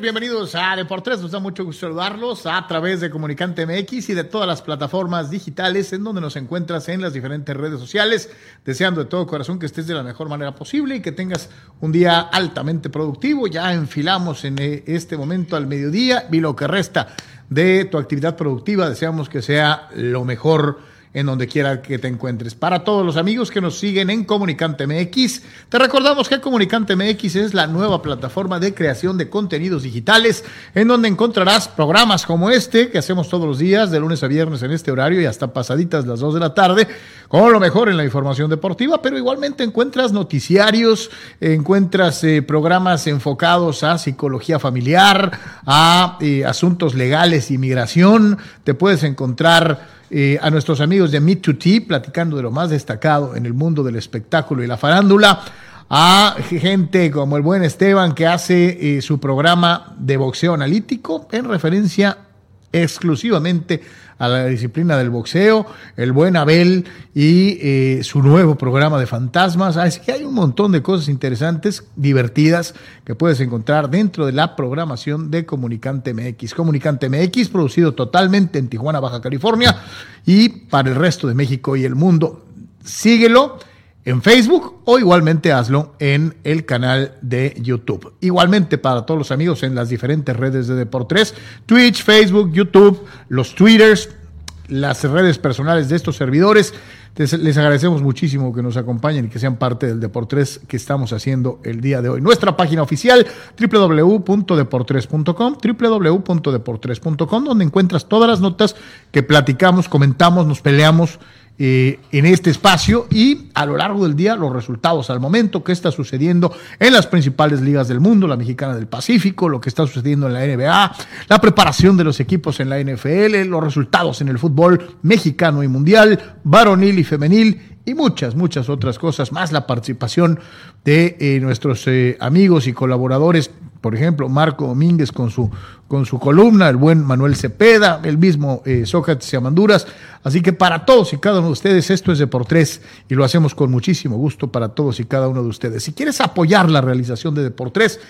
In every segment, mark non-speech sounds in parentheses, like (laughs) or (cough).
Señores, bienvenidos a Deportes. Nos da mucho gusto saludarlos a través de Comunicante MX y de todas las plataformas digitales en donde nos encuentras en las diferentes redes sociales. Deseando de todo corazón que estés de la mejor manera posible y que tengas un día altamente productivo. Ya enfilamos en eh, este momento al mediodía y lo que resta de tu actividad productiva. Deseamos que sea lo mejor en donde quiera que te encuentres. Para todos los amigos que nos siguen en Comunicante MX, te recordamos que Comunicante MX es la nueva plataforma de creación de contenidos digitales en donde encontrarás programas como este que hacemos todos los días, de lunes a viernes en este horario y hasta pasaditas las 2 de la tarde, con lo mejor en la información deportiva, pero igualmente encuentras noticiarios, encuentras eh, programas enfocados a psicología familiar, a eh, asuntos legales, inmigración, te puedes encontrar eh, a nuestros amigos de Meet to Tea, platicando de lo más destacado en el mundo del espectáculo y la farándula, a gente como el buen Esteban que hace eh, su programa de boxeo analítico en referencia exclusivamente a la disciplina del boxeo, el buen Abel y eh, su nuevo programa de fantasmas. Así que hay un montón de cosas interesantes, divertidas, que puedes encontrar dentro de la programación de Comunicante MX. Comunicante MX, producido totalmente en Tijuana, Baja California, y para el resto de México y el mundo. Síguelo en Facebook o igualmente hazlo en el canal de YouTube. Igualmente para todos los amigos en las diferentes redes de Deportes, Twitch, Facebook, YouTube, los Twitters, las redes personales de estos servidores. Les, agradecemos muchísimo que nos acompañen y que sean parte del Deportes que estamos haciendo el día de hoy. Nuestra página oficial www.deportres.com, www.deportres.com, donde encuentras todas las notas que platicamos, comentamos, nos peleamos eh, en este espacio y a lo largo del día los resultados al momento, qué está sucediendo en las principales ligas del mundo, la mexicana del Pacífico, lo que está sucediendo en la NBA, la preparación de los equipos en la NFL, los resultados en el fútbol mexicano y mundial, varonil y femenil y muchas, muchas otras cosas más, la participación de eh, nuestros eh, amigos y colaboradores por ejemplo, Marco Domínguez con su, con su columna, el buen Manuel Cepeda, el mismo eh, Sócrates y Amanduras. Así que para todos y cada uno de ustedes, esto es de por tres y lo hacemos con muchísimo gusto para todos y cada uno de ustedes. Si quieres apoyar la realización de Deportes,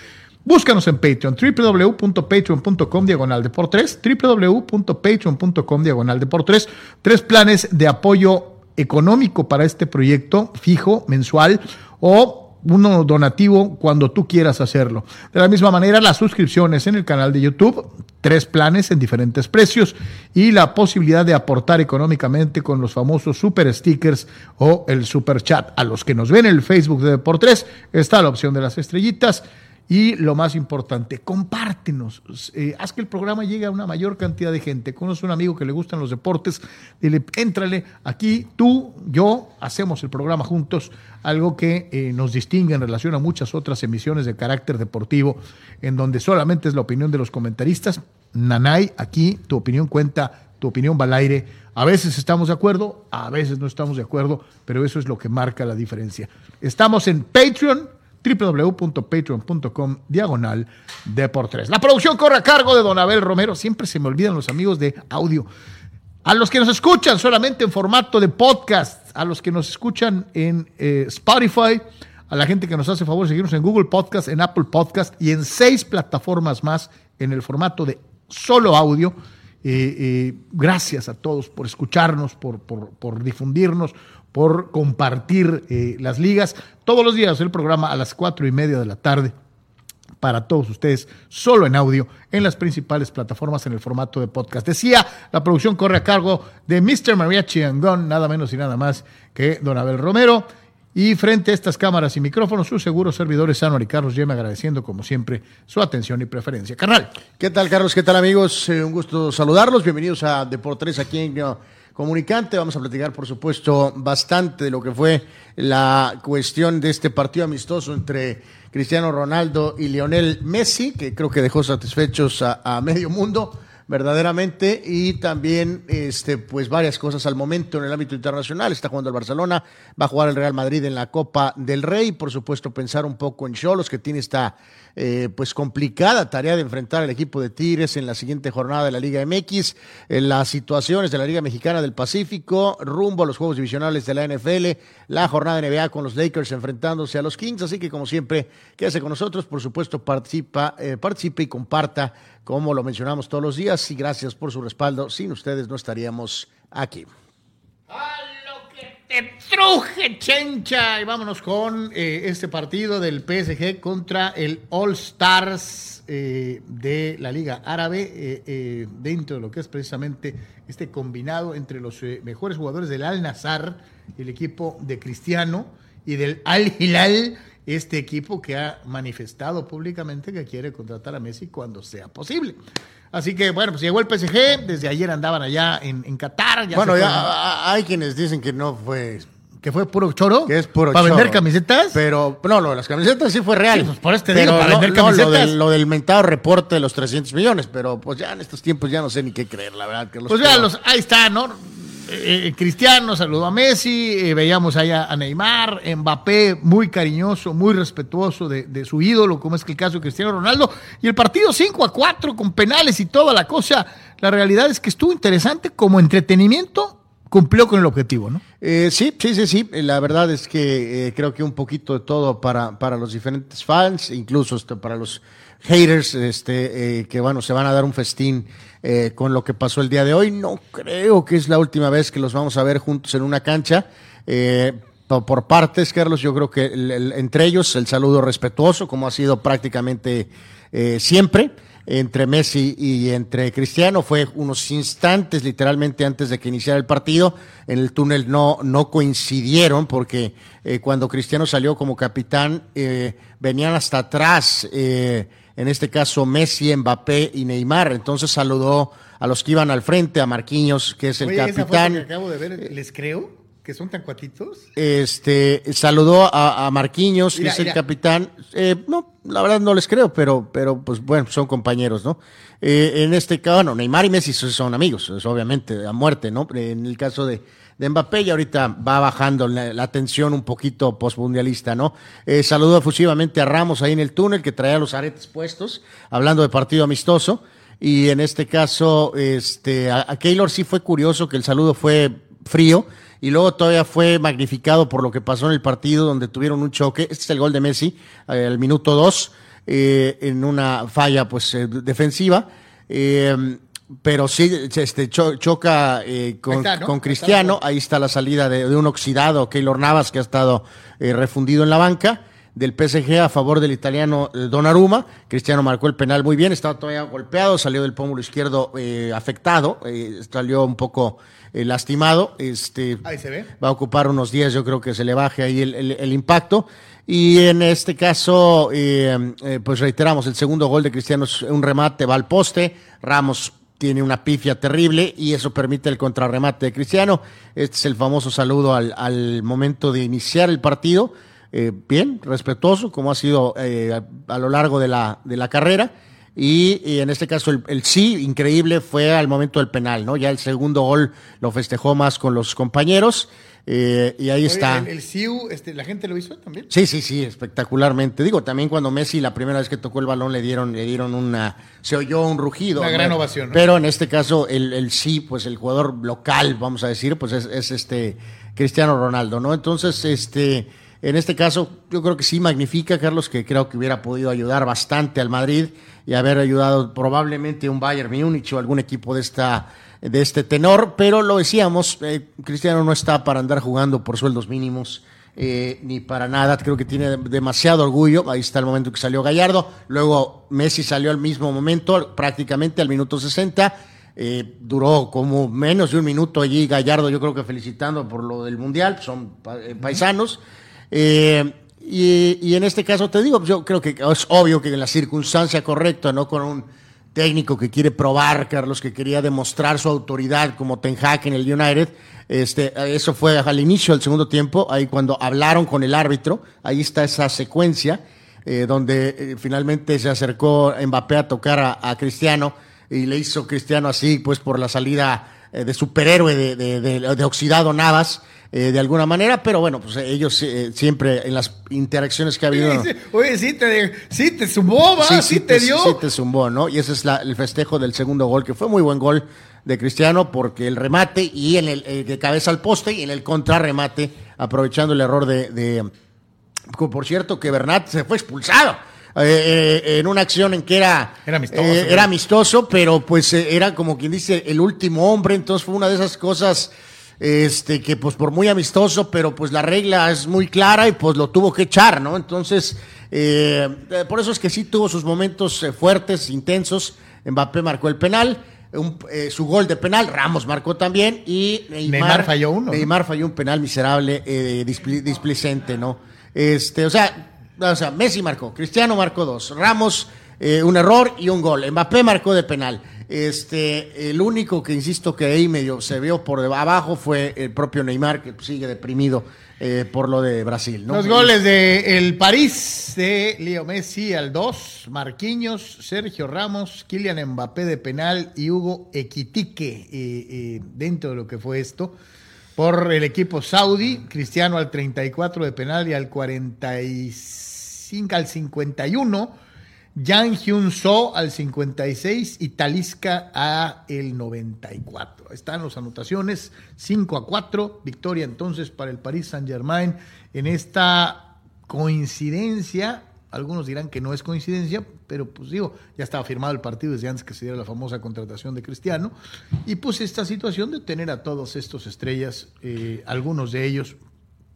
búscanos en Patreon, www.patreon.com diagonal de por tres, www.patreon.com diagonal de por tres, tres planes de apoyo económico para este proyecto fijo, mensual o uno donativo cuando tú quieras hacerlo. De la misma manera, las suscripciones en el canal de YouTube, tres planes en diferentes precios y la posibilidad de aportar económicamente con los famosos super stickers o el super chat. A los que nos ven en el Facebook de Deportes está la opción de las estrellitas Y lo más importante, compártenos, eh, haz que el programa llegue a una mayor cantidad de gente. Conoce a un amigo que le gustan los deportes, dile, éntrale, aquí tú, yo, hacemos el programa juntos, algo que eh, nos distingue en relación a muchas otras emisiones de carácter deportivo, en donde solamente es la opinión de los comentaristas. Nanay, aquí tu opinión cuenta, tu opinión va al aire. A veces estamos de acuerdo, a veces no estamos de acuerdo, pero eso es lo que marca la diferencia. Estamos en Patreon www.patreon.com diagonal de por tres. La producción corre a cargo de Don Abel Romero. Siempre se me olvidan los amigos de audio. A los que nos escuchan solamente en formato de podcast, a los que nos escuchan en eh, Spotify, a la gente que nos hace favor de seguirnos en Google Podcast, en Apple Podcast y en seis plataformas más en el formato de solo audio. Eh, eh, gracias a todos por escucharnos, por, por difundirnos, por compartir eh, las ligas. Todos los días el programa a las cuatro y media de la tarde para todos ustedes, solo en audio, en las principales plataformas en el formato de podcast. Decía, la producción corre a cargo de Mr. Mariachi Angón, nada menos y nada más que Don Abel Romero. Y frente a estas cámaras y micrófonos, sus seguros servidores Sano y Carlos Yeme, agradeciendo como siempre su atención y preferencia. Carnal. ¿Qué tal, Carlos? ¿Qué tal, amigos? Eh, un gusto saludarlos. Bienvenidos a Deportes aquí en comunicante. Vamos a platicar, por supuesto, bastante de lo que fue la cuestión de este partido amistoso entre Cristiano Ronaldo y Lionel Messi, que creo que dejó satisfechos a, medio mundo verdaderamente y también este pues varias cosas al momento en el ámbito internacional. Está jugando el Barcelona va a jugar el Real Madrid en la Copa del Rey por supuesto pensar un poco en Cholos que tiene esta eh, pues complicada tarea de enfrentar al equipo de Tigres en la siguiente jornada de la Liga MX, en las situaciones de la Liga Mexicana del Pacífico, rumbo a los Juegos Divisionales de la NFL, la jornada de NBA con los Lakers enfrentándose a los Kings, así que como siempre, quédese con nosotros, por supuesto, participa, eh, participe y comparta, como lo mencionamos todos los días, y gracias por su respaldo, sin ustedes no estaríamos aquí. Truje, chencha. Y vámonos con eh, este partido del PSG contra el All Stars eh, de la Liga Árabe, eh, dentro de lo que es precisamente este combinado entre los mejores jugadores del Al Nazar, el equipo de Cristiano, y del Al Hilal, este equipo que ha manifestado públicamente que quiere contratar a Messi cuando sea posible. Así que bueno, pues llegó el PSG, desde ayer andaban allá en, en Qatar. bueno, ya hay quienes dicen que no fue que fue puro choro. Que es puro ¿Para vender camisetas? Pero, no, lo de las camisetas sí fue real. pues por este digo, para vender camisetas. Lo del, lo del, mentado reporte de los 300 millones, pero pues ya en estos tiempos ya no sé ni qué creer, la verdad. Que los pues ya, los, ahí está, ¿no? Eh, eh, Cristiano saludó a Messi, eh, veíamos allá a Neymar, Mbappé muy cariñoso, muy respetuoso de, su ídolo, como es el caso de Cristiano Ronaldo, y el partido 5 a 4 con penales y toda la cosa, la realidad es que estuvo interesante como entretenimiento, cumplió con el objetivo, ¿no? Eh, sí, sí, sí, sí. La verdad es que eh, creo que un poquito de todo para, para los diferentes fans, incluso este, para los haters, este, eh, que bueno, se van a dar un festín con lo que pasó el día de hoy. No creo que es la última vez que los vamos a ver juntos en una cancha. por partes, Carlos, yo creo que entre ellos el saludo respetuoso, como ha sido prácticamente siempre entre Messi y entre Cristiano. Fue unos instantes, literalmente, antes de que iniciara el partido. En el túnel no, no coincidieron porque eh, cuando Cristiano salió como capitán, eh, venían hasta atrás, eh, en este caso Messi, Mbappé y Neymar. Entonces saludó a los que iban al frente, a Marquinhos, que es el capitán. acabo de ver, les creo que son tan cuatitos. Este, saludó a, Marquinhos, que es el capitán. Eh, no, la verdad no les creo, pero, pero pues bueno, son compañeros, ¿no? Eh, en este caso, bueno, Neymar y Messi son amigos, es obviamente, a muerte, ¿no? En el caso de, de Mbappé, y ahorita va bajando la, tensión un poquito postmundialista, ¿no? Eh, saludó efusivamente a Ramos ahí en el túnel, que traía los aretes puestos, hablando de partido amistoso. Y en este caso, este, a, a Keylor sí fue curioso que el saludo fue frío y luego todavía fue magnificado por lo que pasó en el partido donde tuvieron un choque. Este es el gol de Messi, eh, al minuto dos, eh, en una falla pues eh, defensiva. pero sí, este, choca con, Cristiano. Ahí está la salida de, un oxidado, Keylor Navas, que ha estado refundido en la banca del PSG a favor del italiano Donnarumma. Cristiano marcó el penal muy bien, estaba todavía golpeado, salió del pómulo izquierdo afectado, salió un poco eh, lastimado. Este, ahí se ve. Va a ocupar unos días, yo creo que se le baje ahí el, impacto. Y en este caso, eh, eh, pues reiteramos, el segundo gol de Cristiano es un remate, va al poste, Ramos tiene una pifia terrible y eso permite el contrarremate de Cristiano. Este es el famoso saludo al, momento de iniciar el partido. Eh, bien, respetuoso, como ha sido a, lo largo de la, de la carrera. Y, en este caso el, sí, increíble, fue al momento del penal, ¿no? Ya el segundo gol lo festejó más con los compañeros. Eh, y ahí está. El, el SIU, este, ¿la gente lo hizo también? Sí, sí, sí, espectacularmente. Digo, también cuando Messi la primera vez que tocó el balón le dieron, le dieron una, se oyó un rugido. Una gran ovación. Pero en este caso, el, el, sí, pues el jugador local, vamos a decir, pues es, es este Cristiano Ronaldo, ¿no? Entonces, este, en este caso, yo creo que sí magnifica, Carlos, que creo que hubiera podido ayudar bastante al Madrid y haber ayudado probablemente un Bayern Múnich o algún equipo de esta de este tenor, pero lo decíamos, eh, Cristiano no está para andar jugando por sueldos mínimos. Eh, ni para nada, creo que tiene demasiado orgullo. Ahí está el momento que salió Gallardo. Luego Messi salió al mismo momento, prácticamente al minuto 60. Eh, duró como menos de un minuto allí Gallardo, yo creo que felicitando por lo del Mundial, son paisanos. Y, en este caso te digo, yo creo que es obvio que en la circunstancia correcta, ¿no? Con un técnico que quiere probar, Carlos, que quería demostrar su autoridad como Ten Hag en el United, este, eso fue al inicio del segundo tiempo, ahí cuando hablaron con el árbitro, ahí está esa secuencia, eh, donde eh, finalmente se acercó Mbappé a tocar a, Cristiano y le hizo Cristiano así, pues por la salida eh, de superhéroe de, de, de Oxidado Navas. Eh, de alguna manera, pero bueno, pues ellos eh, siempre en las interacciones que ha habido. Oye, sí te, sí te zumbó, va, sí, te, dio. Sí te zumbó, ¿no? Y ese es el festejo del segundo gol, que fue muy buen gol de Cristiano, porque el remate y en el de cabeza al poste y en el contrarremate, aprovechando el error de, de por cierto, que Bernat se fue expulsado. Eh, en una acción en que era, era amistoso, era amistoso pero pues era como quien dice el último hombre, entonces fue una de esas cosas este, que pues por muy amistoso, pero pues la regla es muy clara y pues lo tuvo que echar, ¿no? Entonces, eh, eh, por eso es que sí tuvo sus momentos eh, fuertes, intensos. Mbappé marcó el penal, su gol de penal, Ramos marcó también y Neymar, falló uno. Neymar falló un penal miserable, displicente, ¿no? Este, o sea, o sea, Messi marcó, Cristiano marcó dos, Ramos un error y un gol, Mbappé marcó de penal. Este, el único que insisto que ahí medio se vio por abajo fue el propio Neymar, que sigue deprimido eh, por lo de Brasil. Los goles de el París de Leo Messi al 2, Marquinhos, Sergio Ramos, Kylian Mbappé de penal y Hugo Equitique eh, eh, dentro de lo que fue esto. Por el equipo saudí, Cristiano al 34 de penal y al 45 al 51 Yang Hyun So al 56 y Talisca a el 94. Están las anotaciones, 5 a 4, victoria entonces para el Paris Saint-Germain en esta coincidencia. Algunos dirán que no es coincidencia, pero pues digo, ya estaba firmado el partido desde antes que se diera la famosa contratación de Cristiano. Y pues esta situación de tener a todos estos estrellas, eh, algunos de ellos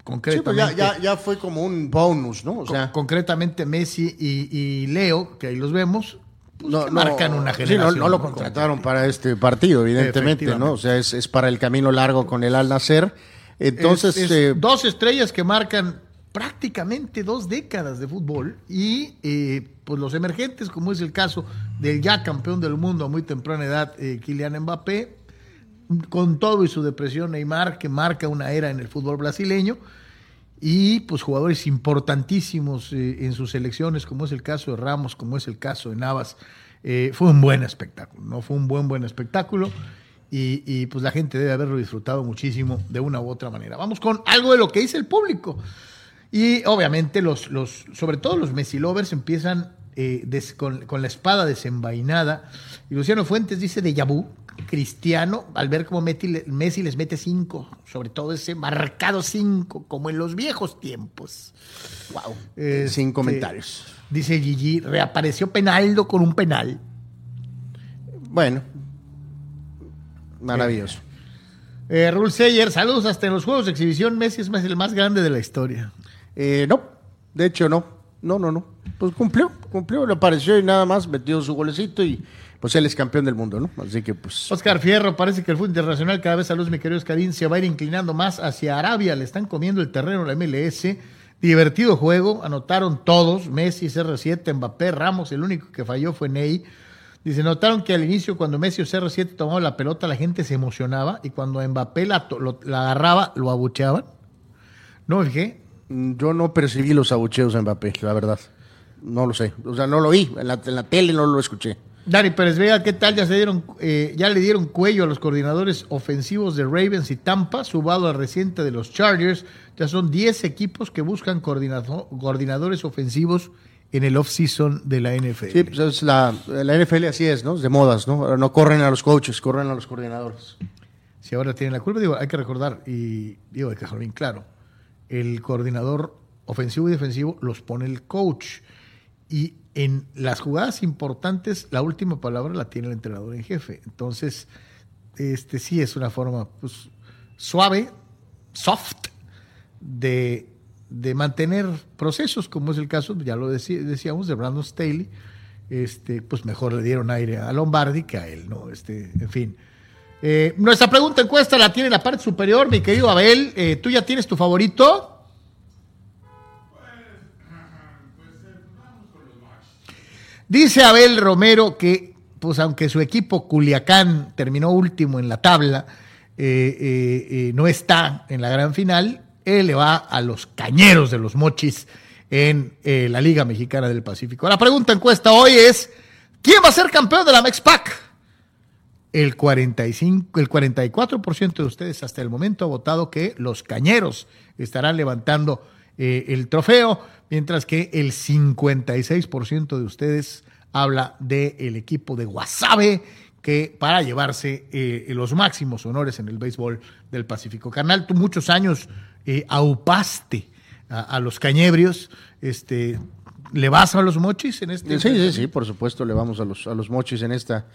concretamente. Sí, pues ya, fue como un bonus, ¿no? O sea, concretamente Messi y, Leo, que ahí los vemos, pues no, marcan una generación. Sí, no, lo contrataron para este partido, evidentemente, ¿no? O sea, es, para el camino largo con el Al Nacer. Entonces. Eh, dos estrellas que marcan prácticamente dos décadas de fútbol y eh, pues los emergentes, como es el caso del ya campeón del mundo a muy temprana edad, eh, Kylian Mbappé, con todo y su depresión Neymar, que marca una era en el fútbol brasileño, y pues jugadores importantísimos eh, en sus selecciones, como es el caso de Ramos, como es el caso de Navas. Eh, fue un buen espectáculo, ¿no? Fue un buen, buen espectáculo. Y, pues la gente debe haberlo disfrutado muchísimo de una u otra manera. Vamos con algo de lo que dice el público. Y obviamente los, los sobre todo los Messi lovers empiezan eh, con, la espada desenvainada. Y Luciano Fuentes dice de Yabú, cristiano, al ver cómo Messi les mete cinco, sobre todo ese marcado cinco, como en los viejos tiempos. Wow. Sin comentarios. Dice Gigi, reapareció Penaldo con un penal. Bueno, maravilloso. Eh, Seyer, saludos hasta en los juegos de exhibición. Messi es el más grande de la historia. Eh, no, de hecho no. No, no, no. Pues cumplió, cumplió, le apareció y nada más, metió su golecito y pues él es campeón del mundo, ¿no? Así que pues. Oscar Fierro, parece que el fútbol internacional cada vez a luz, mi querido Oscarín, se va a ir inclinando más hacia Arabia. Le están comiendo el terreno la MLS. Divertido juego, anotaron todos, Messi, CR7, Mbappé, Ramos, el único que falló fue Ney. Dice, notaron que al inicio cuando Messi o CR7 tomaban la pelota la gente se emocionaba y cuando Mbappé la, la agarraba lo abucheaban. ¿No fijé? Mm, yo no percibí los abucheos a Mbappé, la verdad. No lo sé. O sea, no lo vi. En la, en la tele no lo escuché. Dani Pérez Vega, ¿qué tal? Ya se dieron, eh, ya le dieron cuello a los coordinadores ofensivos de Ravens y Tampa, subado al reciente de los Chargers. Ya son 10 equipos que buscan coordinadores ofensivos en el off-season de la NFL. Sí, pues la, la, NFL así es, ¿no? de modas, ¿no? No corren a los coaches, corren a los coordinadores. Si ahora tienen la culpa, digo, hay que recordar, y digo, hay que dejar bien claro, el coordinador ofensivo y defensivo los pone el coach. Y en las jugadas importantes, la última palabra la tiene el entrenador en jefe. Entonces, este sí es una forma pues, suave, soft, de, mantener procesos, como es el caso, ya lo decíamos, de Brandon Staley. Este, pues mejor le dieron aire a Lombardi que a él, ¿no? Este, en fin. Eh, nuestra pregunta encuesta la tiene en la parte superior, mi querido Abel. Eh, ¿Tú ya tienes tu favorito? Dice Abel Romero que, pues aunque su equipo Culiacán terminó último en la tabla, eh, no está en la gran final, él le va a los cañeros de los mochis en la Liga Mexicana del Pacífico. La pregunta encuesta hoy es, ¿quién va a ser campeón de la Mexpac? El, 45, el 44% de ustedes hasta el momento ha votado que los cañeros estarán levantando el trofeo mientras que el 56% de ustedes habla del equipo de Guasave, que para llevarse eh, los máximos honores en el béisbol del Pacífico. Carnal, tú muchos años eh, aupaste a, los cañebrios, este, ¿le vas a los mochis en este? Sí, sí, sí, por supuesto, le vamos a los, a los mochis en esta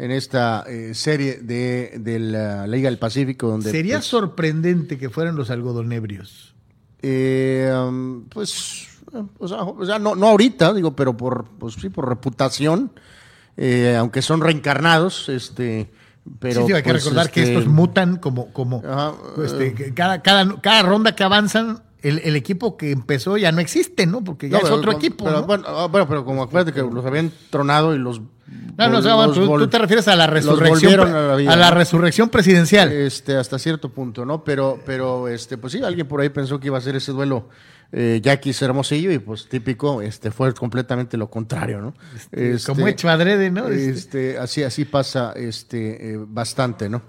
en esta eh, serie de, la Liga del Pacífico. Donde, Sería pues, sorprendente que fueran los algodonebrios. Um, pues o sea, no, no ahorita, digo, pero por, pues, sí, por reputación, eh, aunque son reencarnados, este, pero... Sí, hay que pues, recordar que este, estos mutan como, como este, eh. cada, cada, cada ronda que avanzan, el, equipo que empezó ya no existe, ¿no? Porque ya es otro equipo. Pero, bueno, ah, bueno, pero como acuérdate que los habían tronado y los no, no, tú, te refieres a la resurrección a la, a la, resurrección presidencial. Este, hasta cierto punto, ¿no? Pero, pero este, pues sí, alguien por ahí pensó que iba a ser ese duelo eh, Jackie Hermosillo y pues típico, este, fue completamente lo contrario, ¿no? Este, este como hecho adrede, ¿no? Este, este, así, así pasa, este, eh, bastante, ¿no?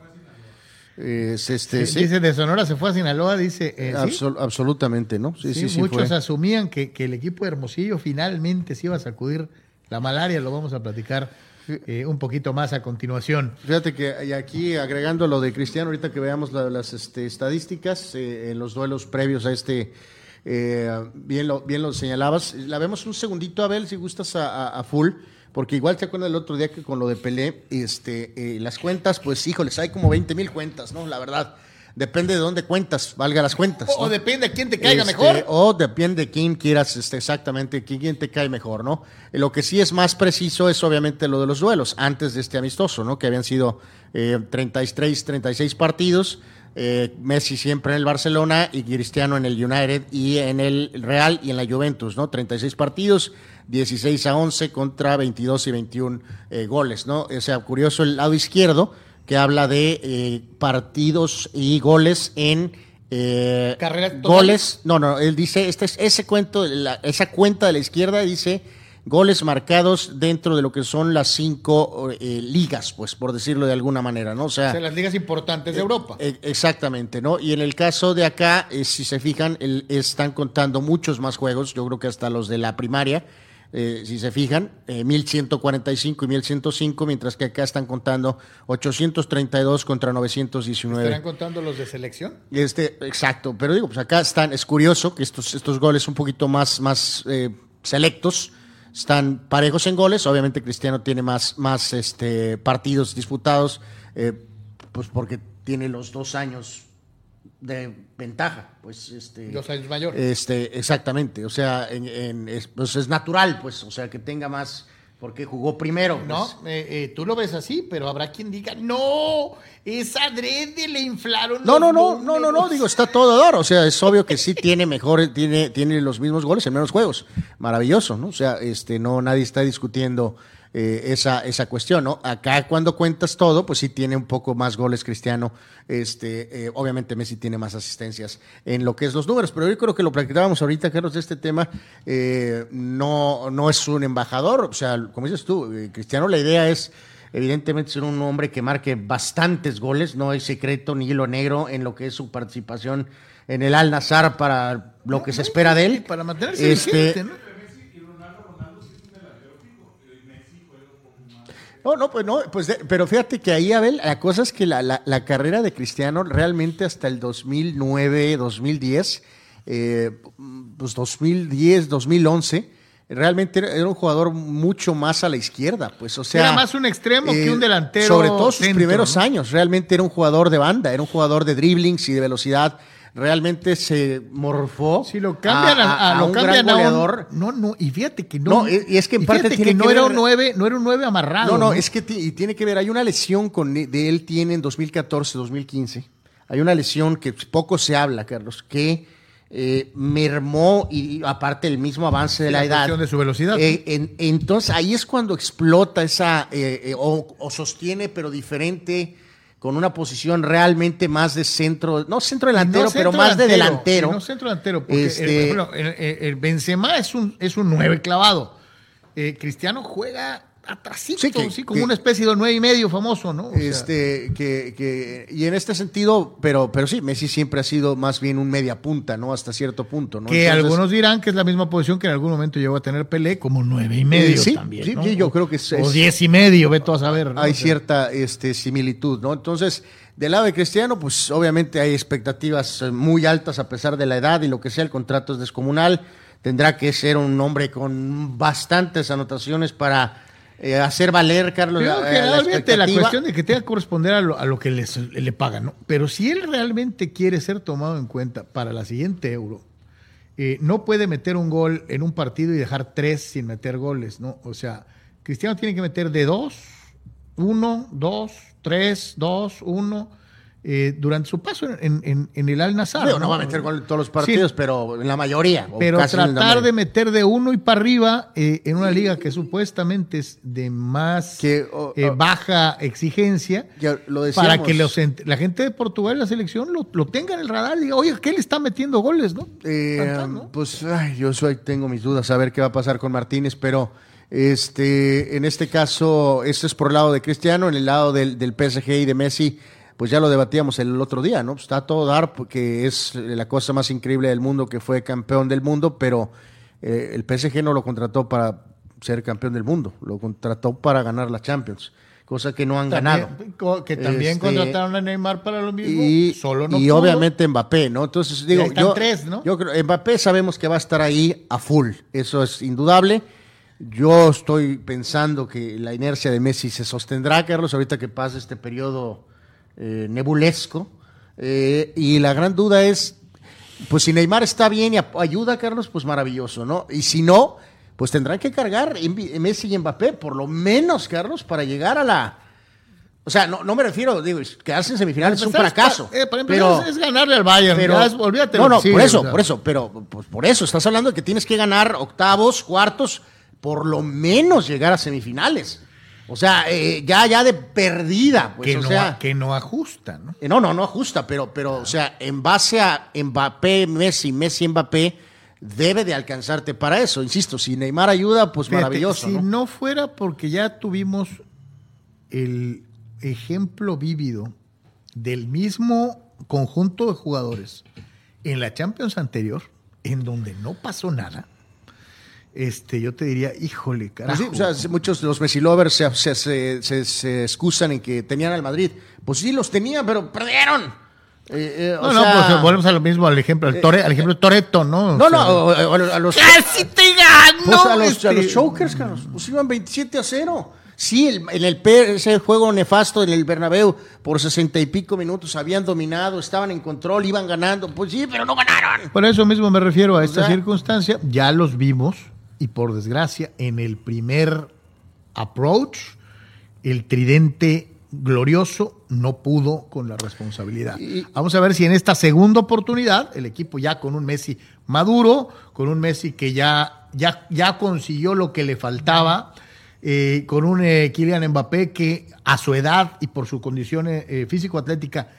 este, sí, Dice de Sonora se fue a Sinaloa, dice. Eh, absolutamente, ¿no? Sí, sí, muchos asumían que, que, el equipo de Hermosillo finalmente se iba a sacudir la malaria, lo vamos a platicar eh, un poquito más a continuación. Fíjate que aquí agregando lo de Cristiano, ahorita que veamos las este, estadísticas en los duelos previos a este eh, bien, lo, bien lo señalabas. La vemos un segundito, Abel, si gustas a, full, porque igual te acuerdas el otro día que con lo de Pelé, este, eh, las cuentas, pues híjoles, hay como 20 mil cuentas, ¿no? La verdad. Depende de dónde cuentas, valga las cuentas. O, depende de quién te caiga este, mejor. O depende de quién quieras este, exactamente, quién te cae mejor, ¿no? Lo que sí es más preciso es obviamente lo de los duelos, antes de este amistoso, ¿no? Que habían sido eh, 33, 36 partidos eh, Messi siempre en el Barcelona y Cristiano en el United y en el Real y en la Juventus, ¿no? 36 partidos, 16 a 11 contra 22 y 21 eh, goles, ¿no? O sea, curioso el lado izquierdo que habla de eh, partidos y goles en goles. No, no, él dice, este es ese cuento, esa cuenta de la izquierda dice goles marcados dentro de lo que son las cinco eh, ligas, pues por decirlo de alguna manera, ¿no? O sea, las ligas importantes de eh, Europa. Eh, exactamente, ¿no? Y en el caso de acá, si se fijan, están contando muchos más juegos, yo creo que hasta los de la primaria, si se fijan, 1145 y 1105, mientras que acá están contando 832 contra 919. ¿Estarán contando los de selección? Este, exacto, pero digo, pues acá están, es curioso que estos, estos goles un poquito más, más selectos, están parejos en goles. Obviamente Cristiano tiene más, más este, partidos disputados, eh, pues porque tiene los dos años de ventaja, pues este dos años mayor. Este, exactamente, o sea, en, es, pues es natural, pues, o sea, que tenga más porque jugó primero. No, pues. eh, eh, tú lo ves así, pero habrá quien diga, no, es adrede, le inflaron. No, no, no, no, no, no, digo, está todo dar. O sea, es obvio que sí tiene mejor, tiene, tiene los mismos goles en menos juegos. Maravilloso, ¿no? O sea, este, no, nadie está discutiendo eh, esa, esa cuestión, ¿no? Acá cuando cuentas todo, pues sí tiene un poco más goles Cristiano, este, eh, obviamente Messi tiene más asistencias en lo que es los números, pero yo creo que lo practicábamos ahorita, Carlos, de este tema, eh, no, no es un embajador, o sea, como dices tú, Cristiano, la idea es evidentemente ser un hombre que marque bastantes goles, no hay secreto ni hilo negro en lo que es su participación en el Al Nazar para lo que se espera de él. Para mantenerse este, ¿no? No, no, pues no, pues pero fíjate que ahí, Abel, la cosa es que la, la, carrera de Cristiano realmente hasta el 2009, 2010, eh, pues 2010, 2011, realmente era, un jugador mucho más a la izquierda, pues, o sea. Era más un extremo que un eh, delantero. Sobre todo sus primeros años, realmente era un jugador de banda, era un jugador de dribblings y de velocidad realmente se morfó. Si lo cambian a, lo un cambian goleador. no, no, y fíjate que no. No, y es que en parte tiene que, no era un 9, no era un 9 amarrado. No, no, es que y tiene que ver, hay una lesión con de él tiene en 2014, 2015. Hay una lesión que poco se habla, Carlos, que eh, mermó y aparte el mismo avance de la, edad. de su velocidad. Eh, entonces ahí es cuando explota esa, eh, o, o, sostiene, pero diferente con una posición realmente más de centro, no centro delantero, pero más de delantero. No centro delantero, porque este... el, Benzema es un, es un nueve clavado. Eh, Cristiano juega atrasito, sí, como una especie de nueve y medio famoso, ¿no? este, que, que, y en este sentido, pero, pero sí, Messi siempre ha sido más bien un media punta, ¿no? Hasta cierto punto, ¿no? Que algunos dirán que es la misma posición que en algún momento llegó a tener Pelé, como nueve y medio sí, también. Sí, sí, yo creo que es, O diez y medio, ve a saber. Hay cierta este, similitud, ¿no? Entonces, del lado de Cristiano, pues obviamente hay expectativas muy altas a pesar de la edad y lo que sea, el contrato es descomunal. Tendrá que ser un hombre con bastantes anotaciones para eh, hacer valer, Carlos. la, realmente la, cuestión de que tenga que corresponder a lo, que le pagan, ¿no? Pero si él realmente quiere ser tomado en cuenta para la siguiente euro, eh, no puede meter un gol en un partido y dejar tres sin meter goles, ¿no? O sea, Cristiano tiene que meter de dos, uno, dos, tres, dos, uno eh, durante su paso en, el Al Nazar. ¿no? va a meter gol en todos los partidos, pero en la mayoría. Pero tratar de meter de uno y para arriba eh, en una liga que supuestamente es de más eh, baja exigencia, para que la gente de Portugal, la selección, lo, tenga en el radar y diga, oye, ¿qué le está metiendo goles? ¿no? Pues yo soy, tengo mis dudas a ver qué va a pasar con Martínez, pero... Este, en este caso, esto es por el lado de Cristiano, en el lado del, del PSG y de Messi, pues ya lo debatíamos el otro día, ¿no? Está todo dar porque es la cosa más increíble del mundo que fue campeón del mundo, pero eh, el PSG no lo contrató para ser campeón del mundo, lo contrató para ganar la Champions, cosa que no han ganado. Que también este, contrataron a Neymar para lo mismo, y, solo no Y obviamente Mbappé, ¿no? Entonces digo, yo, tres, ¿no? yo creo, Mbappé sabemos que va a estar ahí a full, eso es indudable. Yo estoy pensando que la inercia de Messi se sostendrá, Carlos, ahorita que pase este periodo eh, nebulesco. Eh, y la gran duda es, pues si Neymar está bien y ayuda a Carlos, pues maravilloso, ¿no? Y si no, pues tendrán que cargar Messi y Mbappé, por lo menos, Carlos, para llegar a la... O sea, no, no me refiero, digo, quedarse en semifinales es un fracaso. Eh, pero, es, ganarle al Bayern, pero, olvídate. No, no, por eso, por eso, pero pues por eso, estás hablando de que tienes que ganar octavos, cuartos, por lo menos llegar a semifinales. O sea, eh, ya, ya de perdida. Pues, que, o no, sea, que no ajusta, ¿no? Eh, no, no, no ajusta, pero, pero, o sea, en base a Mbappé, Messi, Messi, Mbappé, debe de alcanzarte para eso. Insisto, si Neymar ayuda, pues maravilloso. Si ¿no? fuera porque ya tuvimos el ejemplo vívido del mismo conjunto de jugadores en la Champions anterior, en donde no pasó nada este, yo te diría, híjole, pues carajo. o sea, muchos de los Messi lovers se, se, se, excusan en que tenían al Madrid. Pues sí, los tenían, pero perdieron. Eh, eh, no, no, pues volvemos a lo mismo, al ejemplo, al, tore, al ejemplo de Toreto, ¿no? No, no, a, los. ¡Casi te gano! Pues a los, a los Chokers, este. pues iban 27 a 0. Sí, el, en el ese juego nefasto en el Bernabéu por sesenta y pico minutos habían dominado, estaban en control, iban ganando. Pues sí, pero no ganaron. Por eso mismo me refiero a esta circunstancia. Ya los vimos y por desgracia, en el primer approach, el tridente glorioso no pudo con la responsabilidad. Vamos a ver si en esta segunda oportunidad el equipo ya con un Messi maduro, con un Messi que ya, ya, ya consiguió lo que le faltaba, eh, con un eh, Kylian Mbappé que a su edad y por su condición eh, físico-atlética,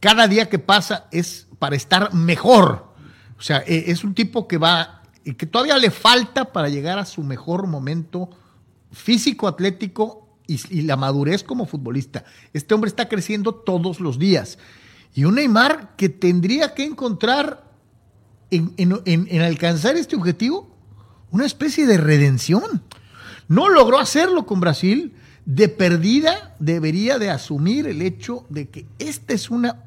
cada día que pasa es para estar mejor. O sea, es un tipo que va, y que todavía le falta para llegar a su mejor momento físico-atlético y, la madurez como futbolista. Este hombre está creciendo todos los días. Y un Neymar que tendría que encontrar en, alcanzar este objetivo una especie de redención. No logró hacerlo con Brasil. De perdida debería de asumir el hecho de que esta es una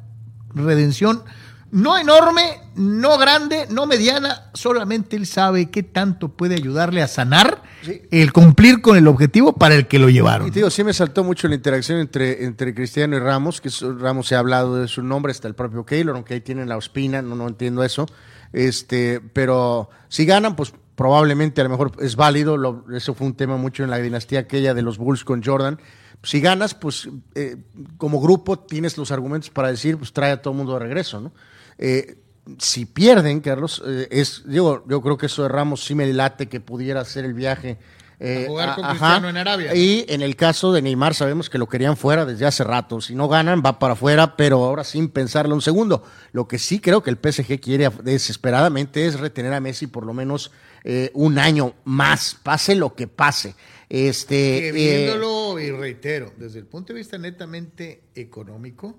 redención no enorme, no grande, no mediana, solamente él sabe qué tanto puede ayudarle a sanar el cumplir con el objetivo para el que lo llevaron. Y digo, sí me saltó mucho la interacción entre, entre Cristiano y Ramos, que Ramos se ha hablado de su nombre, hasta el propio Keylor, aunque ahí tienen la ospina, no, no entiendo eso. Este, pero si ganan, pues probablemente a lo mejor es válido, eso fue un tema mucho en la dinastía aquella de los Bulls con Jordan. Si ganas, pues eh, como grupo tienes los argumentos para decir, pues trae a todo el mundo de regreso, ¿no? Eh, si pierden, Carlos, eh, es, digo, yo creo que eso de Ramos sí me late que pudiera hacer el viaje. Eh, jugar con Cristiano en Arabia. Y en el caso de Neymar sabemos que lo querían fuera desde hace rato. Si no ganan, va para afuera, pero ahora sin pensarlo un segundo. Lo que sí creo que el PSG quiere desesperadamente es retener a Messi por lo menos un año más, pase lo que pase. Este, viéndolo, y reitero, desde el punto de vista netamente económico,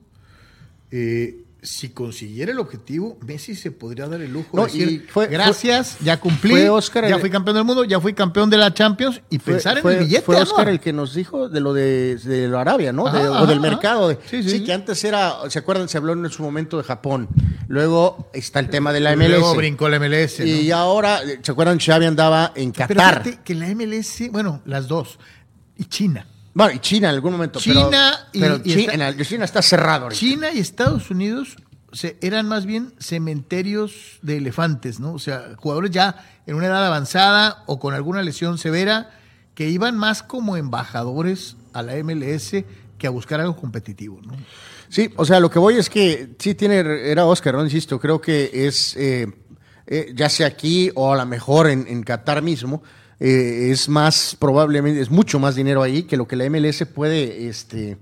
eh, si consiguiera el objetivo, Messi se podría dar el lujo de decir, gracias, ya cumplí, ya fui campeón del mundo, ya fui campeón de la Champions y pensar en el billete. Fue Oscar el que nos dijo de lo de, de Arabia, ¿no? o del mercado. sí, que antes era, ¿se acuerdan? Se habló en su momento de Japón. Luego está el tema de la MLS. Luego brincó la MLS. Y ahora, ¿se acuerdan? Xavi andaba en Qatar. Pero que la MLS, bueno, las dos, y China. Bueno, y China en algún momento. China pero, y, China, está cerrado. China y Estados Unidos se, eran más bien cementerios de elefantes, ¿no? O sea, jugadores ya en una edad avanzada o con alguna lesión severa que iban más como embajadores a la MLS que a buscar algo competitivo, ¿no? Sí, o sea, lo que voy es que sí tiene, era Oscar, ¿no? Insisto, creo que es, eh, eh, ya sea aquí o a lo mejor en, en Qatar mismo, eh, es más probablemente, es mucho más dinero ahí que lo que la MLS puede este,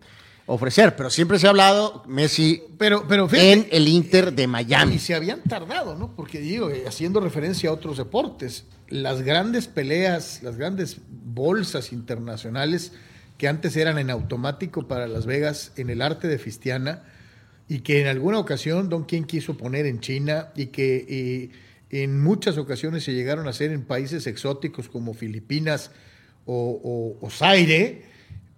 ofrecer. Pero siempre se ha hablado Messi pero, pero en el Inter de Miami. Y se habían tardado, ¿no? Porque digo, eh, haciendo referencia a otros deportes, las grandes peleas, las grandes bolsas internacionales que antes eran en automático para Las Vegas en el arte de Fistiana y que en alguna ocasión Don King quiso poner en China y que en muchas ocasiones se llegaron a hacer en países exóticos como Filipinas o, Zaire,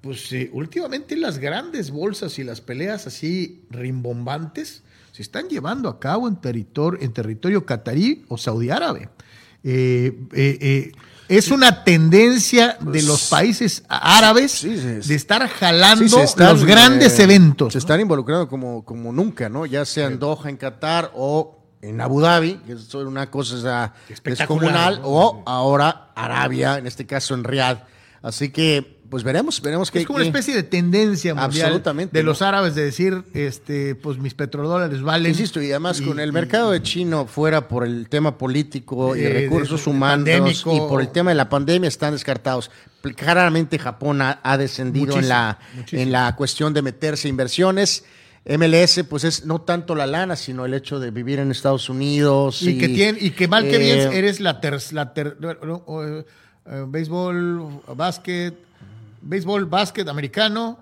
pues eh, últimamente las grandes bolsas y las peleas así rimbombantes se están llevando a cabo en territorio, en territorio catarí o saudí árabe. Eh, eh, es una tendencia de los pues, países árabes de estar jalando los grandes eventos. Se están involucrando como, como nunca, ¿no? Ya sea en Doha, en Qatar o en Abu Dhabi, que es una cosa descomunal, o ahora Arabia, en este caso en Riyadh. Así que, pues veremos, veremos que... Es como una especie de tendencia mundial de los árabes de decir, este, pues mis petrodólares valen. Insisto, y además con el mercado de chino fuera por el tema político y recursos humanos y por el tema de la pandemia están descartados. Claramente Japón ha, descendido en la, en la cuestión de meterse inversiones MLS, pues es no tanto la lana, sino el hecho de vivir en Estados Unidos. Y, que tiene, y que mal que bien eh, eres la ter, la ter, eh, eh, béisbol, básquet, béisbol, básquet americano,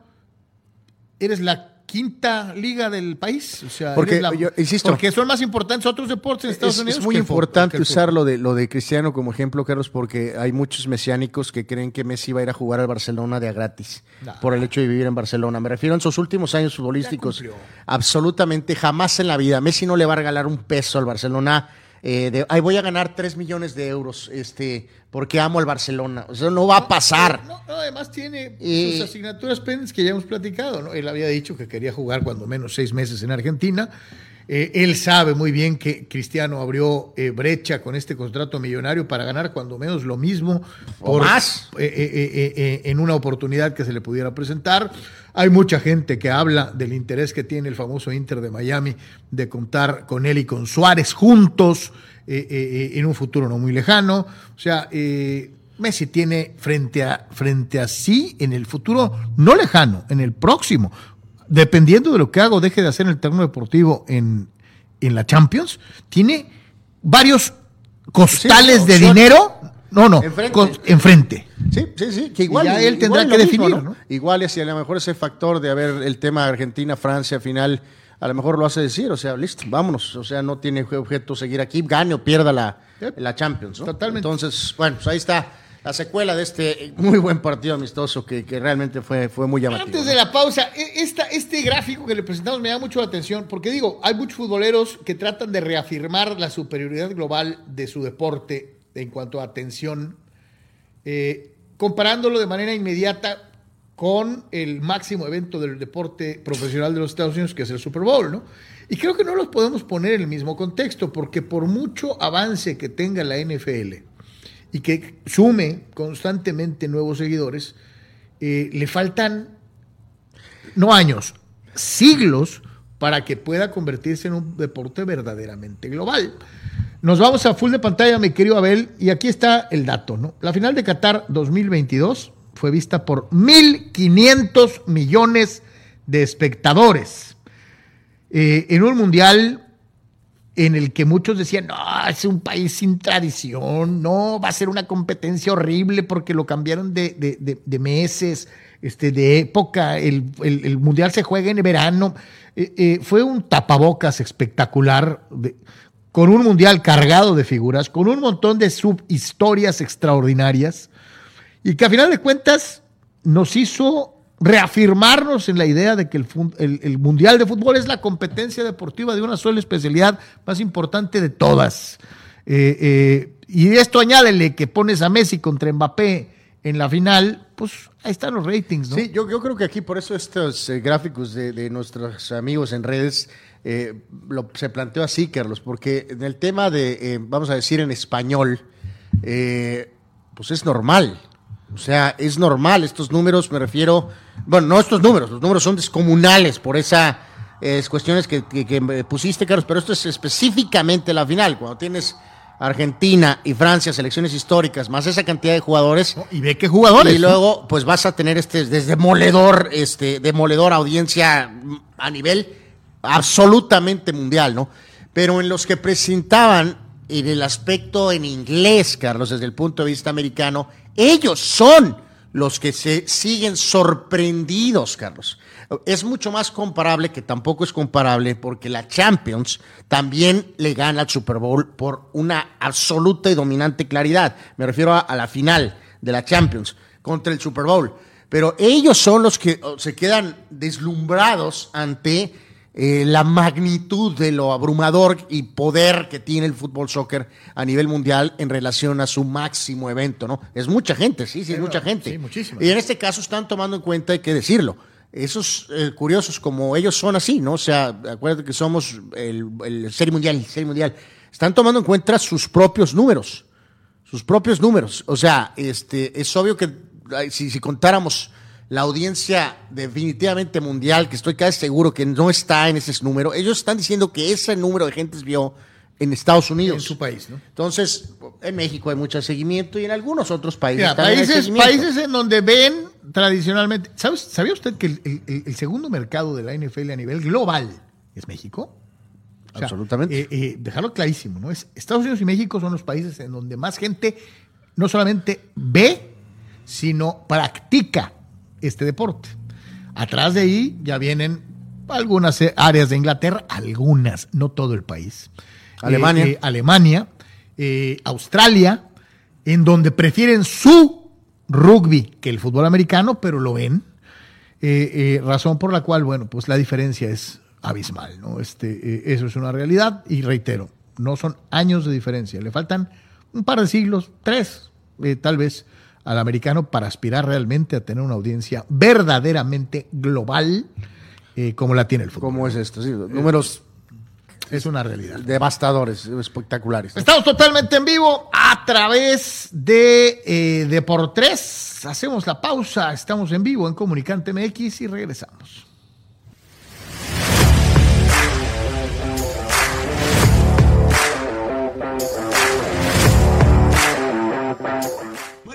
eres la quinta liga del país. O sea, porque, insisto, porque son más importantes otros deportes en Estados Unidos. Es muy importante usar lo de, lo de Cristiano como ejemplo, Carlos, porque hay muchos mesiánicos que creen que Messi va a ir a jugar al Barcelona de a gratis por el hecho de vivir en Barcelona. Me refiero a sus últimos años futbolísticos. Absolutamente jamás en la vida. Messi no le va a regalar un peso al Barcelona eh, de, ay, voy a ganar 3 millones de euros este, porque amo al Barcelona. Eso no va a pasar. No, además tiene sus asignaturas pendientes que ya hemos platicado. ¿no? Él había dicho que quería jugar cuando menos seis meses en Argentina. Eh, él sabe muy bien que Cristiano abrió eh, brecha con este contrato millonario para ganar cuando menos lo mismo o más eh, en una oportunidad que se le pudiera presentar. Hay mucha gente que habla del interés que tiene el famoso Inter de Miami de contar con él y con Suárez juntos en un futuro no muy lejano. O sea, Messi tiene frente a, frente a sí en el futuro no lejano, en el próximo, dependiendo de lo que haga o deje de hacer en el terreno deportivo en, la Champions, tiene varios costales de dinero. No, no, enfrente. Sí, sí, sí, que igual él tendrá que definir. Igual y si a lo mejor ese factor de haber el tema Argentina-Francia final, a lo mejor lo hace decir, o sea, listo, vámonos, o sea, no tiene objeto seguir aquí, gane o pierda la, la Champions. Totalmente. Entonces, bueno, pues ahí está la secuela de este muy buen partido amistoso que, realmente fue, fue muy llamativo. Antes de la pausa, e, esta, este gráfico que le presentamos me da mucho la atención porque digo, hay muchos futboleros que tratan de reafirmar la superioridad global de su deporte en cuanto a atención, eh, comparándolo de manera inmediata con el máximo evento del deporte profesional de los Estados Unidos, que es el Super Bowl, ¿no? Y creo que no los podemos poner en el mismo contexto, porque por mucho avance que tenga la NFL, y que sume constantemente nuevos seguidores, eh, le faltan no años, siglos para que pueda convertirse en un deporte verdaderamente global. Nos vamos a full de pantalla, mi querido Abel, y aquí está el dato, ¿no? La final de Qatar 2022 fue vista por 1.500 millones de espectadores. Eh, en un mundial en el que muchos decían, no, es un país sin tradición, no, va a ser una competencia horrible porque lo cambiaron de, meses, este, de época, el, Mundial se juega en verano. Eh, eh, fue un tapabocas espectacular, con un Mundial cargado de figuras, con un montón de subhistorias extraordinarias, y que a final de cuentas nos hizo reafirmarnos en la idea de que el, Mundial de Fútbol es la competencia deportiva de una sola especialidad más importante de todas. Eh, eh, y esto añádele que pones a Messi contra Mbappé en la final, pues ahí están los ratings, ¿no? Sí, yo, creo que aquí por eso estos eh, gráficos de, nuestros amigos en redes lo, se planteó así, Carlos, porque en el tema de, vamos a decir en español, pues es normal. O sea, es normal, estos números me refiero, bueno, no estos números, los números son descomunales por esas cuestiones que, pusiste, Carlos, pero esto es específicamente la final, cuando tienes Argentina y Francia, selecciones históricas, más esa cantidad de jugadores. y ve qué jugadores. Y luego, pues vas a tener este demoledor, este demoledor audiencia a nivel absolutamente mundial, ¿no? Pero en los que presentaban en el aspecto en inglés, Carlos, desde el punto de vista americano, ellos son los que se siguen sorprendidos, Carlos. Es mucho más comparable, que tampoco es comparable, porque la Champions también le gana al Super Bowl por una absoluta y dominante claridad. Me refiero a, la final de la Champions contra el Super Bowl. Pero ellos son los que se quedan deslumbrados ante eh, la magnitud de lo abrumador y poder que tiene el fútbol soccer a nivel mundial en relación a su máximo evento, ¿no? Es mucha gente, sí, sí, es mucha gente. Sí, muchísimo. Y en este caso están tomando en cuenta, hay que decirlo, esos eh, curiosos como ellos son así, ¿no? O sea, acuérdate que somos el, el serie mundial, el serie mundial, están tomando en cuenta sus propios números, sus propios números. O sea, este, es obvio que si, si contáramos la audiencia definitivamente mundial, que estoy casi seguro que no está en ese número, ellos están diciendo que ese número de gentes vio en Estados Unidos. En su país, ¿no? Entonces, en México hay mucho seguimiento y en algunos otros países países, países en donde ven tradicionalmente. ¿Sabía usted que el, segundo mercado de la NFL a nivel global es México? Absolutamente. Eh, eh, dejarlo clarísimo, ¿no? Es, Estados Unidos y México son los países en donde más gente no solamente ve, sino practica este deporte. Atrás de ahí ya vienen algunas áreas de Inglaterra, algunas, no todo el país. Alemania. Eh, eh, Alemania, eh, Australia, en donde prefieren su rugby que el fútbol americano, pero lo ven. razón por la cual, bueno, pues la diferencia es abismal, ¿no? Este, eso es una realidad y reitero, no son años de diferencia, le faltan un par de siglos, tres, tal vez, al americano para aspirar realmente a tener una audiencia verdaderamente global eh, como la tiene el fútbol. ¿Cómo es esto? Sí, números Es una realidad. Devastadores, espectaculares. Estamos totalmente en vivo a través de eh, Deportes. Hacemos la pausa. Estamos en vivo en Comunicante MX y regresamos.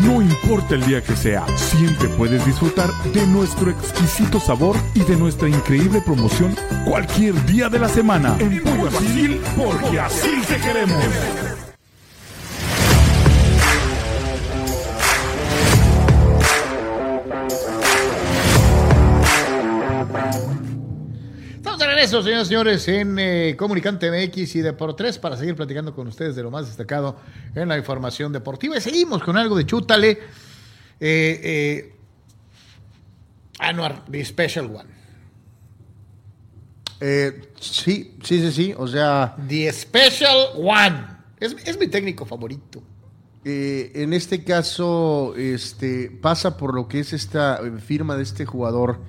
No importa el día que sea, siempre puedes disfrutar de nuestro exquisito sabor y de nuestra increíble promoción cualquier día de la semana. En Pollo porque así te queremos. Regreso, señoras y señores, en eh, Comunicante MX y Deportes para seguir platicando con ustedes de lo más destacado en la información deportiva. Y seguimos con algo de Chútale. Eh, eh, Anuar, The Special One. Eh, sí, sí, sí, sí. O sea, The Special One. Es, es mi técnico favorito. en este caso, este pasa por lo que es esta firma de este jugador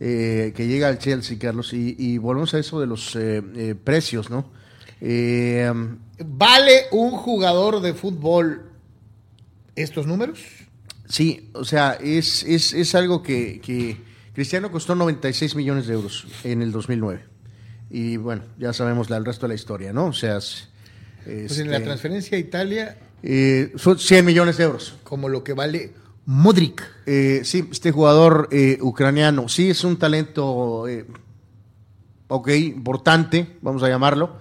eh, que llega al Chelsea, Carlos, y, y volvemos a eso de los eh, eh, precios, ¿no? Eh, ¿Vale un jugador de fútbol estos números? Sí, o sea, es, es, es algo que, que Cristiano costó 96 millones de euros en el 2009. Y bueno, ya sabemos la- el resto de la historia, ¿no? O sea, es- Pues en la este, transferencia a Italia, eh, son 100 millones de euros. como lo que vale Modric. Eh, sí, este jugador eh, ucraniano, sí es un talento, eh, ok, importante, vamos a llamarlo.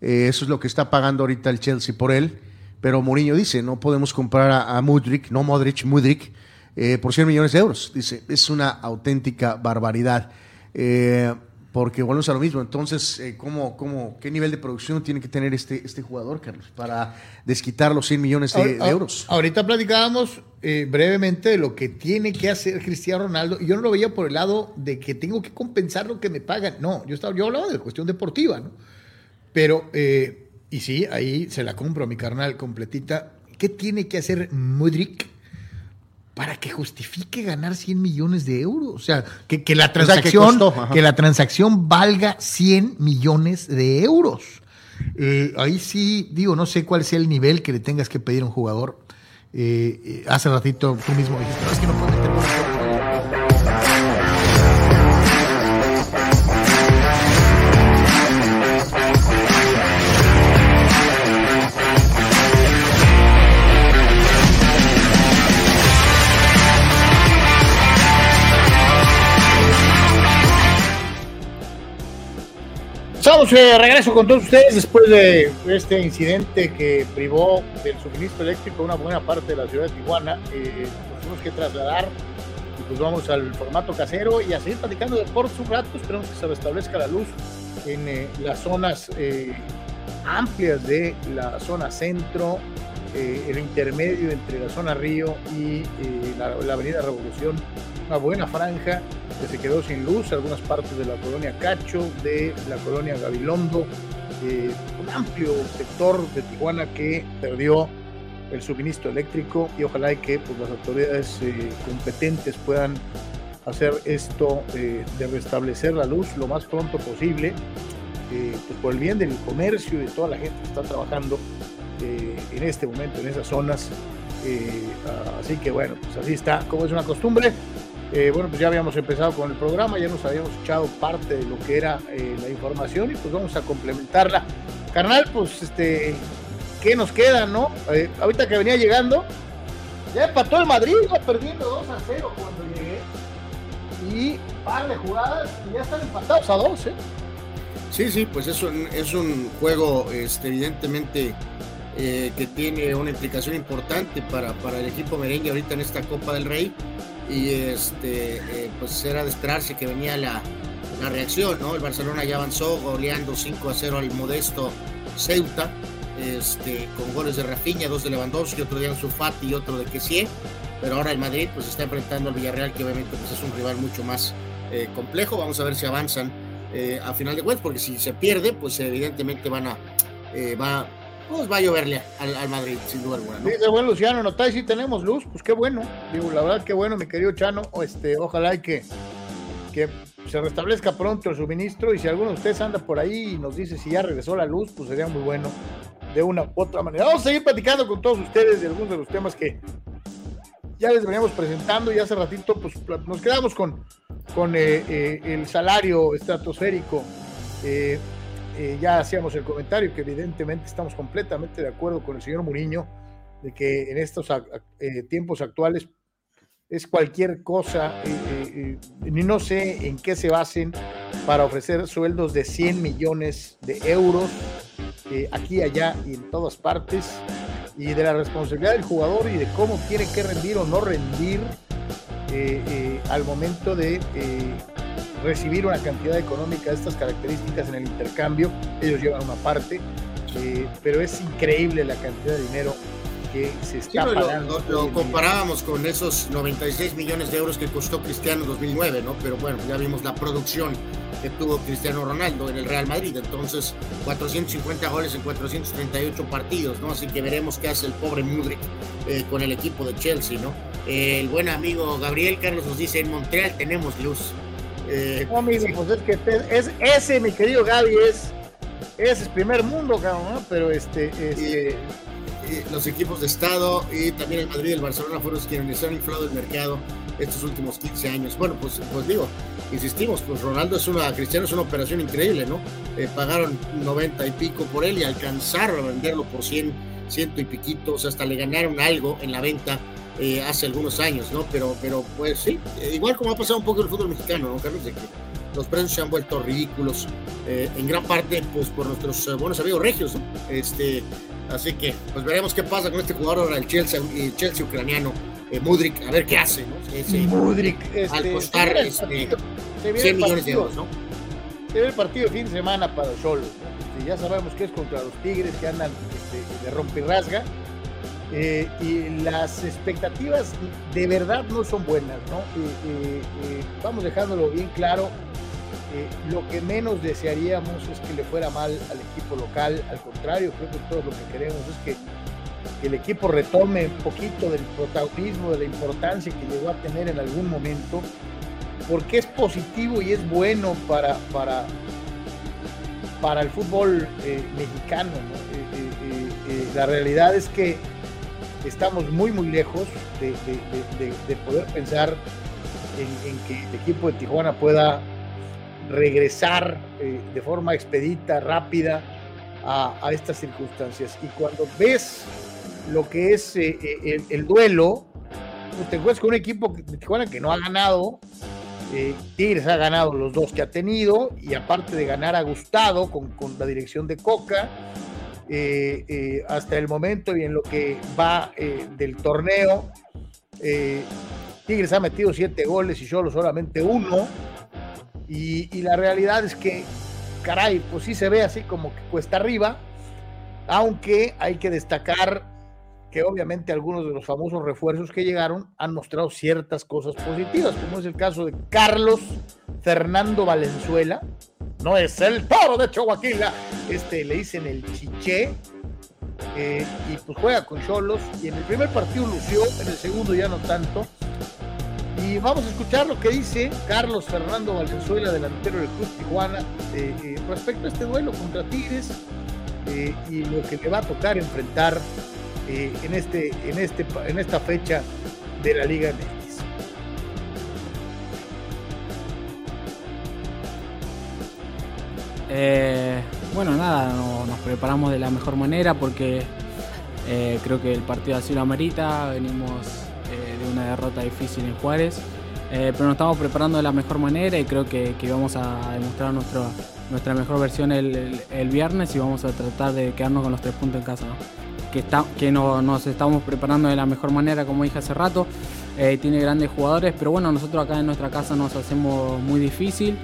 Eh, eso es lo que está pagando ahorita el Chelsea por él. Pero Mourinho dice, no podemos comprar a, a Mudrik, no Modric, Mudrik, eh, por 100 millones de euros. Dice, es una auténtica barbaridad. Porque volvemos a lo mismo. Entonces, eh, ¿cómo, cómo, ¿qué nivel de producción tiene que tener este, este jugador, Carlos, para desquitar los 100 millones de, euros? Ahorita platicábamos eh, brevemente de lo que tiene que hacer Cristiano Ronaldo. Y yo no lo veía por el lado de que tengo que compensar lo que me pagan. No, yo, estaba, yo hablaba de cuestión deportiva, ¿no? Pero, eh, y sí, ahí se la compro a mi carnal completita. ¿Qué tiene que hacer Mudrik para que justifique ganar 100 millones de euros? O sea, que, que la sea, que transacción, costó, que la transacción valga 100 millones de euros. Eh, ahí sí, digo, no sé cuál sea el nivel que le tengas que pedir a un jugador. Eh, eh, hace ratito tú mismo dijiste, no, es que no puedo meter Estamos de regreso con todos ustedes después de este incidente que privó del suministro eléctrico una buena parte de la ciudad de Tijuana. Eh, nos tuvimos que trasladar y pues vamos al formato casero y a seguir platicando de deportes un rato. Esperemos que se restablezca la luz en eh, las zonas eh, amplias de la zona centro, eh, el intermedio entre la zona Río y la, la, Avenida Revolución. Una buena franja que se quedó sin luz, algunas partes de la colonia Cacho, de la colonia Gabilondo, un amplio sector de Tijuana que perdió el suministro eléctrico y ojalá que pues, las autoridades eh, competentes puedan hacer esto eh, de restablecer la luz lo más pronto posible, eh, pues, por el bien del comercio y de toda la gente que está trabajando en este momento en esas zonas. así que bueno, pues así está, como es una costumbre. bueno, pues ya habíamos empezado con el programa, ya nos habíamos echado parte de lo que era la información y pues vamos a complementarla. Carnal, pues este, ¿qué nos queda, no? Eh, ahorita que venía llegando, ya empató el Madrid, va perdiendo 2 a 0 cuando llegué. Y par de jugadas y ya están empatados a 2, ¿eh? Sí, sí, pues es un, es un juego este, evidentemente eh, que tiene una implicación importante para, para, el equipo merengue ahorita en esta Copa del Rey. Y este, eh, pues era de esperarse que venía la, la reacción, ¿no? El Barcelona ya avanzó goleando 5 a 0 al modesto Ceuta este, con goles de Rafinha, dos de Lewandowski, otro de Ansu Fati y otro de Kessie. Pero ahora el Madrid pues está enfrentando al Villarreal, que obviamente pues, es un rival mucho más eh, complejo. Vamos a ver si avanzan a final de cuentas, porque si se pierde, pues evidentemente van a va, pues va a lloverle al, Madrid, sin duda alguna. ¿no? Dice buen Luciano, notáis si tenemos luz, pues qué bueno. Digo, la verdad qué bueno, mi querido Chano. Este, ojalá que, que se restablezca pronto el suministro y si alguno de ustedes anda por ahí y nos dice si ya regresó la luz, pues sería muy bueno de una u otra manera. Vamos a seguir platicando con todos ustedes de algunos de los temas que ya les veníamos presentando y hace ratito pues nos quedamos con, con eh, eh, el salario estratosférico. Eh, ya hacíamos el comentario que evidentemente estamos completamente de acuerdo con el señor Muriño de que en estos tiempos actuales es cualquier cosa, ni no sé en qué se basen para ofrecer sueldos de 100 millones de euros eh, aquí, allá y en todas partes, y de la responsabilidad del jugador y de cómo tiene que rendir o no rendir eh, eh, al momento de recibir una cantidad económica de estas características en el intercambio. Ellos llevan una parte, pero es increíble la cantidad de dinero que se está pagando. Lo, comparábamos con esos 96 millones de euros que costó Cristiano en 2009, ¿no? Pero bueno, ya vimos la producción que tuvo Cristiano Ronaldo en el Real Madrid. Entonces, 450 goles en 438 partidos, ¿no? Así que veremos qué hace el pobre Mudrik eh, con el equipo de Chelsea, ¿no? Eh, el buen amigo Gabriel Carlos nos dice, en Montreal tenemos luz. Eh, no, amigo, pues es que es, ese, mi querido Gaby, es, es el primer mundo, cabrón, ¿no? Pero este... este los equipos de Estado y también el Madrid y el Barcelona fueron quienes han inflado el mercado estos últimos 15 años. Bueno, pues, pues digo, insistimos, pues Ronaldo es una, Cristiano es una operación increíble, ¿no? Eh, pagaron 90 y pico por él y alcanzaron a venderlo por 100, ciento y piquitos, hasta le ganaron algo en la venta eh, hace algunos años, ¿no? Pero, pero pues sí, eh, igual como ha pasado un poco el fútbol mexicano, ¿no, Carlos? De que los precios se han vuelto ridículos, en gran parte pues por nuestros buenos amigos regios, ¿no? Este, así que pues veremos qué pasa con este jugador ahora, el Chelsea, el Chelsea ucraniano, eh, Mudrik, a ver qué hace, ¿no? Mudrik, este, al costar este, 100 millones de euros, ¿no? Se ve el partido de fin de semana para Cholos. Este, ya sabemos que es contra los Tigres que andan este, de rompirrasga. Eh, y las expectativas de verdad no son buenas, ¿no? Eh, eh, vamos dejándolo bien claro. Lo que menos desearíamos es que le fuera mal al equipo local. Al contrario, creo que todo lo que queremos es que que el equipo retome un poquito del protagonismo, de la importancia que llegó a tener en algún momento, porque es positivo y es bueno para, para, para el fútbol eh, mexicano. Eh, eh, la realidad es que estamos muy, muy lejos de, poder pensar en, que el equipo de Tijuana pueda regresar de forma expedita, rápida, a, estas circunstancias. Y cuando ves lo que es eh, eh, el, duelo, pues te encuentras con un equipo que, que no ha ganado. Eh, Tigres ha ganado los dos que ha tenido y aparte de ganar ha gustado con, la dirección de Coca hasta el momento y en lo que va del torneo Tigres ha metido siete goles y solo solamente uno. Y, la realidad es que, caray, pues sí se ve así como que cuesta arriba, aunque hay que destacar que obviamente algunos de los famosos refuerzos que llegaron han mostrado ciertas cosas positivas, como es el caso de Carlos Fernando Valenzuela, no es el toro de Chihuahua, este le dicen el chiché, eh, y pues juega con Cholos, y en el primer partido lució, en el segundo ya no tanto, y vamos a escuchar lo que dice Carlos Fernando Valenzuela, delantero del Club Tijuana, eh, eh, respecto a este duelo contra Tigres y lo que le va a tocar enfrentar en, este, en, este, en esta fecha de la Liga MX. Eh, bueno, nada, nos preparamos de la mejor manera porque eh, creo que el partido así lo amerita. Venimos eh, una derrota difícil en Juárez, pero nos estamos preparando de la mejor manera y creo que, vamos a demostrar nuestro, nuestra mejor versión el, viernes y vamos a tratar de quedarnos con los tres puntos en casa. Que, está, que nos estamos preparando de la mejor manera, como dije hace rato. tiene grandes jugadores, pero bueno, nosotros acá en nuestra casa nos hacemos muy difícil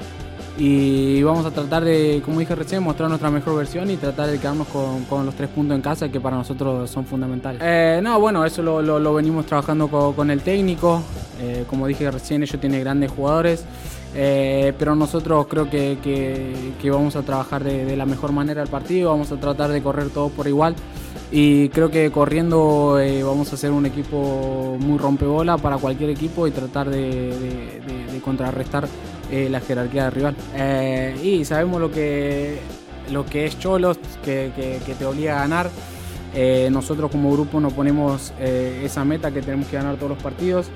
y vamos a tratar de, como dije recién, mostrar nuestra mejor versión y tratar de quedarnos con, los tres puntos en casa que para nosotros son fundamentales. Eh, no, bueno, eso lo, venimos trabajando con, el técnico. Eh, como dije recién, ellos tienen grandes jugadores. Eh, pero nosotros creo que, vamos a trabajar de, la mejor manera el partido, vamos a tratar de correr todo por igual y creo que corriendo vamos a ser un equipo muy rompebola para cualquier equipo y tratar de contrarrestar eh, la jerarquía del rival. Eh, y sabemos lo que, lo que es Cholos, que, te obliga a ganar. Eh, nosotros como grupo nos ponemos esa meta que tenemos que ganar todos los partidos.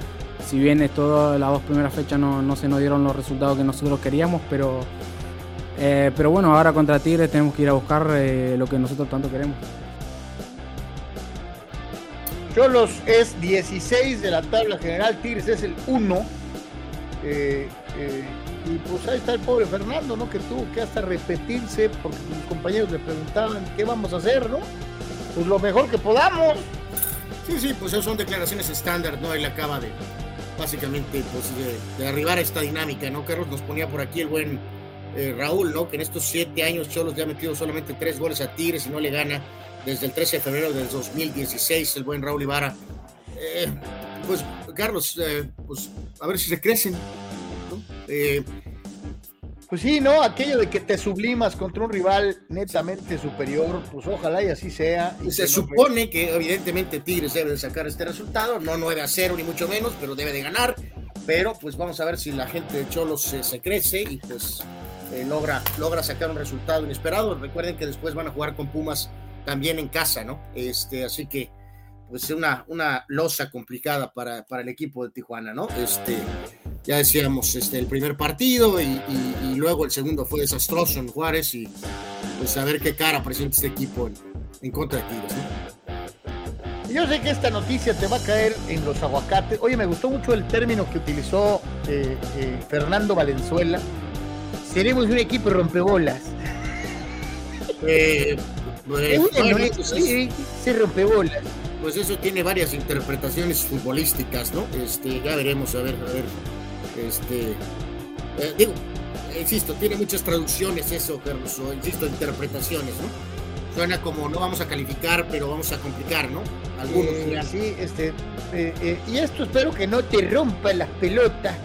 Si bien todas las dos primeras fechas no, no, se nos dieron los resultados que nosotros queríamos, pero, pero bueno, ahora contra Tigres tenemos que ir a buscar lo que nosotros tanto queremos. Cholos es 16 de la tabla general, Tigres es el 1. Y pues ahí está el pobre Fernando, ¿no? Que tuvo que hasta repetirse porque sus compañeros le preguntaban qué vamos a hacer, ¿no? Pues lo mejor que podamos. Sí, sí, pues son declaraciones estándar, ¿no? Él acaba de, básicamente, pues de, arribar a esta dinámica, ¿no? Carlos nos ponía por aquí el buen eh, Raúl, ¿no? Que en estos siete años Cholos ya ha metido solamente tres goles a Tigres y no le gana desde el 13 de febrero del 2016, el buen Raúl Ibarra. Eh, pues, Carlos, eh, pues a ver si se crecen, eh, pues sí, ¿no? Aquello de que te sublimas contra un rival netamente superior, pues ojalá y así sea. se supone que evidentemente Tigres debe de sacar este resultado, no 9 a 0 ni mucho menos, pero debe de ganar. Pero pues vamos a ver si la gente de Cholos se, crece y pues eh, logra, logra sacar un resultado inesperado. Recuerden que después van a jugar con Pumas también en casa, ¿no? Este, así que pues una, una losa complicada para, para el equipo de Tijuana, ¿no? Este, ya decíamos, este, el primer partido y, luego el segundo fue desastroso en Juárez y pues a ver qué cara presenta este equipo en, contra de Tigres, ¿no? Yo sé que esta noticia te va a caer en los aguacates. Oye, me gustó mucho el término que utilizó eh, eh, Fernando Valenzuela. Seremos un equipo rompebolas. Eh, (laughs) pues, pues sí, se rompebolas pues eso tiene varias interpretaciones futbolísticas, ¿no? Este, ya veremos, a ver, a ver. Este, eh, digo, insisto, tiene muchas traducciones eso, Carlos, o insisto, interpretaciones, ¿no? Suena como no vamos a calificar, pero vamos a complicar, ¿no? Algunos. Eh, sí, este, eh, y esto espero que no te rompa las pelotas,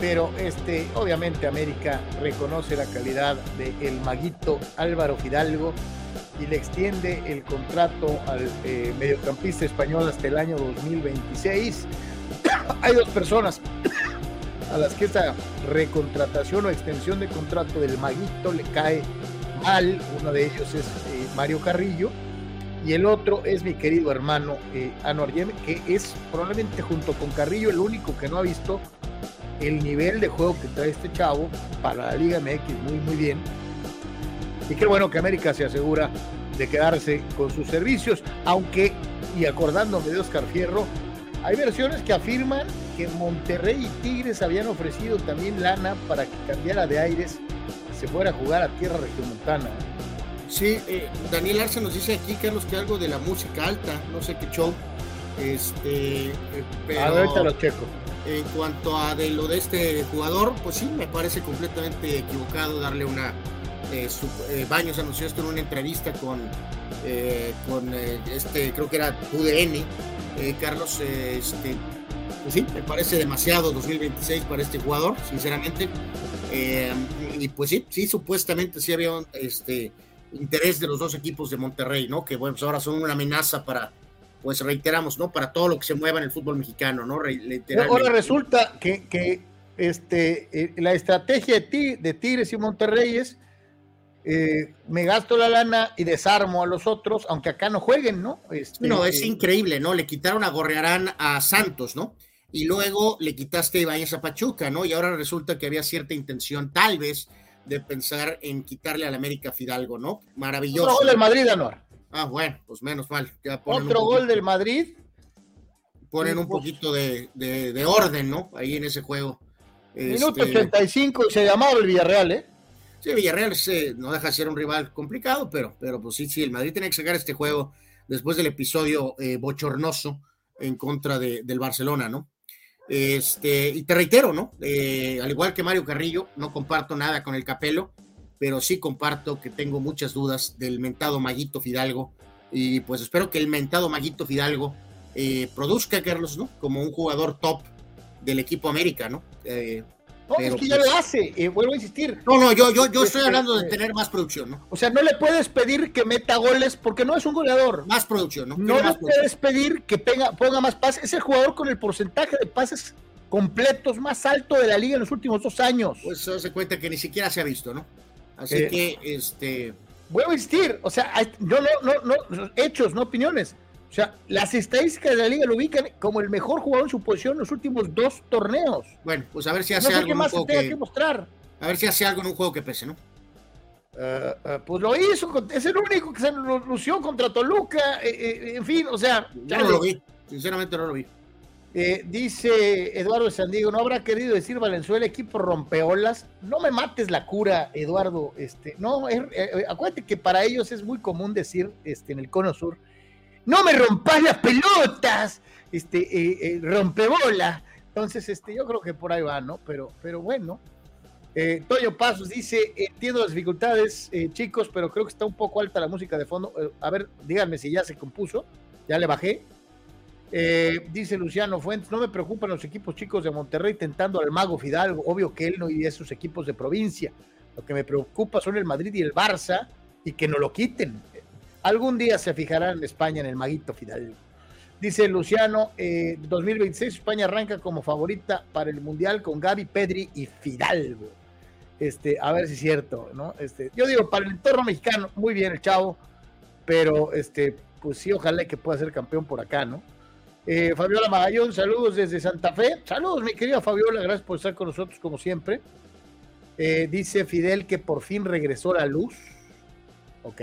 pero este, obviamente América reconoce la calidad del maguito Álvaro Fidalgo y le extiende el contrato al eh, mediocampista español hasta el año 2026. (coughs) Hay dos personas a las que esta recontratación o extensión de contrato del Maguito le cae mal. Uno de ellos es eh, Mario Carrillo y el otro es mi querido hermano eh, Anuar que es probablemente junto con Carrillo el único que no ha visto el nivel de juego que trae este chavo para la Liga MX muy, muy bien y qué bueno que América se asegura de quedarse con sus servicios, aunque, y acordándome de Oscar Fierro, hay versiones que afirman que Monterrey y Tigres habían ofrecido también lana para que cambiara de aires y se fuera a jugar a tierra regiomontana. Sí, eh, Daniel Arce nos dice aquí, Carlos, que algo de la música alta, no sé qué show. Este, eh, pero... ahorita lo checo. En cuanto a de lo de este jugador, pues sí, me parece completamente equivocado darle una... Eh, eh, Baños anunció esto en una entrevista con, eh, este, creo que era UDN, Carlos, este, pues sí, me parece demasiado 2026 para este jugador, sinceramente. y pues sí, sí, supuestamente sí había este, interés de los dos equipos de Monterrey, ¿no? Que bueno, pues ahora son una amenaza para, pues reiteramos, ¿no? Para todo lo que se mueva en el fútbol mexicano, ¿no? Ahora resulta que, este, la estrategia de Tigres y Monterrey es eh, me gasto la lana y desarmo a los otros, aunque acá no jueguen, ¿no? Este, no, es eh, increíble, ¿no? Le quitaron a Gorrearán a Santos, ¿no? Y luego le quitaste a Ibáñez a Pachuca, ¿no? Y ahora resulta que había cierta intención, tal vez, de pensar en quitarle al América Fidalgo, ¿no? Maravilloso. Otro gol del Madrid, Anuar. Ah, bueno, pues menos mal. Otro gol del Madrid. Ponen un poquito de, orden, ¿no? Ahí en ese juego. Minuto 85 este, y se llamaba el Villarreal, ¿eh? Sí, Villarreal no deja de ser un rival complicado, pero, pero pues sí, sí, el Madrid tiene que sacar este juego después del episodio eh, bochornoso en contra del Barcelona, ¿no? Este, y te reitero, ¿no? Eh, al igual que Mario Carrillo, no comparto nada con el Capelo, pero sí comparto que tengo muchas dudas del mentado Maguito Fidalgo. Y pues espero que el mentado Maguito Fidalgo eh, produzca, Carlos, ¿no? Como un jugador top del equipo América, ¿no? Eh, no, es que ya lo hace, eh, vuelvo a insistir. No, no, yo, yo, yo estoy este, hablando de tener más producción, ¿no? O sea, no le puedes pedir que meta goles porque no es un goleador. Más producción, ¿no? No le puedes pedir que ponga más pases. Es el jugador con el porcentaje de pases completos más alto de la liga en los últimos dos años. Pues se hace cuenta que ni siquiera se ha visto, ¿no? Así eh, que, este. Vuelvo a insistir, o sea, yo no, no, no, hechos, no opiniones. O sea, las estadísticas de la liga lo ubican como el mejor jugador en su posición en los últimos dos torneos. Bueno, pues a ver si hace algo. más que, mostrar. A ver si hace algo en un juego que pese, ¿no? Eh, eh, pues lo hizo, es el único que se lució contra Toluca, eh, en fin, o sea. Yo no lo vi, sinceramente no lo vi. dice Eduardo Sandiego, ¿no habrá querido decir Valenzuela equipo rompeolas? No me mates la cura, Eduardo. Este, no, acuérdate que para ellos es muy común decir este, en el cono sur, no me rompas las pelotas, este, eh, eh. Entonces, este, yo creo que por ahí va, ¿no? Pero, pero bueno. Eh, Toyo Pasos dice, entiendo las dificultades, eh, chicos, pero creo que está un poco alta la música de fondo. a ver, díganme si ya se compuso, ya le bajé. dice Luciano Fuentes, no me preocupan los equipos chicos de Monterrey tentando al mago Fidalgo, obvio que él no a esos equipos de provincia. Lo que me preocupa son el Madrid y el Barça y que no lo quiten. Algún día se fijará en España en el maguito Fidalgo. Dice Luciano, 2026 eh, España arranca como favorita para el Mundial con Gaby, Pedri y Fidalgo. Este, a ver si es cierto, ¿no? Este, yo digo, para el entorno mexicano, muy bien el chavo, pero este, pues sí, ojalá que pueda ser campeón por acá, ¿no? Eh, Fabiola Magallón, saludos desde Santa Fe. Saludos, mi querida Fabiola, gracias por estar con nosotros como siempre. Eh, dice Fidel que por fin regresó la luz. Ok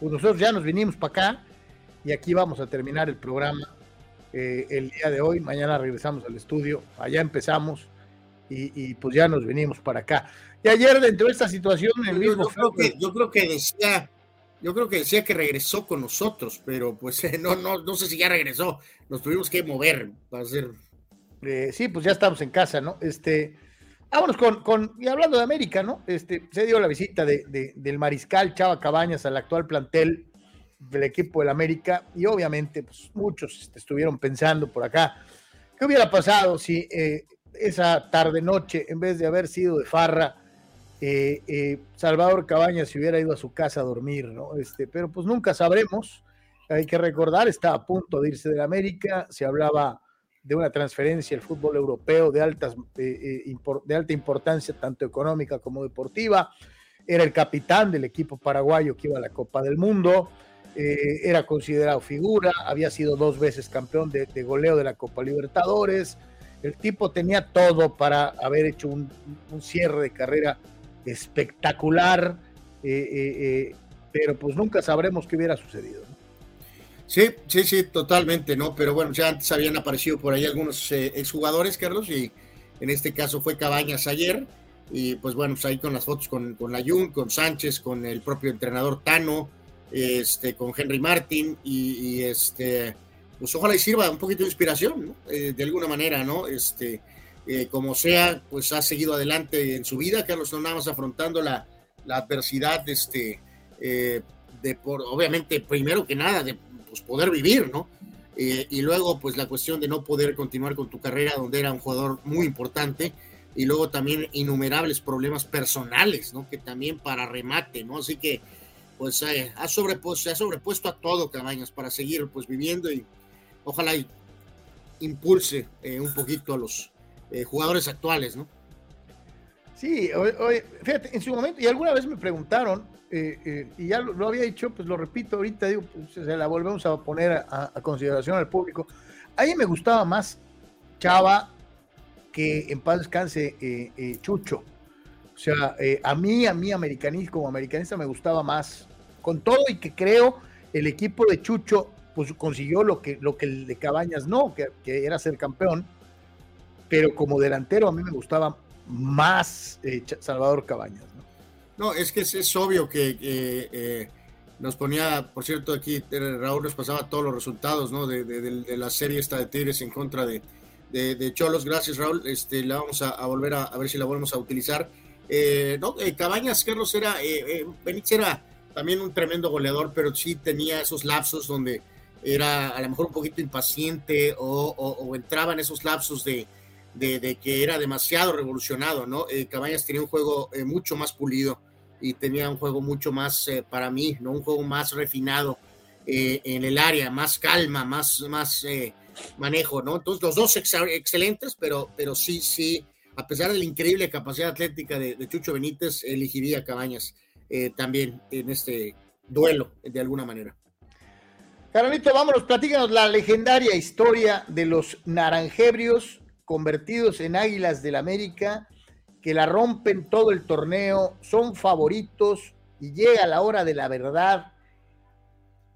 pues nosotros ya nos vinimos para acá y aquí vamos a terminar el programa eh, el día de hoy. Mañana regresamos al estudio, allá empezamos y, pues ya nos vinimos para acá. Y ayer dentro de esta situación, el mismo... Yo, creo que, yo creo que decía... Yo creo que decía que regresó con nosotros, pero pues (laughs) no, no, no sé si ya regresó. Nos tuvimos que mover para hacer. Eh, sí, pues ya estamos en casa, ¿no? Este, Vámonos con, con, y hablando de América, ¿no? Este, se dio la visita de, del mariscal Chava Cabañas al actual plantel del equipo del América y obviamente pues, muchos este, estuvieron pensando por acá, ¿qué hubiera pasado si eh, esa tarde-noche, en vez de haber sido de farra, eh, eh, Salvador Cabañas se hubiera ido a su casa a dormir, ¿no? Este, pero pues nunca sabremos, hay que recordar, está a punto de irse del América, se hablaba de una transferencia al fútbol europeo de, altas, eh, eh, de alta importancia, tanto económica como deportiva. Era el capitán del equipo paraguayo que iba a la Copa del Mundo. Eh, era considerado figura, había sido dos veces campeón de, goleo de la Copa Libertadores. El tipo tenía todo para haber hecho un, cierre de carrera espectacular, pero pues nunca sabremos qué hubiera sucedido. Sí, sí, sí, totalmente, ¿no? Pero bueno, ya antes habían aparecido por ahí algunos eh, exjugadores, Carlos, y en este caso fue Cabañas ayer, y pues bueno, pues ahí con las fotos con, con la Jun, con Sánchez, con el propio entrenador Tano, este, con Henry Martin, y, este, pues ojalá y sirva un poquito de inspiración, de alguna manera, ¿no? Este, como sea, pues ha seguido adelante en su vida, Carlos, no nada más afrontando la, la adversidad, este, de por, obviamente, primero que nada, de pues, poder vivir, ¿no? y luego, pues la cuestión de no poder continuar con tu carrera, donde era un jugador muy importante, y luego también innumerables problemas personales, ¿no? Que también para remate, ¿no? Así que, pues, eh, ha sobrepuesto, se ha sobrepuesto a todo Cabañas para seguir, pues, viviendo y ojalá impulse eh, un poquito a los eh, jugadores actuales, ¿no? Sí, fíjate, en su momento, y alguna vez me preguntaron, y ya lo, había dicho, pues lo repito ahorita, digo, pues, se la volvemos a poner a, a consideración al público. A mí me gustaba más Chava que en paz descanse eh, eh, Chucho. O sea, eh, a mí, a mí, americanista, como americanista, me gustaba más. Con todo y que creo el equipo de Chucho pues consiguió lo que, lo que el de Cabañas no, que, era ser campeón. Pero como delantero a mí me gustaba más Salvador Cabañas. ¿No? es que es, obvio que nos ponía, por cierto, aquí Raúl nos pasaba todos los resultados ¿no? de, de la serie esta de Tigres en contra de, de, Cholos. Gracias, Raúl. Este, la vamos a, volver a, ver si la volvemos a utilizar. Eh, no, eh, Cabañas, Carlos, era, eh, Benítez era también un tremendo goleador, pero sí tenía esos lapsos donde era a lo mejor un poquito impaciente o, entraba en esos lapsos de, de, que era demasiado revolucionado, ¿no? Cabañas tenía un juego mucho más pulido y tenía un juego mucho más, para mí, ¿no? Un juego más refinado en el área, más calma, más, más manejo, ¿no? Entonces, los dos excelentes, pero, pero sí, sí, a pesar de la increíble capacidad atlética de, Chucho Benítez, elegiría Cabañas eh, también en este duelo, de alguna manera. Carolito, vámonos, platícanos la legendaria historia de los naranjebrios convertidos en águilas del América, que la rompen todo el torneo, son favoritos y llega la hora de la verdad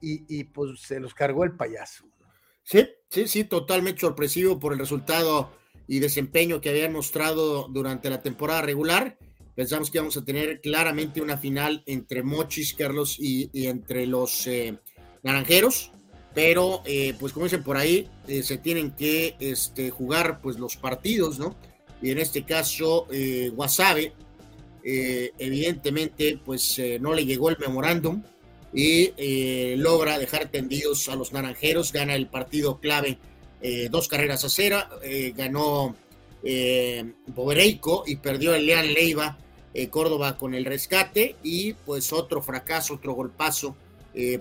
y, pues se los cargó el payaso. Sí, sí, sí, totalmente sorpresivo por el resultado y desempeño que habían mostrado durante la temporada regular. Pensamos que íbamos a tener claramente una final entre Mochis, Carlos, y, entre los eh, Naranjeros, pero eh, pues como dicen por ahí, eh, se tienen que este, jugar pues los partidos, ¿no? Y en este caso, Wasabe, evidentemente, pues no le llegó el memorándum y eh, logra dejar tendidos a los naranjeros, gana el partido clave eh, dos carreras a cero, eh, ganó Bobereico y perdió el Leán Leiva Córdoba con el rescate y pues otro fracaso, otro golpazo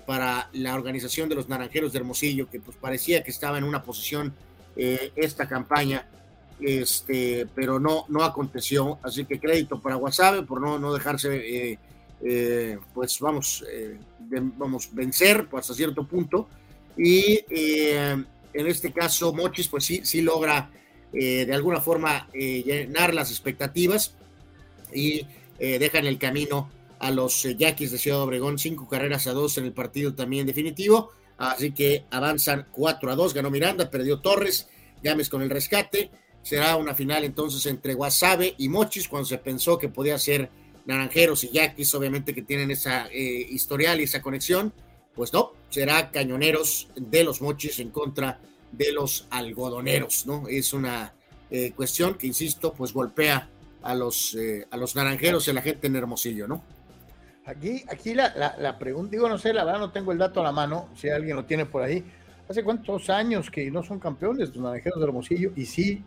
para la organización de los naranjeros de Hermosillo que pues parecía que estaba en una posición esta campaña este, pero no, no aconteció. Así que crédito para Guasave por no, no dejarse eh, pues vamos, eh, vamos vencer hasta cierto punto. Y eh, en este caso, Mochis, pues sí, sí logra de alguna forma llenar las expectativas y dejan el camino a los Yaquis de Ciudad Obregón, cinco carreras a dos en el partido también definitivo. Así que avanzan 4 a 2, ganó Miranda, perdió Torres, Gámez con el rescate. Será una final entonces entre Guasave y Mochis, cuando se pensó que podía ser Naranjeros y Yaquis, obviamente que tienen esa eh, historial y esa conexión, pues no, será Cañoneros de los Mochis en contra de los algodoneros, ¿no? Es una eh, cuestión que, insisto, pues golpea a los, eh, a los naranjeros y a la gente en Hermosillo, ¿no? Aquí, aquí la, la, pregunta, digo, no sé, la verdad no tengo el dato a la mano, si alguien lo tiene por ahí. ¿Hace cuántos años que no son campeones los naranjeros de Hermosillo? Y sí,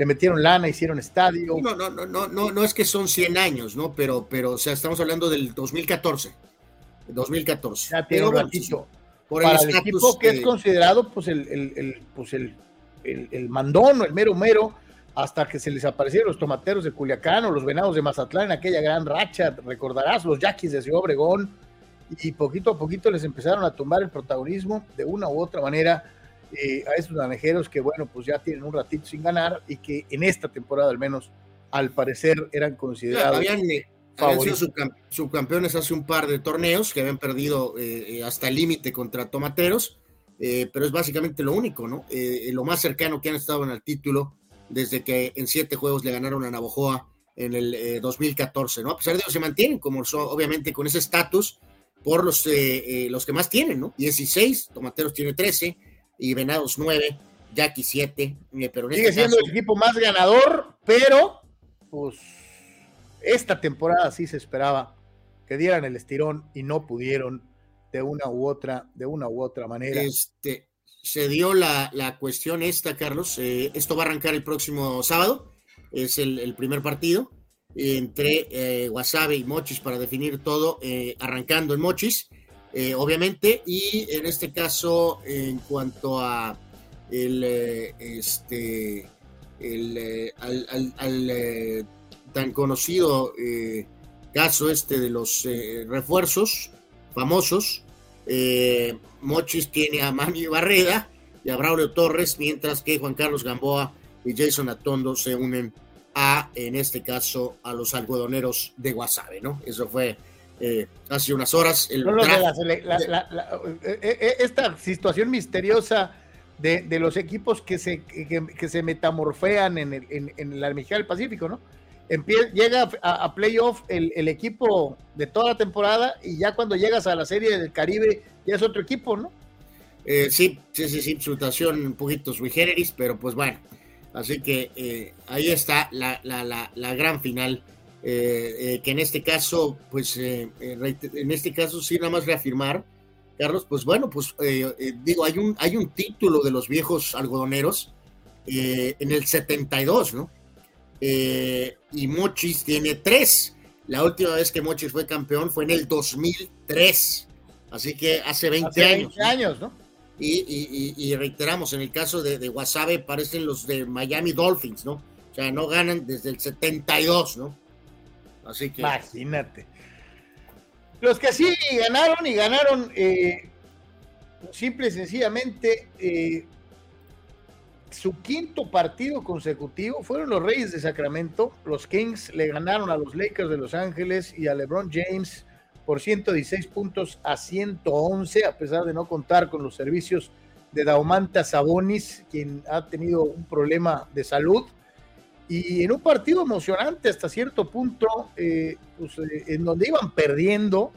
le metieron lana, hicieron estadio. No, no, no, no, no, no es que son 100 años, ¿no? Pero, pero, o sea, estamos hablando del 2014. 2014. Ya tiene un ratito. Por Para el, equipo que es considerado, pues, el, el, el pues el, el, mandón, el mero mero, hasta que se les aparecieron los tomateros de Culiacán o los venados de Mazatlán en aquella gran racha, recordarás, los yaquis de Ciudad Obregón, y poquito a poquito les empezaron a tomar el protagonismo de una u otra manera eh, a esos naranjeros que, bueno, pues ya tienen un ratito sin ganar y que en esta temporada al menos, al parecer, eran considerados. habían, eh, sido subcampeones hace un par de torneos que habían perdido eh, hasta el límite contra Tomateros, pero es básicamente lo único, ¿no? lo más cercano que han estado en el título desde que en siete juegos le ganaron a Navojoa en el 2014, ¿no? A pesar de eso se mantienen como obviamente con ese estatus por los, los que más tienen, ¿no? 16, Tomateros tiene 13, y Venados 9, Jackie 7. pero Sigue este siendo el equipo más ganador, pero pues esta temporada sí se esperaba que dieran el estirón y no pudieron de una u otra, de una u otra manera. Este, se dio la, cuestión esta, Carlos. Eh, esto va a arrancar el próximo sábado. Es el, primer partido entre eh, Wasabe y Mochis para definir todo, eh, arrancando en Mochis, obviamente. Y en este caso, en cuanto a el, este, el, al tan conocido caso este de los refuerzos, famosos. Eh, Mochis tiene a Manny Barreda y a Braulio Torres, mientras que Juan Carlos Gamboa y Jason Atondo se unen a, en este caso, a los algodoneros de Guasave, ¿no? Eso fue eh, hace unas horas. esta situación misteriosa de, los equipos que se, que, se metamorfean en, el, en, en la del Pacífico, ¿no? llega a, playoff el, equipo de toda la temporada y ya cuando llegas a la serie del Caribe ya es otro equipo, ¿no? Eh, sí, sí, sí, sí, situación un poquito sui generis, pero pues bueno, así que eh, ahí está la, gran final, eh, que en este caso, pues en este caso sí, nada más reafirmar, Carlos, pues bueno, pues digo, hay un, hay un título de los viejos algodoneros en el 72, ¿no? Eh, y Mochis tiene tres. La última vez que Mochis fue campeón fue en el 2003, así que hace 20 años. años, ¿no? Y, reiteramos, en el caso de, de, Wasabe parecen los de Miami Dolphins, ¿no? O sea, no ganan desde el 72, ¿no? Así que... Imagínate. Los que sí ganaron y ganaron eh, simple y sencillamente eh, su quinto partido consecutivo fueron los Reyes de Sacramento. Los Kings le ganaron a los Lakers de Los Ángeles y a LeBron James por 116 puntos a 111, a pesar de no contar con los servicios de Daumanta Sabonis, quien ha tenido un problema de salud. Y en un partido emocionante hasta cierto punto, eh, pues, eh, en donde iban perdiendo,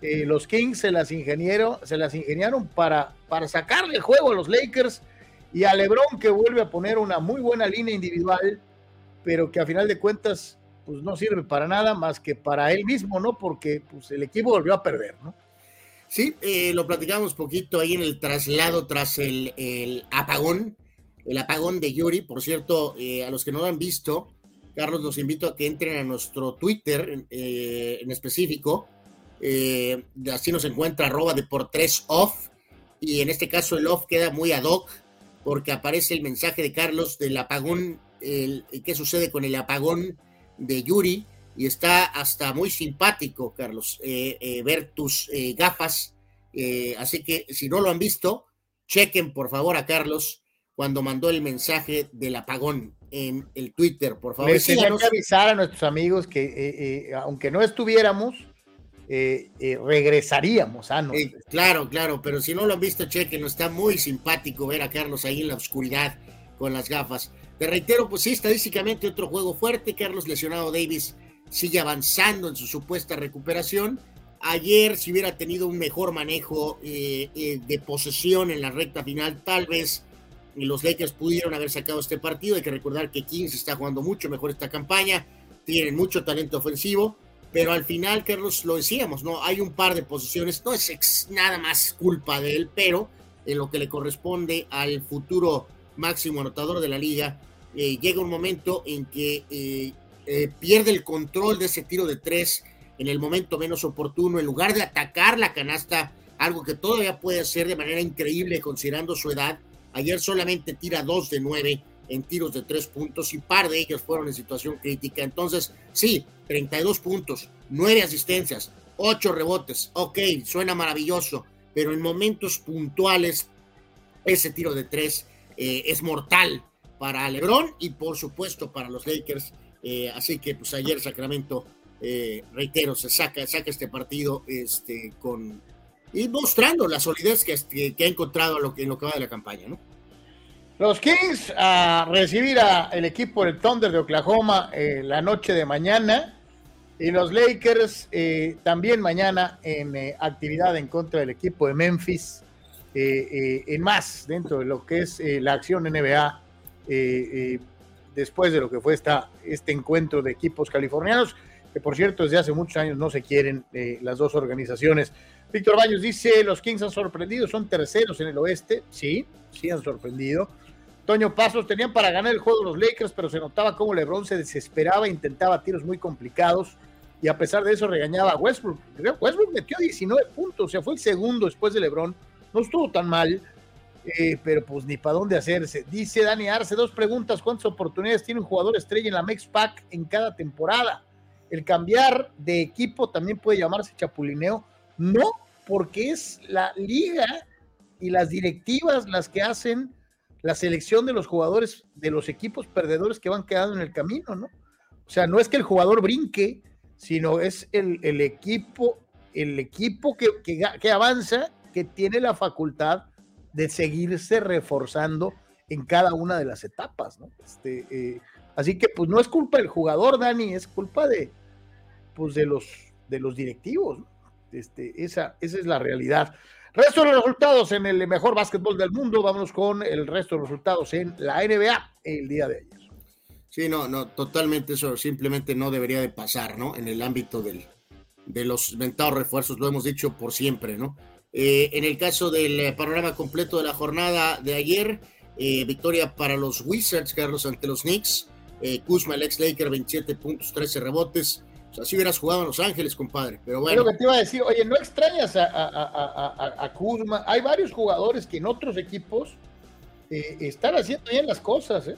eh, los Kings se las, ingeniero, se las ingeniaron para, para sacarle juego a los Lakers y a Lebron que vuelve a poner una muy buena línea individual, pero que a final de cuentas pues no sirve para nada más que para él mismo, ¿no? Porque pues el equipo volvió a perder, ¿no? Sí, eh, lo platicamos poquito ahí en el traslado tras el, apagón, el apagón de Yuri. Por cierto, eh, a los que no lo han visto, Carlos, los invito a que entren a nuestro Twitter eh, en específico. así nos encuentra arroba de por tres off. Y en este caso el off queda muy ad hoc porque aparece el mensaje de Carlos del apagón, el, qué sucede con el apagón de Yuri, y está hasta muy simpático, Carlos, eh, eh, ver tus eh, gafas. así que si no lo han visto, chequen por favor a Carlos cuando mandó el mensaje del apagón en el Twitter, por favor. Les tenía que avisar a nuestros amigos que aunque no estuviéramos, eh, eh, regresaríamos a eh, claro, claro, pero si no lo han visto, chequen, está muy simpático ver a Carlos ahí en la oscuridad con las gafas. Te reitero, pues sí, estadísticamente otro juego fuerte. Carlos lesionado Davis sigue avanzando en su supuesta recuperación. Ayer, si hubiera tenido un mejor manejo de posesión en la recta final, tal vez los Lakers pudieron haber sacado este partido. Hay que recordar que Kings está jugando mucho mejor esta campaña, tienen mucho talento ofensivo pero al final, Carlos, lo decíamos, ¿no? Hay un par de posiciones, no es nada más culpa de él, pero en lo que le corresponde al futuro máximo anotador de la liga, eh, llega un momento en que eh, eh, pierde el control de ese tiro de tres en el momento menos oportuno, en lugar de atacar la canasta, algo que todavía puede hacer de manera increíble considerando su edad. Ayer solamente tira dos de nueve en tiros de tres puntos y par de ellos fueron en situación crítica. Entonces, sí, 32 puntos, 9 asistencias, 8 rebotes. Ok, suena maravilloso, pero en momentos puntuales ese tiro de tres eh, es mortal para LeBron y por supuesto para los Lakers. Eh, así que pues ayer Sacramento, eh, reitero, se saca, saca este partido este, con y mostrando la solidez que, que ha encontrado lo que, en lo que va de la campaña, ¿no? Los Kings a recibir al equipo del Thunder de Oklahoma eh, la noche de mañana. Y los Lakers eh, también mañana en eh, actividad en contra del equipo de Memphis. en más dentro de lo que es la acción NBA después de lo que fue esta, este encuentro de equipos californianos, que por cierto desde hace muchos años no se quieren las dos organizaciones. Víctor Baños dice, los Kings han sorprendido, son terceros en el oeste, sí, sí han sorprendido. Toño Pasos tenían para ganar el juego los Lakers, pero se notaba cómo LeBron se desesperaba, intentaba tiros muy complicados y a pesar de eso regañaba a Westbrook. Westbrook metió 19 puntos, o sea, fue el segundo después de LeBron, no estuvo tan mal, eh, pero pues ni para dónde hacerse. Dice Dani Arce, dos preguntas, ¿cuántas oportunidades tiene un jugador estrella en la Mex Pack en cada temporada? El cambiar de equipo también puede llamarse chapulineo. No, porque es la liga y las directivas las que hacen la selección de los jugadores de los equipos perdedores que van quedando en el camino, ¿no? O sea, no es que el jugador brinque, sino es el, equipo, el equipo que, avanza, que tiene la facultad de seguirse reforzando en cada una de las etapas, ¿no? Este, eh, así que, pues no es culpa del jugador, Dani, es culpa de, pues, de los, de los directivos, ¿no? Este, esa, esa es la realidad. Resto de los resultados en el mejor básquetbol del mundo. Vámonos con el resto de los resultados en la NBA el día de ayer. Sí, no, no, totalmente eso simplemente no debería de pasar, ¿no? En el ámbito del, de los inventados refuerzos, lo hemos dicho por siempre, ¿no? Eh, en el caso del eh, panorama completo de la jornada de ayer, eh, victoria para los Wizards, Carlos, ante los Knicks. Kuzma, el ex Laker, 27 puntos, 13 rebotes. Si hubieras jugado en Los Ángeles, compadre. Pero bueno. Lo que te iba a decir, oye, no extrañas a, Kuzma. Hay varios jugadores que en otros equipos eh, están haciendo bien las cosas, ¿eh?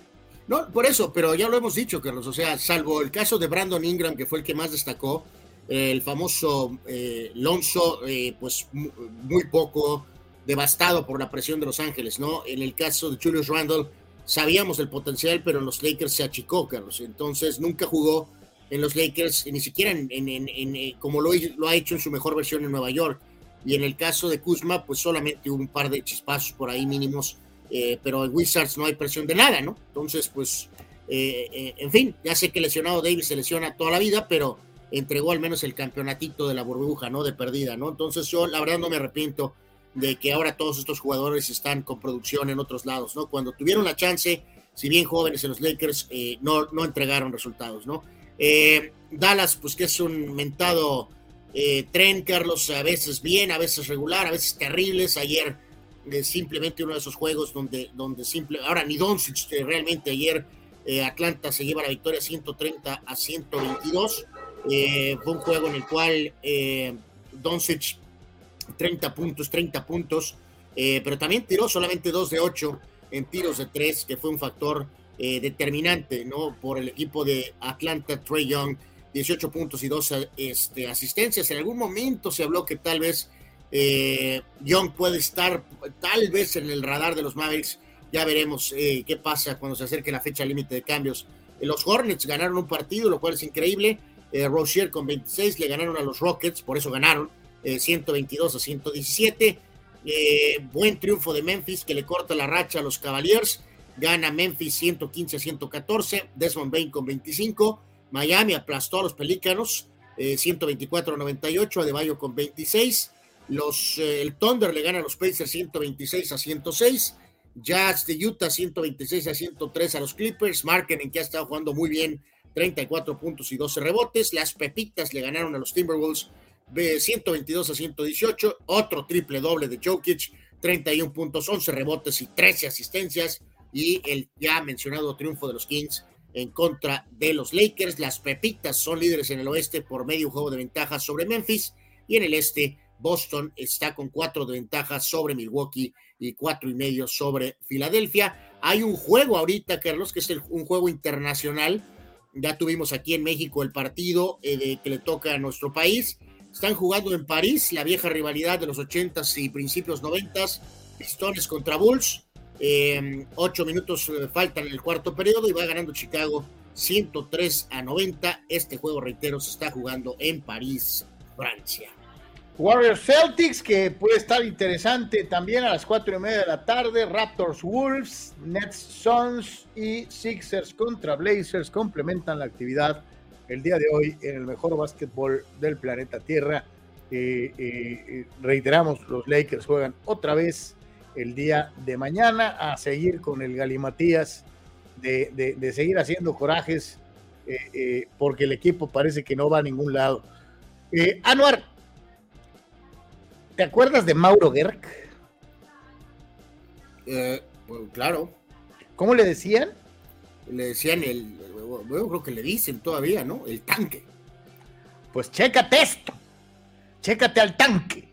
No, por eso, pero ya lo hemos dicho, Carlos. O sea, salvo el caso de Brandon Ingram, que fue el que más destacó, el famoso eh, Lonzo, eh, pues muy poco devastado por la presión de Los Ángeles, ¿no? En el caso de Julius Randle, sabíamos el potencial, pero en los Lakers se achicó, Carlos. Entonces nunca jugó en los Lakers, ni siquiera en, eh, como lo, ha hecho en su mejor versión en Nueva York. Y en el caso de Kuzma, pues solamente un par de chispazos por ahí mínimos, eh, pero en Wizards no hay presión de nada, ¿no? Entonces, pues, eh, en fin, ya sé que lesionado Davis se lesiona toda la vida, pero entregó al menos el campeonatito de la burbuja, ¿no? De perdida, ¿no? Entonces yo la verdad no me arrepiento de que ahora todos estos jugadores están con producción en otros lados, ¿no? Cuando tuvieron la chance, si bien jóvenes en los Lakers, no, no entregaron resultados, ¿no? Eh, Dallas, pues que es un mentado eh, tren, Carlos, a veces bien, a veces regular, a veces terribles. Ayer eh, simplemente uno de esos juegos donde, donde ahora ni Doncic realmente ayer Atlanta se lleva la victoria 130 a 122. fue un juego en el cual Doncic 30 puntos, 30 puntos, pero también tiró solamente 2 de 8 en tiros de 3, que fue un factor eh, determinante ¿no? por el equipo de Atlanta, Trey Young, 18 puntos y 12 este, asistencias. En algún momento se habló que tal vez eh, Young puede estar tal vez en el radar de los Mavericks. Ya veremos eh, qué pasa cuando se acerque la fecha límite de cambios. Los Hornets ganaron un partido, lo cual es increíble. Eh, Rozier con 26 le ganaron a los Rockets, por eso ganaron 122 a 117. buen triunfo de Memphis que le corta la racha a los Cavaliers gana Memphis 115 a 114, Desmond Bain con 25, Miami aplastó a los Pelícanos 124 a 98, Adebayo con 26, los, eh, el Thunder le gana a los Pacers 126 a 106, Jazz de Utah 126 a 103 a los Clippers, en que ha estado jugando muy bien 34 puntos y 12 rebotes, las Pepitas le ganaron a los Timberwolves 122 a 118, otro triple doble de Jokic, 31 puntos, 11 rebotes y 13 asistencias, y el ya mencionado triunfo de los Kings en contra de los Lakers. Las Pepitas son líderes en el oeste por medio juego de ventaja sobre Memphis y en el este Boston está con cuatro de ventaja sobre Milwaukee y cuatro y medio sobre Filadelfia. Hay un juego ahorita, Carlos, que es un juego internacional. Ya tuvimos aquí en México el partido eh, que le toca a nuestro país. Están jugando en París la vieja rivalidad de los ochentas y principios noventas, Pistones contra Bulls. Eh, ocho minutos eh, faltan en el cuarto periodo y va ganando Chicago 103 a 90. Este juego, reitero, se está jugando en París, Francia. Warriors Celtics, que puede estar interesante también a las cuatro y media de la tarde. Raptors Wolves, Nets Suns y Sixers contra Blazers complementan la actividad el día de hoy en el mejor básquetbol del planeta Tierra. Eh, reiteramos, los Lakers juegan otra vez el día de mañana, a seguir con el Galimatías, de, de, seguir haciendo corajes, eh, eh, porque el equipo parece que no va a ningún lado. Eh, Anuar, ¿te acuerdas de Mauro Gerg? claro. ¿Cómo le decían? Le decían el, yo creo que le dicen todavía, ¿no? El tanque. Pues chécate esto, chécate al tanque.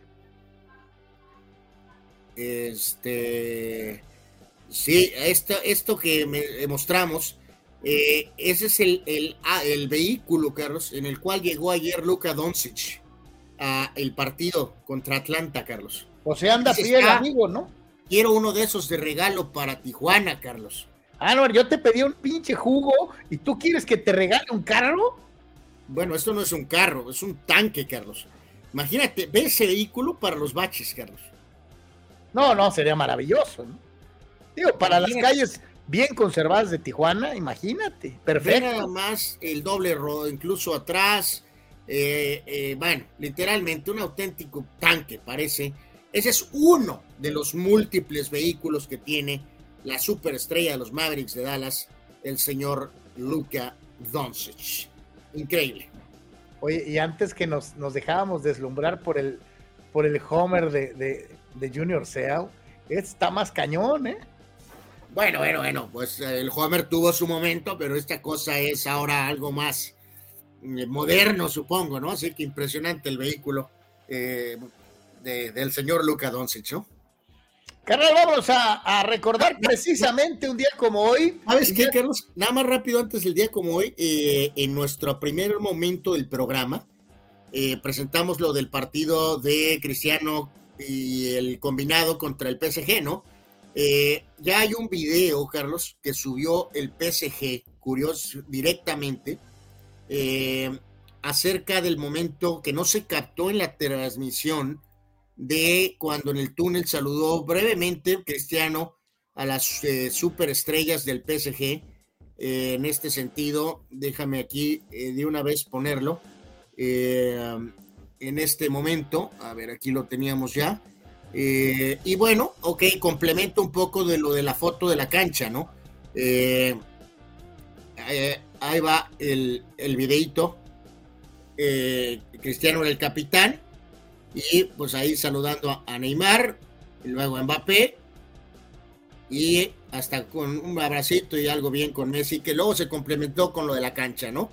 Este, sí, esto, esto que me, mostramos, eh, ese es el, el, ah, el, vehículo, Carlos, en el cual llegó ayer Luka Doncic a el partido contra Atlanta, Carlos. O sea, anda fiel, amigo, ¿no? Quiero uno de esos de regalo para Tijuana, Carlos. Álvaro, yo te pedí un pinche jugo y tú quieres que te regale un carro. Bueno, esto no es un carro, es un tanque, Carlos. Imagínate, ve ese vehículo para los baches, Carlos. No, no, sería maravilloso, ¿no? Digo, para las calles bien conservadas de Tijuana, imagínate, perfecto. nada más el doble rodo, incluso atrás, eh, eh, bueno, literalmente un auténtico tanque, parece. Ese es uno de los múltiples vehículos que tiene la superestrella de los Mavericks de Dallas, el señor Luka Doncic. Increíble. Oye, y antes que nos, nos dejábamos deslumbrar por el, por el Homer de, Junior Seau, está más cañón, ¿eh? Bueno, bueno, bueno, pues eh, el Homer tuvo su momento, pero esta cosa es ahora algo más eh, moderno, supongo, ¿no? Así que impresionante el vehículo eh, del señor Luka Doncic, ¿no? Carnal, vamos a, recordar precisamente un día como hoy. ¿Sabes qué, Carlos? Nada más rápido antes del día como hoy, eh, en nuestro primer momento del programa, eh, presentamos lo del partido de Cristiano y el combinado contra el PSG, ¿no? Eh, ya hay un video, Carlos, que subió el PSG, curioso, directamente, acerca del momento que no se captó en la transmisión de cuando en el túnel saludó brevemente Cristiano a las eh, superestrellas del PSG. Eh, en este sentido, déjame aquí eh, de una vez ponerlo. En este momento, a ver, aquí lo teníamos ya. y bueno, ok, complemento un poco de lo de la foto de la cancha, ¿no? ahí va el, el videito. Cristiano era el capitán y pues ahí saludando a Neymar, y luego a Mbappé, y hasta con un abracito y algo bien con Messi, que luego se complementó con lo de la cancha, ¿no?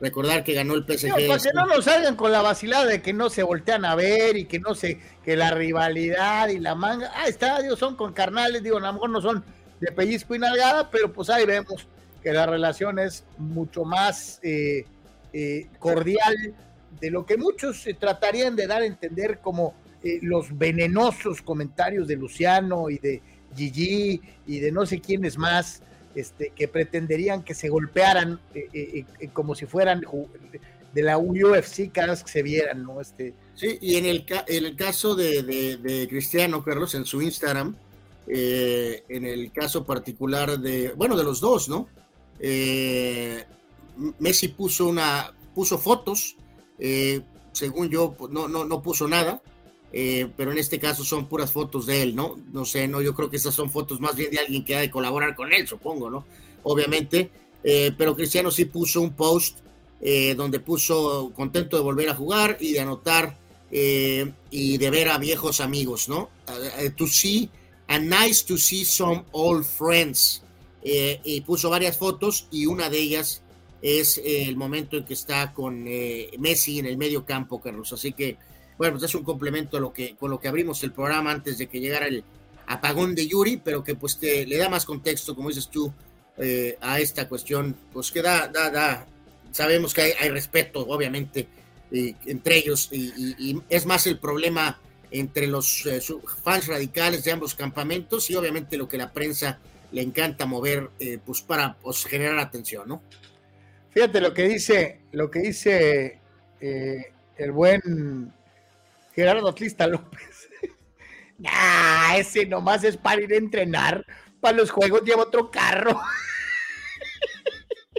Recordar que ganó el PSG. para que no nos salgan con la vacilada de que no se voltean a ver y que no se, que la rivalidad y la manga, ah, está, Dios, son con carnales, digo, a lo mejor no son de pellizco y nalgada, pero pues ahí vemos que la relación es mucho más eh, eh, cordial de lo que muchos se tratarían de dar a entender como eh, los venenosos comentarios de Luciano y de Gigi y de no sé quiénes más, este, que pretenderían que se golpearan eh, eh, como si fueran de la UFC cada que se vieran, ¿no? Este, sí, y en el, en el caso de, Cristiano Carlos, en su Instagram, en el caso particular de, bueno, de los dos, ¿no? Messi puso una, puso fotos eh, según yo, pues, no, no, no puso nada, eh, pero en este caso son puras fotos de él, ¿no? No sé, no, yo creo que esas son fotos más bien de alguien que ha de colaborar con él, supongo, ¿no? Obviamente, eh, pero Cristiano sí puso un post donde puso contento de volver a jugar y de anotar y de ver a viejos amigos, ¿no? to see, and nice to see some old friends. y puso varias fotos y una de ellas es eh, el momento en que está con eh, Messi en el medio campo, Carlos. Así que, bueno, pues es un complemento con lo que abrimos el programa antes de que llegara el apagón de Yuri, pero que pues le da más contexto, como dices tú, eh, a esta cuestión, pues que da, da, da, sabemos que hay, respeto, obviamente, entre ellos, y, es más el problema entre los fans radicales de ambos campamentos y obviamente lo que la prensa le encanta mover, pues para pues, generar atención, ¿no? Fíjate lo que dice, lo que dice eh, el buen Gerardo Atlista López. (laughs) nah, ese nomás es para ir a entrenar. Para los juegos lleva otro carro. (laughs)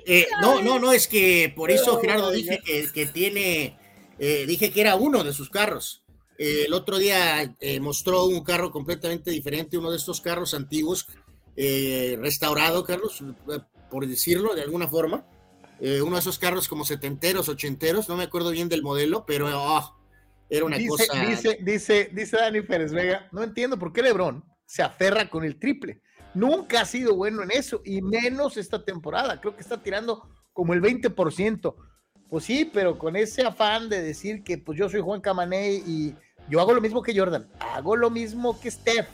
Eh, no, no, no, es que por eso Gerardo dije que, tiene, eh, dije que era uno de sus carros. eh, el otro día mostró un carro completamente diferente, uno de estos carros antiguos, restaurado, Carlos, por decirlo de alguna forma. uno de esos carros como setenteros, ochenteros, no me acuerdo bien del modelo, pero oh, era una cosa. Dice, dice, dice Dani Pérez Vega, no entiendo por qué Lebron se aferra con el triple. Nunca ha sido bueno en eso, y menos esta temporada. Creo que está tirando como el 20%. Pues sí, pero con ese afán de decir que pues yo soy Juan Camané y yo hago lo mismo que Jordan, hago lo mismo que Steph,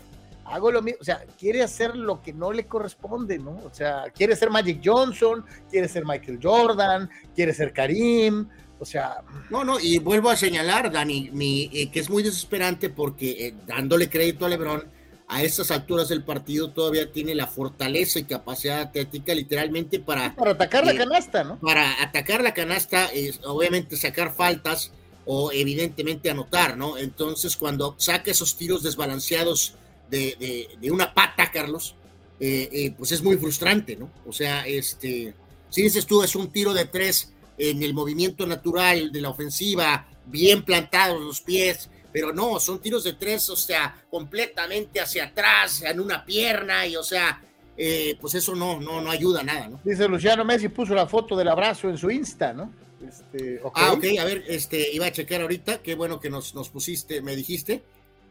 hago lo mismo, o sea, quiere hacer lo que no le corresponde, ¿no? O sea, quiere ser Magic Johnson, quiere ser Michael Jordan, quiere ser Karim, o sea... No, no, y vuelvo a señalar, Dani, mi, eh, que es muy desesperante porque eh, dándole crédito a Lebron, a estas alturas del partido todavía tiene la fortaleza y capacidad atlética literalmente para... Para atacar la eh, canasta, ¿no? Para atacar la canasta, obviamente sacar faltas o evidentemente anotar, ¿no? Entonces cuando saca esos tiros desbalanceados de, una pata, Carlos, eh, eh, pues es muy frustrante, ¿no? O sea, este, si dices tú, es un tiro de tres en el movimiento natural de la ofensiva, bien plantados los pies, pero no, son tiros de tres, o sea, completamente hacia atrás, en una pierna, y o sea, eh, pues eso no, no, no ayuda a nada, ¿no? Dice Luciano Messi puso la foto del abrazo en su Insta, ¿no? Este, Ah, ok, a ver, este, iba a checar ahorita, qué bueno que nos, nos pusiste, me dijiste.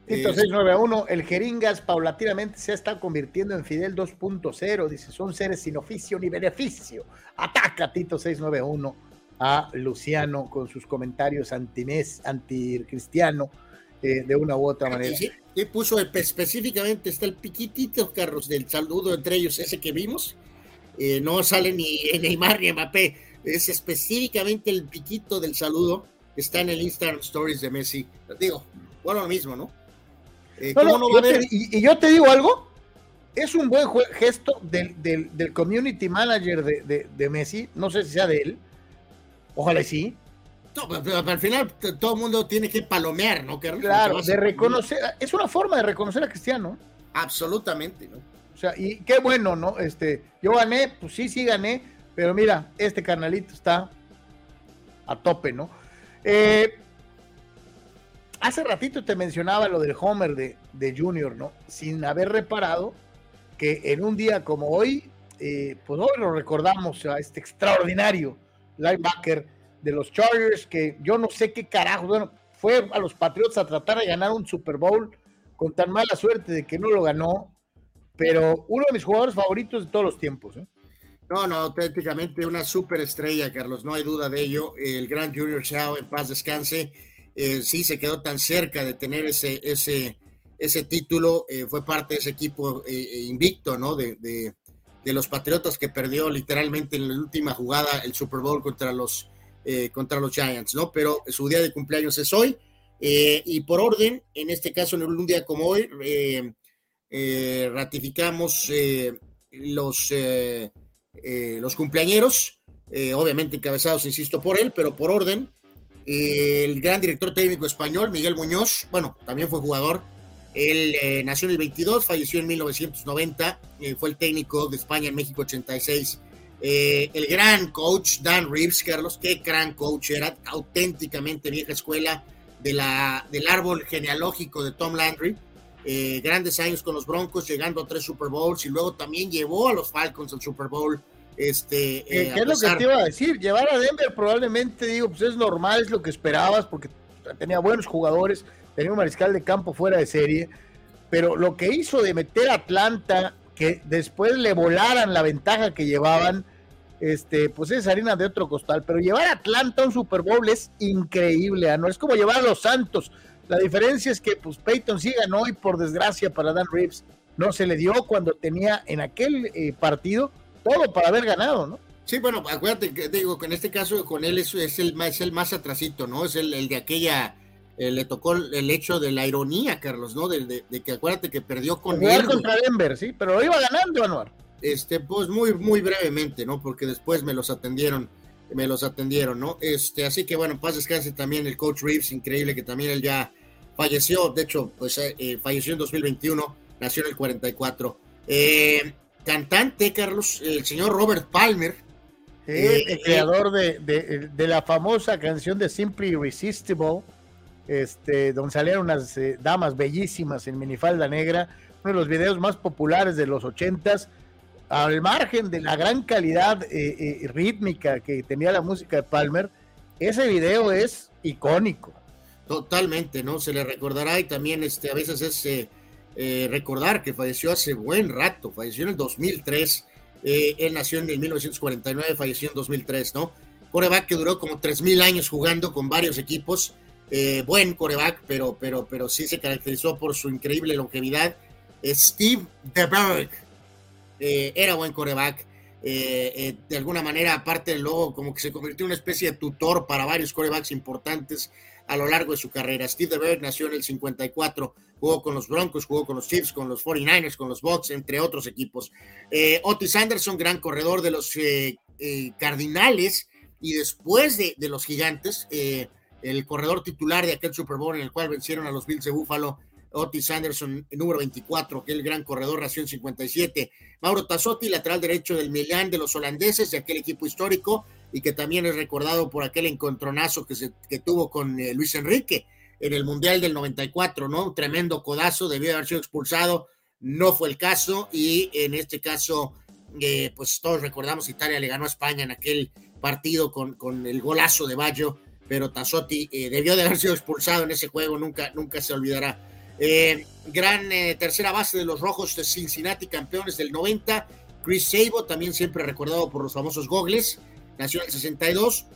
Tito eh, 691, el Jeringas paulatinamente se está convirtiendo en Fidel 2.0, dice, son seres sin oficio ni beneficio. Ataca Tito 691 a Luciano con sus comentarios anti-cristiano. anti cristiano eh, de una u otra manera. Sí, puso específicamente, está el piquitito, Carlos, del saludo entre ellos, ese que vimos. Eh, no sale ni Neymar ni Mbappé, es específicamente el piquito del saludo, está en el Instagram Stories de Messi. Digo, bueno, lo mismo, ¿no? Eh, y, yo te digo algo, es un buen gesto del, del, community manager de, de, Messi, no sé si sea de él, ojalá sí, pero, al final todo el mundo tiene que palomear, ¿no? Claro, de reconocer, es una forma de reconocer a Cristiano. Absolutamente, ¿no? O sea, y qué bueno, ¿no? Este, yo gané, pues sí, sí gané, pero mira, este carnalito está a tope, ¿no? Eh, hace ratito te mencionaba lo del Homer de, de, Junior, ¿no? Sin haber reparado que en un día como hoy, eh, pues hoy lo recordamos a este extraordinario linebacker de los Chargers, que yo no sé qué carajo, bueno, fue a los Patriots a tratar de ganar un Super Bowl con tan mala suerte de que no lo ganó, pero uno de mis jugadores favoritos de todos los tiempos. ¿eh? No, no, auténticamente una superestrella, Carlos, no hay duda de ello. El gran Junior Chao, en paz descanse, eh, sí se quedó tan cerca de tener ese, ese, ese título, eh, fue parte de ese equipo invicto, ¿no? De, de, de, los Patriotas que perdió literalmente en la última jugada el Super Bowl contra los eh, contra los Giants, ¿no? Pero su día de cumpleaños es hoy. Eh, y por orden, en este caso, en un día como hoy, eh, ratificamos los, los cumpleañeros, obviamente encabezados, insisto, por él, pero por orden. el gran director técnico español, Miguel Muñoz, bueno, también fue jugador. Él nació en el 22, falleció en 1990, fue el técnico de España en México 86 eh, el gran coach Dan Reeves, Carlos, qué gran coach era, auténticamente vieja escuela de la, del árbol genealógico de Tom Landry. Eh, grandes años con los Broncos, llegando a tres Super Bowls y luego también llevó a los Falcons al Super Bowl. Este, eh, ¿Qué es lo que te iba a decir? Llevar a Denver probablemente, digo, pues es normal, es lo que esperabas, porque tenía buenos jugadores, tenía un mariscal de campo fuera de serie, pero lo que hizo de meter a Atlanta, que después le volaran la ventaja que llevaban, este, pues es harina de otro costal, pero llevar a Atlanta a un Super Bowl es increíble. ¿no? Es como llevar a los Santos. La diferencia es que, pues, Peyton sí ganó y por desgracia para Dan Reeves no se le dio cuando tenía en aquel eh, partido todo para haber ganado, ¿no? Sí, bueno, acuérdate que digo que en este caso con él es, es el, más, el más atrasito, ¿no? Es el, de aquella, eh, le tocó el hecho de la ironía, Carlos, ¿no? De, que acuérdate que perdió con él. contra Denver, sí, pero lo iba ganando, Anuar. Este, pues muy, muy brevemente, ¿no? Porque después me los atendieron, me los atendieron, ¿no? Este, así que bueno, paz descanse también el coach Reeves, increíble que también él ya falleció, de hecho, pues eh, eh, falleció en 2021, nació en el 44. Eh, cantante, Carlos, el señor Robert Palmer. el creador de, de, la famosa canción de Simply Irresistible. Este, donde salieron unas eh, damas bellísimas en minifalda negra, uno de los videos más populares de los ochentas, al margen de la gran calidad eh, eh, rítmica que tenía la música de Palmer, ese video es icónico. Totalmente, ¿no? Se le recordará y también este, a veces es recordar que falleció hace buen rato, falleció en el 2003, él nació en el 1949, falleció en 2003, ¿no? Coreback que duró como 3.000 años jugando con varios equipos, eh, buen coreback, pero, pero, pero sí se caracterizó por su increíble longevidad. Steve DeBerg eh, era buen coreback. Eh, de alguna manera, aparte del logo, como que se convirtió en una especie de tutor para varios corebacks importantes a lo largo de su carrera. Steve DeBerg nació en el 54, jugó con los Broncos, jugó con los Chiefs, con los 49ers, con los Bucks, entre otros equipos. Otis Anderson, gran corredor de los Cardinales, y después de, de los Gigantes, el corredor titular de aquel Super Bowl en el cual vencieron a los Bills de Buffalo, Otis Anderson, número 24, que el gran corredor, nació en 57. Mauro Tassotti, lateral derecho del Milán de los holandeses, de aquel equipo histórico, y que también es recordado por aquel encontronazo que, se, que tuvo con eh, Luis Enrique en el Mundial del 94, ¿no? Un tremendo codazo, debió haber sido expulsado, no fue el caso, y en este caso, eh, pues todos recordamos, Italia le ganó a España en aquel partido con, con el golazo de Baggio pero Tassotti eh, debió de haber sido expulsado en ese juego, nunca, nunca se olvidará. Eh, gran eh, tercera base de los Rojos de Cincinnati, campeones del 90. Chris Sabo, también siempre recordado por los famosos gogles, nació en el 62.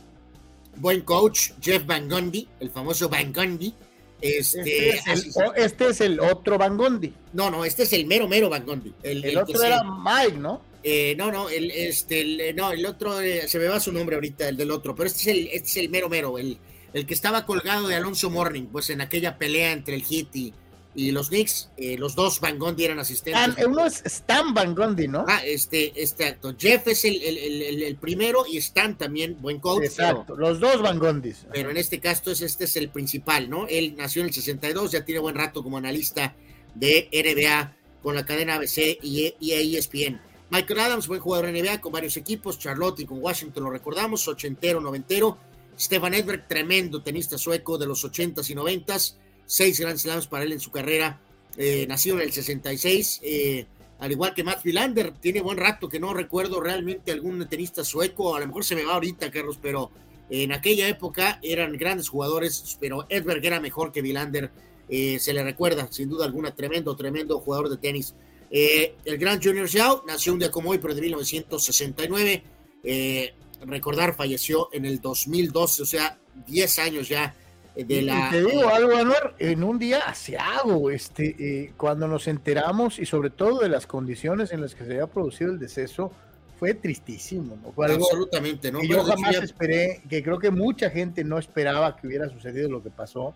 Buen coach, Jeff Van Gundy, el famoso Van Gundy. Este, este, es el, este, es el, otro Van Gundy. No, no, este es el mero, mero Van Gundy. El, otro era Mike, ¿no? Eh, no, no, el, este, no, el otro, eh, se me va su nombre ahorita, el del otro, pero este es el, este es el mero mero, el, el que estaba colgado de Alonso Morning, pues en aquella pelea entre el Heat y, y los Knicks, eh, los dos Van Gondi eran asistentes. uno es Stan Van Gondi, ¿no? Ah, este, este acto. Jeff es el, el, el, primero y Stan también, buen coach. Exacto, los dos Van Gondis. Pero en este caso este es el principal, ¿no? Él nació en el 62, ya tiene buen rato como analista de NBA con la cadena ABC y, y ESPN. Michael Adams, buen jugador en NBA con varios equipos, Charlotte y con Washington lo recordamos, ochentero, noventero. Stefan Edberg, tremendo tenista sueco de los ochentas y noventas, seis Grand Slams para él en su carrera, eh, nació en el 66, eh, al igual que Matt Wilander, tiene buen rato que no recuerdo realmente algún tenista sueco, a lo mejor se me va ahorita, Carlos, pero en aquella época eran grandes jugadores, pero Edberg era mejor que Wilander, eh, se le recuerda, sin duda alguna, tremendo, tremendo jugador de tenis. Eh, el gran Junior Xiao nació un día como hoy, pero de 1969. Eh, recordar, falleció en el 2012, o sea, 10 años ya de la... Y te digo algo, Anuar, en un día hago este, eh, cuando nos enteramos y sobre todo de las condiciones en las que se había producido el deceso, fue tristísimo, ¿no? Fue Absolutamente, ¿no? yo jamás esperé, que creo que mucha gente no esperaba que hubiera sucedido lo que pasó,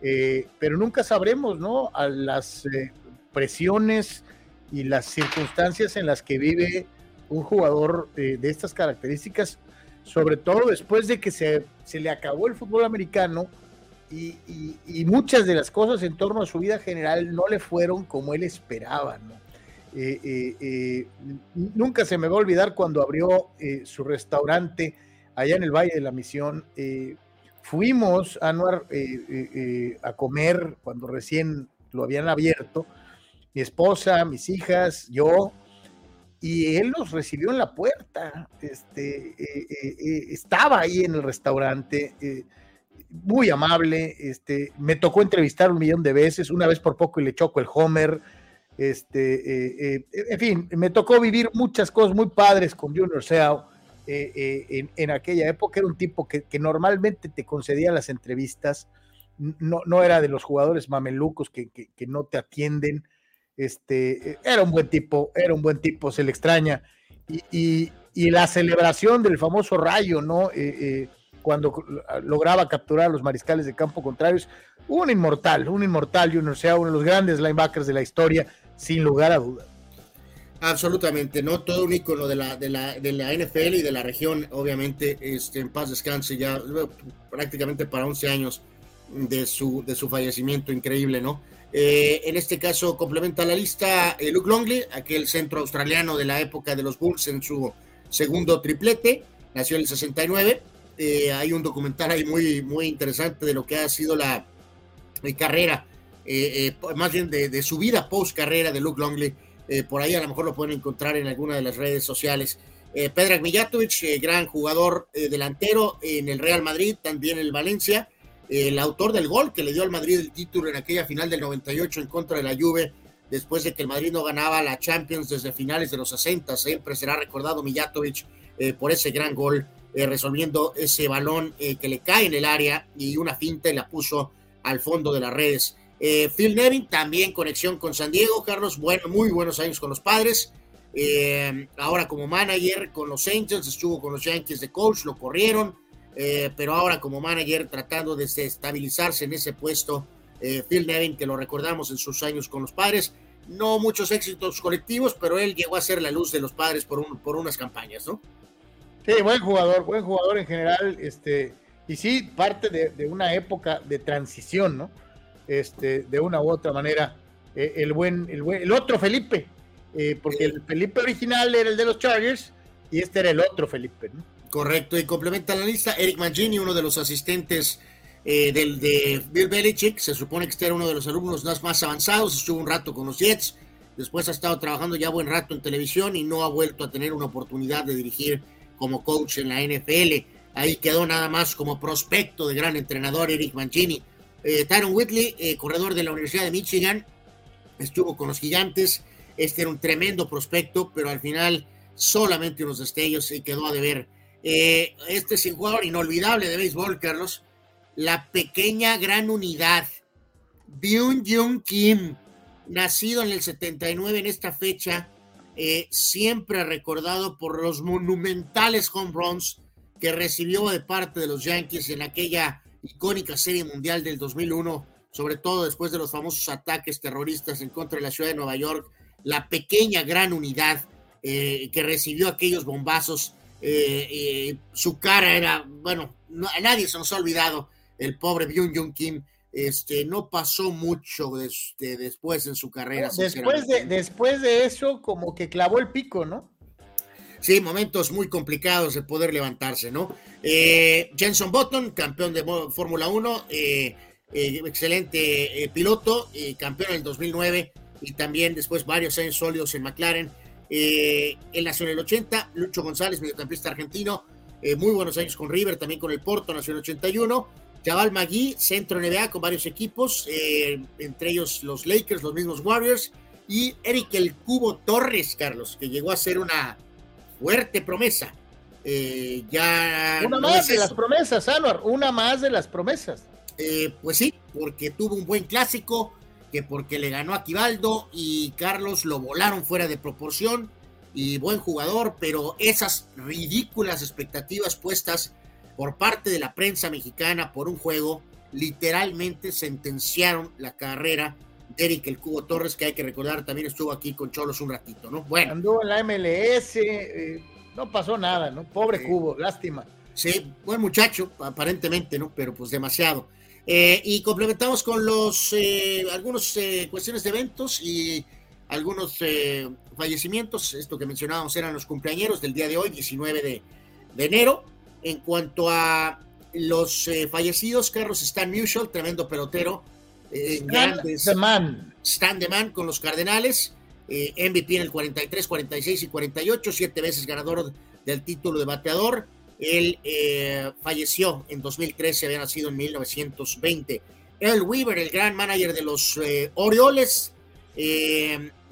pero nunca sabremos, ¿no? A las presiones y las circunstancias en las que vive un jugador de, estas características, sobre todo después de que se, se le acabó el fútbol americano y, y, muchas de las cosas en torno a su vida general no le fueron como él esperaba. Eh, eh, eh, nunca se me va a olvidar cuando abrió su restaurante allá en el Valle de la Misión. fuimos a, a comer cuando recién lo habían abierto mi esposa, mis hijas, yo, y él los recibió en la puerta. Este, eh, eh, eh, estaba ahí en el restaurante, muy amable. Este, me tocó entrevistar un millón de veces, una vez por poco y le choco el Homer. Este, en fin, me tocó vivir muchas cosas muy padres con Junior Seau. en, aquella época era un tipo que, normalmente te concedía las entrevistas, no, no, era de los jugadores mamelucos que, que no te atienden, este, eh, era un buen tipo, era un buen tipo, se le extraña. Y, la celebración del famoso rayo, ¿no? Eh, eh, cuando lograba capturar a los mariscales de campo contrarios, un inmortal, un inmortal, Junior sea uno de los grandes linebackers de la historia, sin lugar a dudas. Absolutamente, ¿no? Todo un ícono de la, de la, de la NFL y de la región, obviamente, este, en paz descanse ya prácticamente para 11 años de su, de su fallecimiento, increíble, ¿no? Eh, en este caso complementa la lista eh, Luke Longley, aquel centro australiano de la época de los Bulls en su segundo triplete, nació en el 69. Eh, hay un documental ahí muy, muy interesante de lo que ha sido la, carrera, eh, más bien de, su vida post carrera de Luke Longley. por ahí a lo mejor lo pueden encontrar en alguna de las redes sociales. Pedro Mijatovic, gran jugador delantero en el Real Madrid, también en el Valencia, el autor del gol que le dio al Madrid el título en aquella final del 98 en contra de la Juve después de que el Madrid no ganaba la Champions desde finales de los 60. Siempre será recordado Mijatovic eh, por ese gran gol, eh, resolviendo ese balón eh, que le cae en el área y una finta y la puso al fondo de las redes. Phil Nevin, también conexión con San Diego, Carlos, bueno, muy buenos años con los padres. ahora como manager con los Angels, estuvo con los Yankees de coach, lo corrieron, pero ahora como manager tratando de estabilizarse en ese puesto eh, Phil Nevin, que lo recordamos en sus años con los padres. No muchos éxitos colectivos, pero él llegó a ser la luz de los padres por, un, por unas campañas, ¿no? Sí, buen jugador, buen jugador en general, este, y sí, parte de, una época de transición, ¿no? Este, de una u otra manera, eh, el, buen, el buen, el otro Felipe, eh, porque el Felipe original era el de los Chargers y este era el otro Felipe, ¿no? Correcto, y complementa la lista Eric Mangini, uno de los asistentes eh, del de Bill Belichick, se supone que este era uno de los alumnos más avanzados, estuvo un rato con los Jets, después ha estado trabajando ya buen rato en televisión y no ha vuelto a tener una oportunidad de dirigir como coach en la NFL. Ahí quedó nada más como prospecto de gran entrenador Eric Mancini. Eh, Tyron Whitley, eh, corredor de la Universidad de Michigan, estuvo con los gigantes. Este era un tremendo prospecto, pero al final solamente unos destellos y quedó a deber. Este es un jugador inolvidable de béisbol, Carlos la pequeña gran unidad. Byung Jung Kim, nacido en el 79 en esta fecha, eh, siempre recordado por los monumentales home runs que recibió de parte de los Yankees en aquella icónica serie mundial del 2001, sobre todo después de los famosos ataques terroristas en contra de la ciudad de Nueva York, la pequeña gran unidad eh, que recibió aquellos bombazos, eh, su cara era, bueno, a nadie se nos ha olvidado el pobre Byung Jung Kim este, no pasó mucho después en su carrera. Después de, después de eso, como que clavó el pico, ¿no? Sí, momentos muy complicados de poder levantarse, ¿no? Eh, Jenson Button, campeón de Fórmula 1, eh, eh, excelente piloto, campeón en el 2009 y también después varios años sólidos en McLaren. Él nació en el 80, Lucho González, mediocampista argentino, muy buenos años con River, también con el Porto, nació en el 81. Jabal Magui, centro NBA con varios equipos, eh, entre ellos los Lakers, los mismos Warriors, y Eric El Cubo Torres, Carlos, que llegó a ser una fuerte promesa. Eh, ya una más de las promesas, Anwar, una más de las promesas. Eh, pues sí, porque tuvo un buen clásico, que porque le ganó a Quibaldo y Carlos lo volaron fuera de proporción y buen jugador, pero esas ridículas expectativas puestas por parte de la prensa mexicana por un juego, literalmente sentenciaron la carrera de Eric El Cubo Torres, que hay que recordar también estuvo aquí con Cholos un ratito, ¿no? Bueno. Anduvo en la MLS, eh, no pasó nada, ¿no? Pobre Cubo, lástima. Sí, buen muchacho, aparentemente, ¿no? Pero pues demasiado. Eh, y complementamos con los eh, algunos cuestiones de eventos y algunos fallecimientos. Esto que mencionábamos eran los cumpleaños del día de hoy, 19 de, de enero. En cuanto a los eh, fallecidos, Carlos Stan Musial, tremendo pelotero. Eh, Stan Man. Stan de Man con los Cardenales. Eh, MVP en el 43, 46 y 48, siete veces ganador del título de bateador. Él falleció en 2013, había nacido en 1920. Earl Weaver, el gran manager de los Orioles,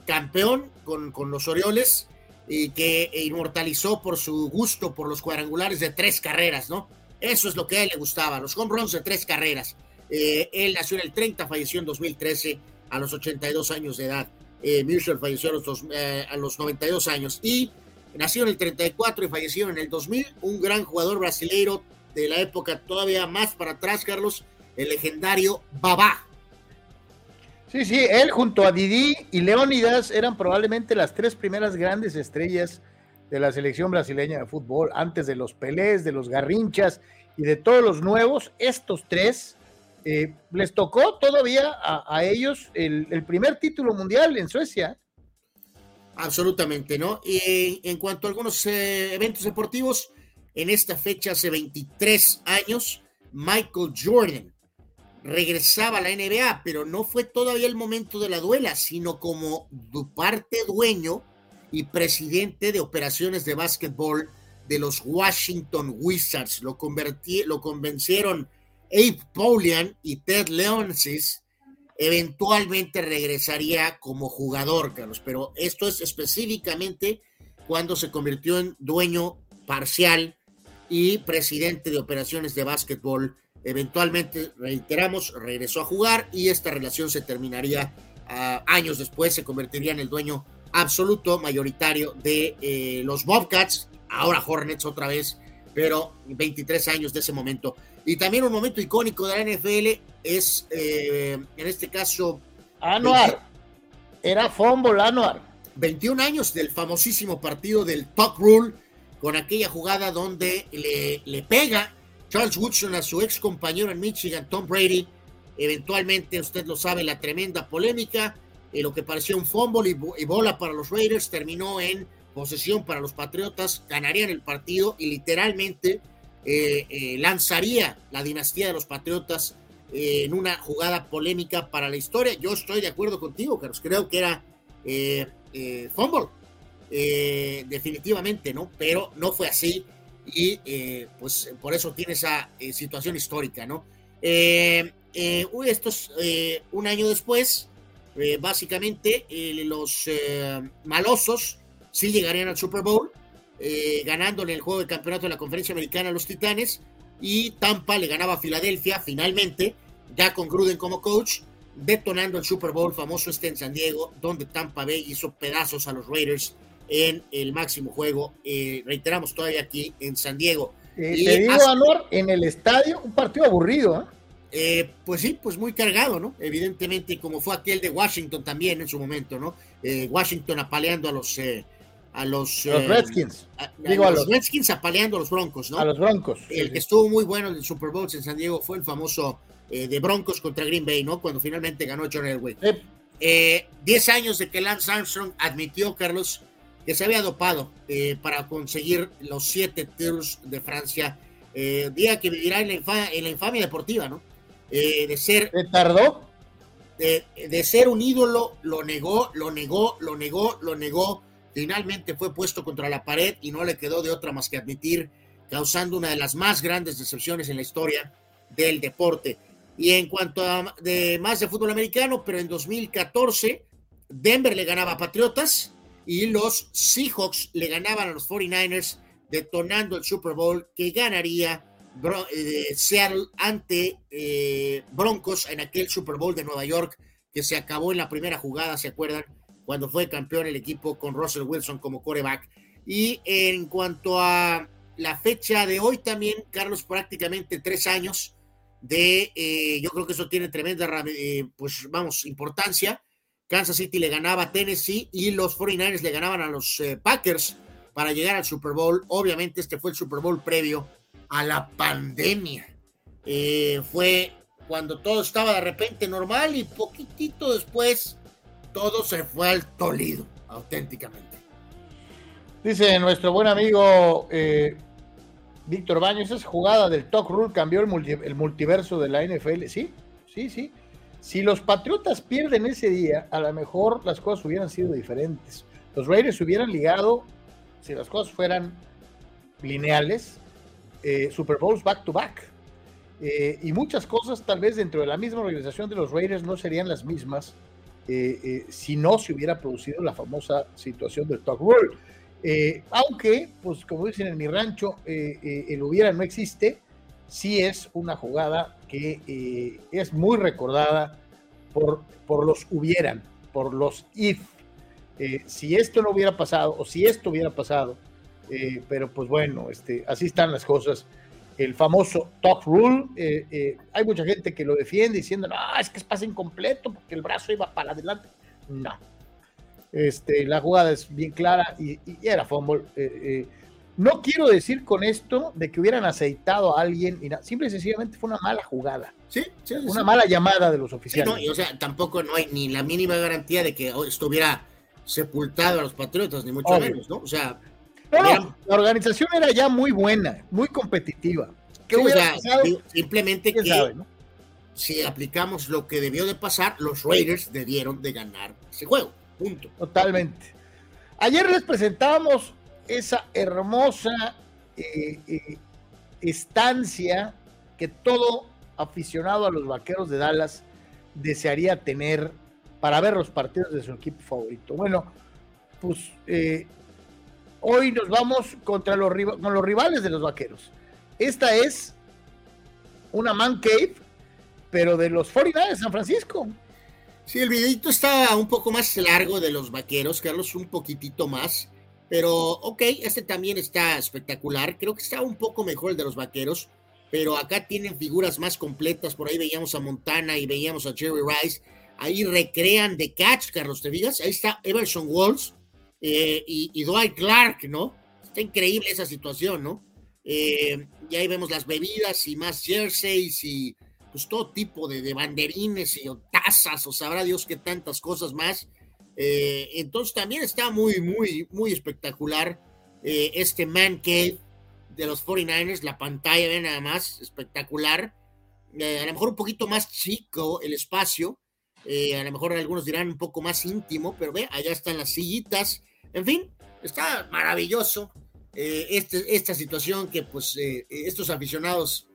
campeón con, con los Orioles y que inmortalizó por su gusto por los cuadrangulares de tres carreras, ¿no? Eso es lo que a él le gustaba, los home runs de tres carreras. Eh, él nació en el 30, falleció en 2013 a los 82 años de edad. Eh, falleció a los, eh, a los 92 años y nació en el 34 y falleció en el 2000. Un gran jugador brasileiro de la época todavía más para atrás, Carlos, el legendario Babá. Sí, sí, él junto a Didi y Leonidas eran probablemente las tres primeras grandes estrellas de la selección brasileña de fútbol, antes de los Pelés, de los Garrinchas y de todos los nuevos, estos tres, eh, les tocó todavía a, ellos el, primer título mundial en Suecia. Absolutamente, ¿no? Y en cuanto a algunos eh, eventos deportivos, en esta fecha hace 23 años, Michael Jordan regresaba a la NBA, pero no fue todavía el momento de la duela, sino como parte dueño y presidente de operaciones de básquetbol de los Washington Wizards. Lo, convertí, lo convencieron Abe Paulian y Ted Leonsis. Eventualmente regresaría como jugador, Carlos, pero esto es específicamente cuando se convirtió en dueño parcial y presidente de operaciones de básquetbol. Eventualmente, reiteramos, regresó a jugar y esta relación se terminaría ah, años después, se convertiría en el dueño absoluto, mayoritario de eh, los Bobcats, ahora Hornets otra vez, pero 23 años de ese momento. Y también un momento icónico de la NFL es, eh, en este caso... Anuar. Era fumble Anuar. 21 años del famosísimo partido del Top Rule con aquella jugada donde le, le pega Charles Woodson a su ex compañero en Michigan, Tom Brady. Eventualmente, usted lo sabe, la tremenda polémica, eh, lo que parecía un fumble y, bola para los Raiders terminó en posesión para los Patriotas, ganarían el partido y literalmente eh, eh, lanzaría la dinastía de los Patriotas en una jugada polémica para la historia. Yo estoy de acuerdo contigo, Carlos, creo que era fumble eh, definitivamente, ¿no? Pero no fue así y eh, pues por eso tiene esa eh, situación histórica, ¿no? esto es un año después, básicamente los malosos sí llegarían al Super Bowl, ganándole el juego de campeonato de la conferencia americana a los Titanes y Tampa le ganaba a Filadelfia finalmente, ya con Gruden como coach, detonando el Super Bowl famoso este en San Diego, donde Tampa Bay hizo pedazos a los Raiders en el máximo juego. Eh, reiteramos todavía aquí en San Diego. Eh, te digo, en el estadio, un partido aburrido. ¿eh? ¿eh? pues sí, pues muy cargado, ¿no? Evidentemente, como fue aquel de Washington también en su momento, ¿no? Washington apaleando a los. A los, Redskins. digo, a los, Redskins apaleando a los Broncos, ¿no? A los Broncos. El que estuvo muy bueno en el Super Bowl en San Diego fue el famoso de Broncos contra Green Bay, ¿no? Cuando finalmente ganó John Elway. Diez años de que Lance Armstrong admitió, Carlos, que se había dopado eh, para conseguir los siete Tours de Francia, eh, día que vivirá en la, infamia, deportiva, ¿no? Eh, de ser... ¿Se tardó? De, de, ser un ídolo, lo negó, lo negó, lo negó, lo negó. Finalmente fue puesto contra la pared y no le quedó de otra más que admitir, causando una de las más grandes decepciones en la historia del deporte. Y en cuanto a de, más de fútbol americano, pero en 2014, Denver le ganaba a Patriotas, y los Seahawks le ganaban a los 49ers, detonando el Super Bowl que ganaría eh, Seattle ante eh, Broncos en aquel Super Bowl de Nueva York que se acabó en la primera jugada, ¿se acuerdan? Cuando fue campeón el equipo con Russell Wilson como coreback. Y en cuanto a la fecha de hoy también, Carlos, prácticamente tres años de, eh, yo creo que eso tiene tremenda, pues vamos, importancia Kansas City le ganaba a Tennessee y los 49ers le ganaban a los eh, Packers para llegar al Super Bowl. Obviamente este fue el Super Bowl previo a la pandemia. Eh, fue cuando todo estaba de repente normal y poquitito después todo se fue al tolido, auténticamente. Dice nuestro buen amigo eh, Víctor Baños, esa jugada del Talk Rule cambió el multiverso de la NFL. Sí, sí, sí. Si los Patriotas pierden ese día, a lo mejor las cosas hubieran sido diferentes. Los Raiders hubieran ligado, si las cosas fueran lineales, eh, Super Bowls back to back. Eh, y muchas cosas tal vez dentro de la misma organización de los Raiders no serían las mismas eh, si no se hubiera producido la famosa situación del Talk Rule. aunque, pues como dicen en mi rancho, el hubiera no existe, sí es una jugada que eh, es muy recordada por, por los hubieran, por los if. Eh, si esto no hubiera pasado o si esto hubiera pasado, eh, pero pues bueno, este, así están las cosas. El famoso talk rule, hay mucha gente que lo defiende diciendo, no, es que es pase incompleto porque el brazo iba para adelante. No, este, la jugada es bien clara y, y era fumble. No quiero decir con esto de que hubieran aceitado a alguien, y simple y sencillamente fue una mala jugada. Sí, una mala llamada de los oficiales. o sea, tampoco no hay ni la mínima garantía de que estuviera sepultado a los patriotas, ni mucho menos, ¿no? O sea. La organización era ya muy buena, muy competitiva. ¿Qué hubiera Simplemente que si aplicamos lo que debió de pasar, los Raiders debieron de ganar ese juego. Punto. Totalmente. Ayer les presentábamos esa hermosa eh, eh, estancia que todo aficionado a los vaqueros de Dallas desearía tener para ver los partidos de su equipo favorito. Bueno, pues eh, hoy nos vamos contra los, con los rivales de los vaqueros. Esta es una man cave, pero de los 49 de San Francisco. Sí, el videito está un poco más largo de los vaqueros, Carlos, un poquitito más. Pero, ok, este también está espectacular. Creo que está un poco mejor el de los vaqueros. Pero acá tienen figuras más completas. Por ahí veíamos a Montana y veíamos a Jerry Rice. Ahí recrean de catch, Carlos, ¿te digas? Ahí está Everson Walls eh, y, Dwight Clark, ¿no? Está increíble esa situación, ¿no? Eh, y ahí vemos las bebidas y más jerseys y pues todo tipo de, banderines y tazas o sabrá Dios qué tantas cosas más. Eh, entonces también está muy, muy, muy espectacular este man cave de los 49ers, la pantalla, ven nada más, espectacular. a lo mejor un poquito más chico el espacio, a lo mejor algunos dirán un poco más íntimo, pero ve, allá están las sillitas. En fin, está maravilloso eh, este, esta situación que pues eh, estos aficionados,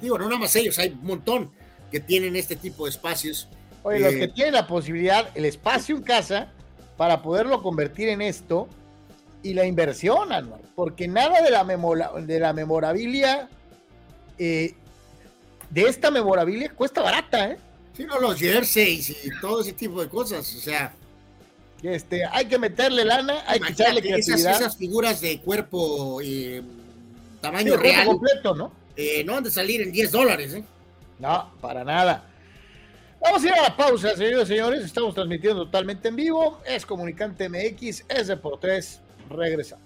digo, no nada más ellos, hay un montón que tienen este tipo de espacios. Oye, los que tienen la posibilidad, el espacio en casa, para poderlo convertir en esto y la inversión, Anual, porque nada de la, de la memorabilia, de esta memorabilia cuesta barata, ¿eh? Sí, no, los jerseys y todo ese tipo de cosas, o sea. Este, hay que meterle lana, hay que echarle creatividad. Esas, esas figuras de cuerpo eh, tamaño real. completo, ¿no? Eh, no han de salir en 10 dólares, ¿eh? No, para nada. Vamos a ir a la pausa, señores y señores. Estamos transmitiendo totalmente en vivo. Es Comunicante MX, es de por tres. Regresamos.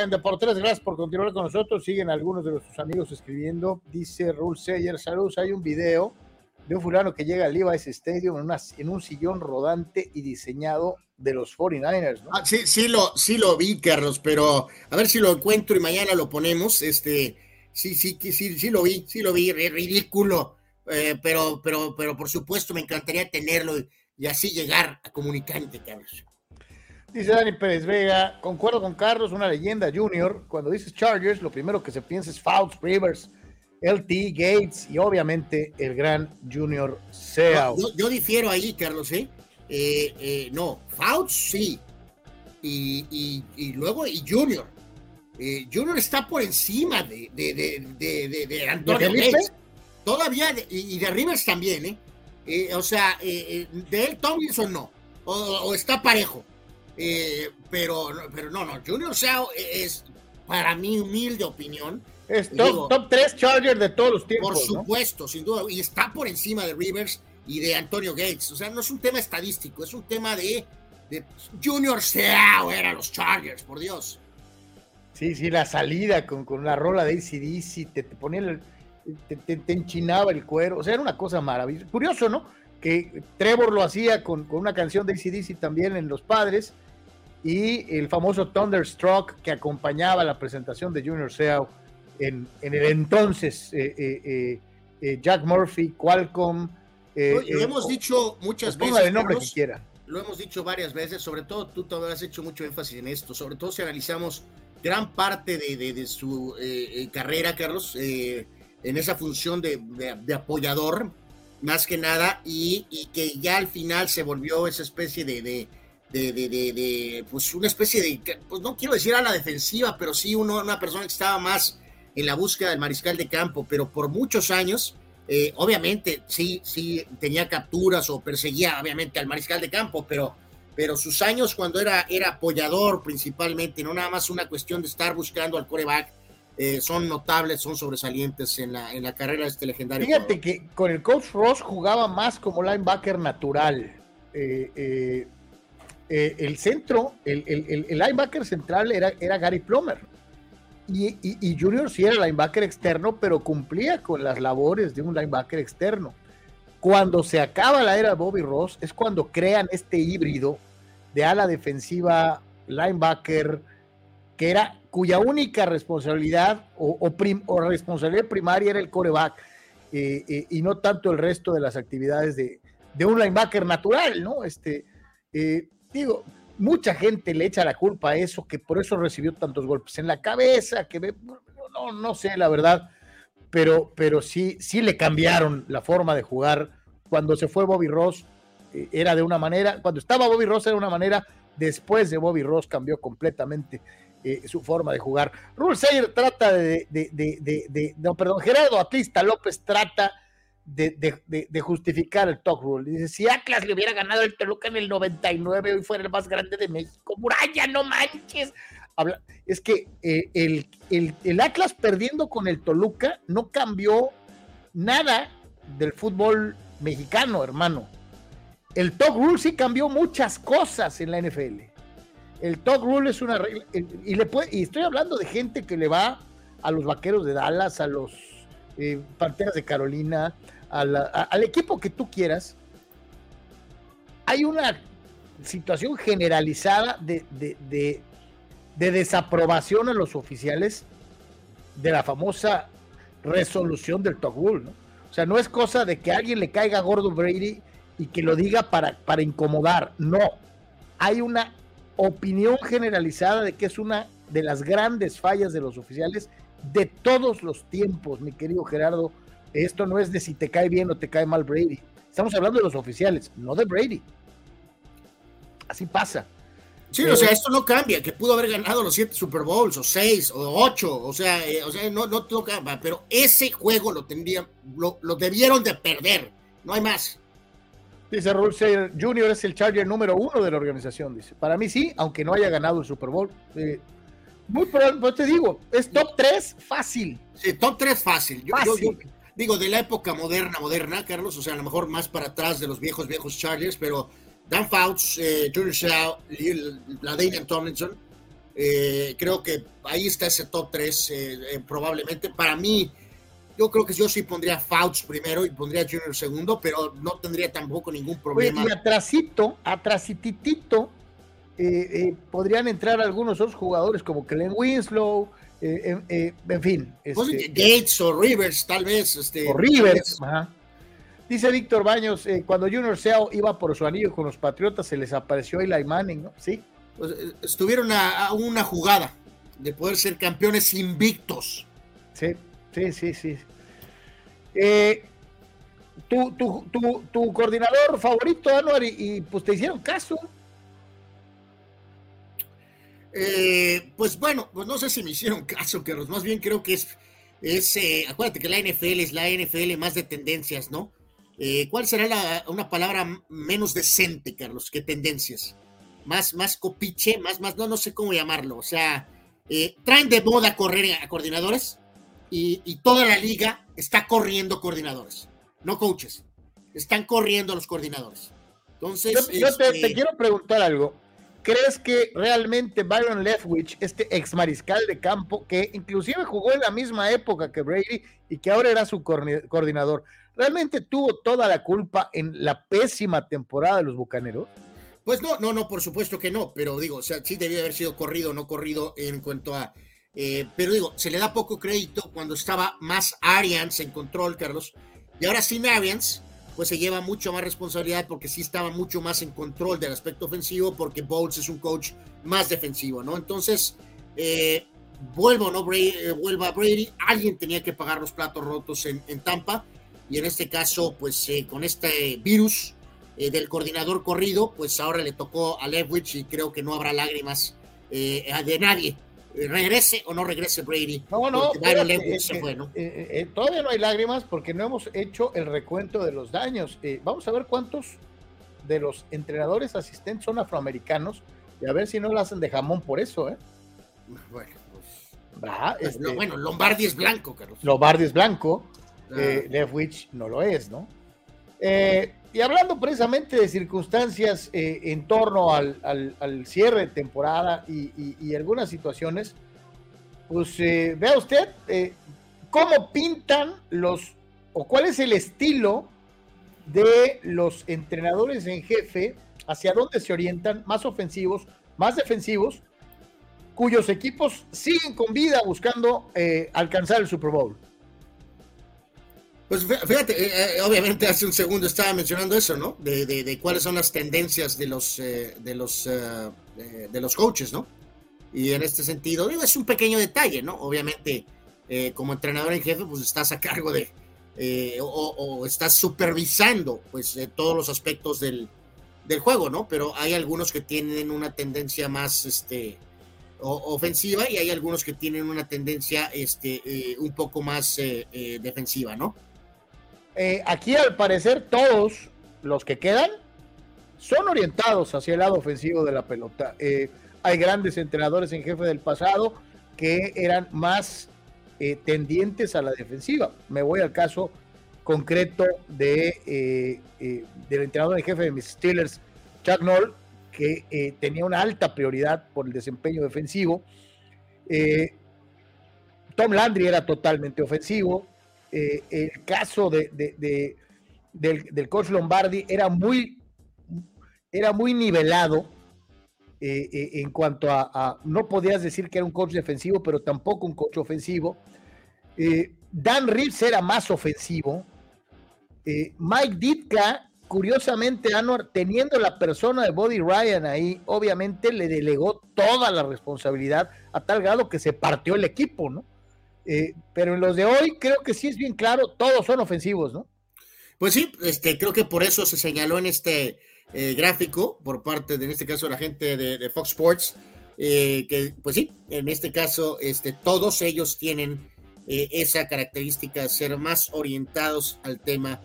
En Deportes, gracias por continuar con nosotros. Siguen algunos de nuestros amigos escribiendo. Dice Rule Sayer, saludos, hay un video de un fulano que llega al Levi's Stadium en, en un sillón rodante y diseñado de los 49ers, ah, sí, sí lo, sí lo vi, Carlos, pero a ver si lo encuentro y mañana lo ponemos. Este, sí, sí, sí, sí lo vi, sí lo vi, ridículo, eh, pero, pero, pero por supuesto me encantaría tenerlo y, y así llegar a comunicante, Carlos. Dice Dani Pérez Vega, concuerdo con Carlos, una leyenda junior. Cuando dices Chargers, lo primero que se piensa es Fouts, Rivers, LT, Gates y obviamente el gran Junior Seau. yo, difiero ahí, Carlos, ¿eh? eh, eh no, Fouts sí. Y, luego y Junior. Eh, junior está por encima de, de, Antonio Gates. Todavía, y de Rivers también, ¿eh? o sea, de él Tomlinson no. o está parejo. Eh, pero, pero no, no, Junior Seau es, para mi humilde opinión, es top, top 3 Charger de todos los tiempos. Por supuesto, sin duda, y está por encima de Rivers y de Antonio Gates. O sea, no es un tema estadístico, es un tema de, de Junior Seau era los Chargers, por Dios. Sí, sí, la salida con, con la rola de ACDC, te, te ponía el, te, te, enchinaba el cuero, o sea, era una cosa maravillosa. Curioso, ¿no? Que Trevor lo hacía con, con una canción de ACDC también en Los Padres y el famoso Thunderstruck que acompañaba la presentación de Junior Seau en, en el entonces eh, eh, eh, Jack Murphy, Qualcomm. lo hemos dicho muchas veces. el nombre que quiera. Lo hemos dicho varias veces, sobre todo tú todavía has hecho mucho énfasis en esto, sobre todo si analizamos gran parte de, de, su carrera, Carlos, en esa función de, de, apoyador, más que nada, y, y, que ya al final se volvió esa especie de, de, de, pues una especie de, pues no quiero decir a la defensiva, pero sí uno, una persona que estaba más en la búsqueda del mariscal de campo, pero por muchos años, eh, obviamente sí, sí tenía capturas o perseguía obviamente al mariscal de campo, pero, pero sus años cuando era, era apoyador principalmente, no nada más una cuestión de estar buscando al coreback, eh, son notables, son sobresalientes en la, en la carrera de este legendario. Fíjate que con el coach Ross jugaba más como linebacker natural. Eh, el centro, el, el, linebacker central era, era Gary Plummer y, Junior sí era linebacker externo, pero cumplía con las labores de un linebacker externo. Cuando se acaba la era de Bobby Ross, es cuando crean este híbrido de ala defensiva, linebacker, que era cuya única responsabilidad o, o, responsabilidad primaria era el coreback eh, eh, y no tanto el resto de las actividades de, de un linebacker natural, ¿no? Este, eh, digo, mucha gente le echa la culpa a eso, que por eso recibió tantos golpes en la cabeza, que no, no sé la verdad, pero, pero sí, sí le cambiaron la forma de jugar. Cuando se fue Bobby Ross eh, era de una manera, cuando estaba Bobby Ross era de una manera, después de Bobby Ross cambió completamente eh, su forma de jugar. Rule Sayer trata de, de, de, de, no, perdón, Gerardo Atista López trata de, justificar el talk rule. Dice, si Atlas le hubiera ganado el Toluca en el 99, hoy fuera el más grande de México. Muralla, no manches. Habla, es que eh, el, Atlas perdiendo con el Toluca no cambió nada del fútbol mexicano, hermano. El talk rule sí cambió muchas cosas en la NFL. El talk rule es una regla, y, le puede, y estoy hablando de gente que le va a los vaqueros de Dallas, a los eh, Panteras de Carolina, al equipo que tú quieras, hay una situación generalizada de, de, desaprobación a los oficiales de la famosa resolución del Togul, ¿no? O sea, no es cosa de que a alguien le caiga gordo Brady y que lo diga para, para incomodar, no. Hay una opinión generalizada de que es una de las grandes fallas de los oficiales de todos los tiempos, mi querido Gerardo esto no es de si te cae bien o te cae mal Brady. Estamos hablando de los oficiales, no de Brady. Así pasa. Sí, o sea, esto no cambia, que pudo haber ganado los siete Super Bowls, o seis, o ocho, o sea, eh, o sea no, no toca, pero ese juego lo tendrían, lo, debieron de perder, no hay más. Dice Rulseyer Jr. es el Charger número uno de la organización, dice. Para mí sí, aunque no haya ganado el Super Bowl. Eh, muy probable, pues te digo, es top 3 fácil. Sí, top 3 fácil. Yo, fácil digo, de la época moderna, moderna, Carlos, o sea, a lo mejor más para atrás de los viejos, viejos Chargers, pero Dan Fouts, eh, Junior Shaw, la Damian Tomlinson, eh, creo que ahí está ese top 3 eh, probablemente. Para mí, yo creo que yo sí pondría Fouts primero y pondría Junior segundo, pero no tendría tampoco ningún problema. y atrasito, atrasititito, podrían entrar algunos otros jugadores como Kellen Winslow, eh, eh, en fin. Pues, este, Gates o Rivers, tal vez. Este, o Rivers. Dice Víctor Baños, eh, cuando Junior Seau iba por su anillo con los Patriotas, se les apareció Eli Manning, ¿no? Sí. Pues, estuvieron a, una jugada de poder ser campeones invictos. Sí, sí, sí, sí. tu, tu, coordinador favorito, Anuar, y pues te hicieron caso. Eh, pues bueno, pues no sé si me hicieron (laughs) caso, Carlos. Más bien creo que es, es eh, acuérdate que la NFL es la NFL más de tendencias, ¿no? Eh, ¿Cuál será una palabra menos decente, Carlos, que tendencias? más, más copiche, más, más, no, no sé cómo llamarlo. O sea, eh, traen de moda correr a coordinadores y, toda la liga está corriendo coordinadores, no coaches. Están corriendo los coordinadores. Entonces, yo, te, este quiero preguntar algo. ¿Crees que realmente Byron Leftwich, este ex mariscal de campo, que inclusive jugó en la misma época que Brady y que ahora era su coordinador, realmente tuvo toda la culpa en la pésima temporada de los Bucaneros? Pues no, no, no, por supuesto que no, pero digo, o sea, sí debía haber sido corrido o no corrido en cuanto a... Eh, pero digo, se le da poco crédito cuando estaba más Arians en control, Carlos, y ahora sin Arians, pues se lleva mucho más responsabilidad porque sí estaba mucho más en control del aspecto ofensivo porque Bowles es un coach más defensivo, ¿no? Entonces, eh, vuelvo, ¿no? Brady, eh, vuelva Brady, alguien tenía que pagar los platos rotos en, Tampa y en este caso, pues eh, con este virus del coordinador corrido, pues ahora le tocó a Lewich y creo que no habrá lágrimas de nadie regrese o no regrese Brady. No, no, eh, eh, todavía no hay lágrimas porque no hemos hecho el recuento de los daños. Eh, vamos a ver cuántos de los entrenadores asistentes son afroamericanos y a ver si no lo hacen de jamón por eso, ¿eh? Bueno, pues, este, bueno, Lombardi es blanco, Carlos. Lombardi es blanco, ah. Leftwich no lo es, ¿no? Y hablando precisamente de circunstancias eh, en torno al, cierre de temporada y, algunas situaciones, pues eh, vea usted eh, cómo pintan los, o cuál es el estilo de los entrenadores en jefe, hacia dónde se orientan, más ofensivos, más defensivos, cuyos equipos siguen con vida buscando alcanzar el Super Bowl. Pues fíjate, eh, eh, obviamente hace un segundo estaba mencionando eso, ¿no? De, cuáles son las tendencias de los, eh, de, los, de los coaches, ¿no? Y en este sentido, digo, es un pequeño detalle, ¿no? Obviamente, como entrenador en jefe, pues estás a cargo de, o, estás supervisando, pues, todos los aspectos del, del, juego, ¿no? Pero hay algunos que tienen una tendencia más, este, ofensiva y hay algunos que tienen una tendencia, este, un poco más defensiva, ¿no? Eh, aquí al parecer todos los que quedan son orientados hacia el lado ofensivo de la pelota. Eh, hay grandes entrenadores en jefe del pasado que eran más eh, tendientes a la defensiva. Me voy al caso concreto de, del entrenador en jefe de mis Steelers, Chuck Noll, que tenía una alta prioridad por el desempeño defensivo. Tom Landry era totalmente ofensivo. Eh, el caso de, del, coach Lombardi era muy, era muy nivelado eh, eh, en cuanto a, no podías decir que era un coach defensivo, pero tampoco un coach ofensivo. Dan Reeves era más ofensivo. Mike Ditka, curiosamente, Anwar, teniendo la persona de Body Ryan ahí, obviamente le delegó toda la responsabilidad a tal grado que se partió el equipo, ¿no? Eh, pero en los de hoy creo que sí es bien claro, todos son ofensivos, ¿no? Pues sí, este, creo que por eso se señaló en este eh, gráfico por parte de, en este caso, la gente de, Fox Sports, eh, que pues sí, en este caso, este, todos ellos tienen esa característica de ser más orientados al tema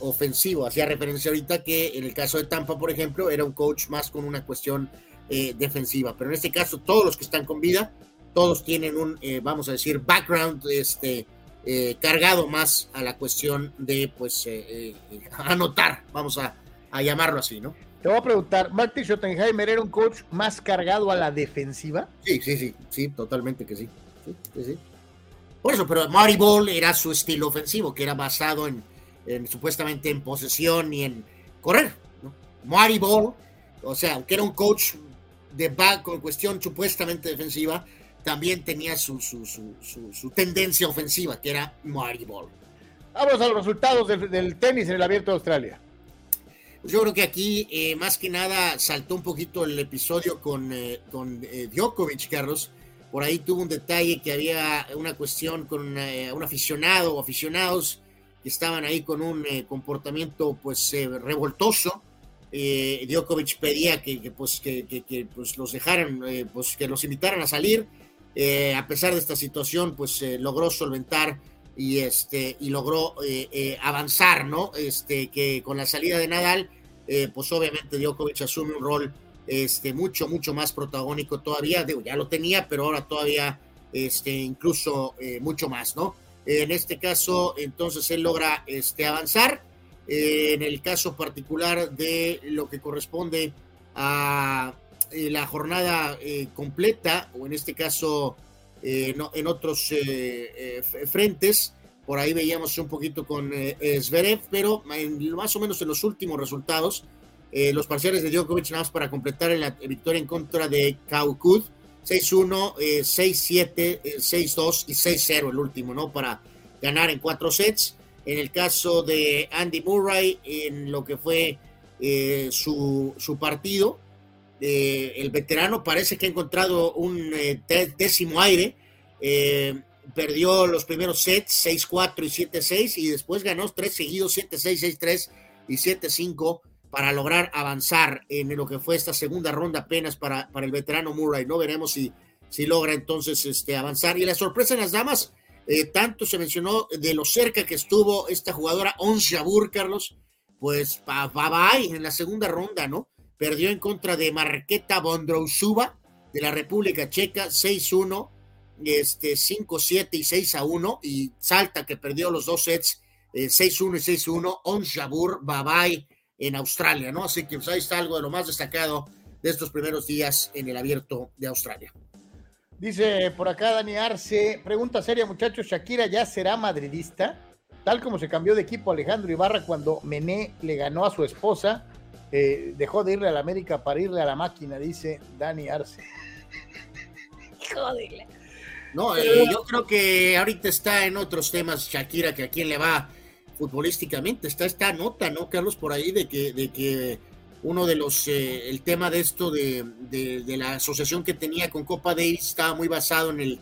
ofensivo. Hacía referencia ahorita que en el caso de Tampa, por ejemplo, era un coach más con una cuestión defensiva, pero en este caso todos los que están con vida todos tienen un, eh, vamos a decir, background este, eh, cargado más a la cuestión de, pues, eh, anotar, vamos a, llamarlo así, ¿no? Te voy a preguntar, ¿Marty Schottenheimer era un coach más cargado a la defensiva? Sí, sí, sí, sí, totalmente que sí. Por eso, pero Marty Ball era su estilo ofensivo, que era basado en, supuestamente en posesión y en correr. ¿no? Marty Ball, o sea, aunque era un coach de back con cuestión supuestamente defensiva, también tenía su, su, tendencia ofensiva, que era Ball. Vamos a los resultados del, tenis en el Abierto de Australia. Pues yo creo que aquí, eh, más que nada, saltó un poquito el episodio con, eh, con eh, Djokovic, Carlos. Por ahí tuvo un detalle que había una cuestión con un aficionado o aficionados que estaban ahí con un comportamiento pues revoltoso. Djokovic pedía que, pues, que, que, pues, los dejaran, pues, que los invitaran a salir eh, a pesar de esta situación, pues eh, logró solventar y, este, y logró eh, avanzar, ¿no? Este, que con la salida de Nadal, pues obviamente Djokovic asume un rol este, mucho, mucho más protagónico todavía. Digo, ya lo tenía, pero ahora todavía, este, incluso mucho más, ¿no? En este caso, entonces él logra este, avanzar. En el caso particular de lo que corresponde a eh, la jornada completa, o en este caso en otros frentes, por ahí veíamos un poquito con Zverev, pero más o menos en los últimos resultados, eh, los parciales de Djokovic nada más para completar la victoria en contra de Kaukud. 6-1, 6-7, 6-2 y 6-0 el último, ¿no? Para ganar en cuatro sets. En el caso de Andy Murray, en lo que fue eh, su, su, partido, eh, el veterano parece que ha encontrado un décimo aire. perdió los primeros sets, 6-4 y 7-6, y después ganó tres seguidos, 7-6, 6-3 y 7-5 para lograr avanzar en lo que fue esta segunda ronda apenas para, para el veterano Murray. No veremos si, si logra entonces este, avanzar. Y la sorpresa en las damas, eh, tanto se mencionó de lo cerca que estuvo esta jugadora Ons Jabur, Carlos, pues bye bye en la segunda ronda, ¿no? Perdió en contra de Marqueta Bondrousova de la República Checa, 6-1, este, 5-7 y 6-1, y Salta que perdió los dos sets, 6-1 eh, y 6-1, Ons Jabur, bye bye en Australia, ¿no? Así que pues, ahí está algo de lo más destacado de estos primeros días en el abierto de Australia. Dice por acá Dani Arce, pregunta seria muchachos, ¿Shakira ya será madridista? Tal como se cambió de equipo Alejandro Ibarra cuando Mené le ganó a su esposa, eh, dejó de irle a la América para irle a la máquina, dice Dani Arce. Joder. No, eh, yo creo que ahorita está en otros temas Shakira, que a quién le va futbolísticamente. Está esta nota, ¿no, Carlos, por ahí de que, de que uno de los, eh, el tema de esto de, de, la asociación que tenía con Copa Davis estaba muy basado en el,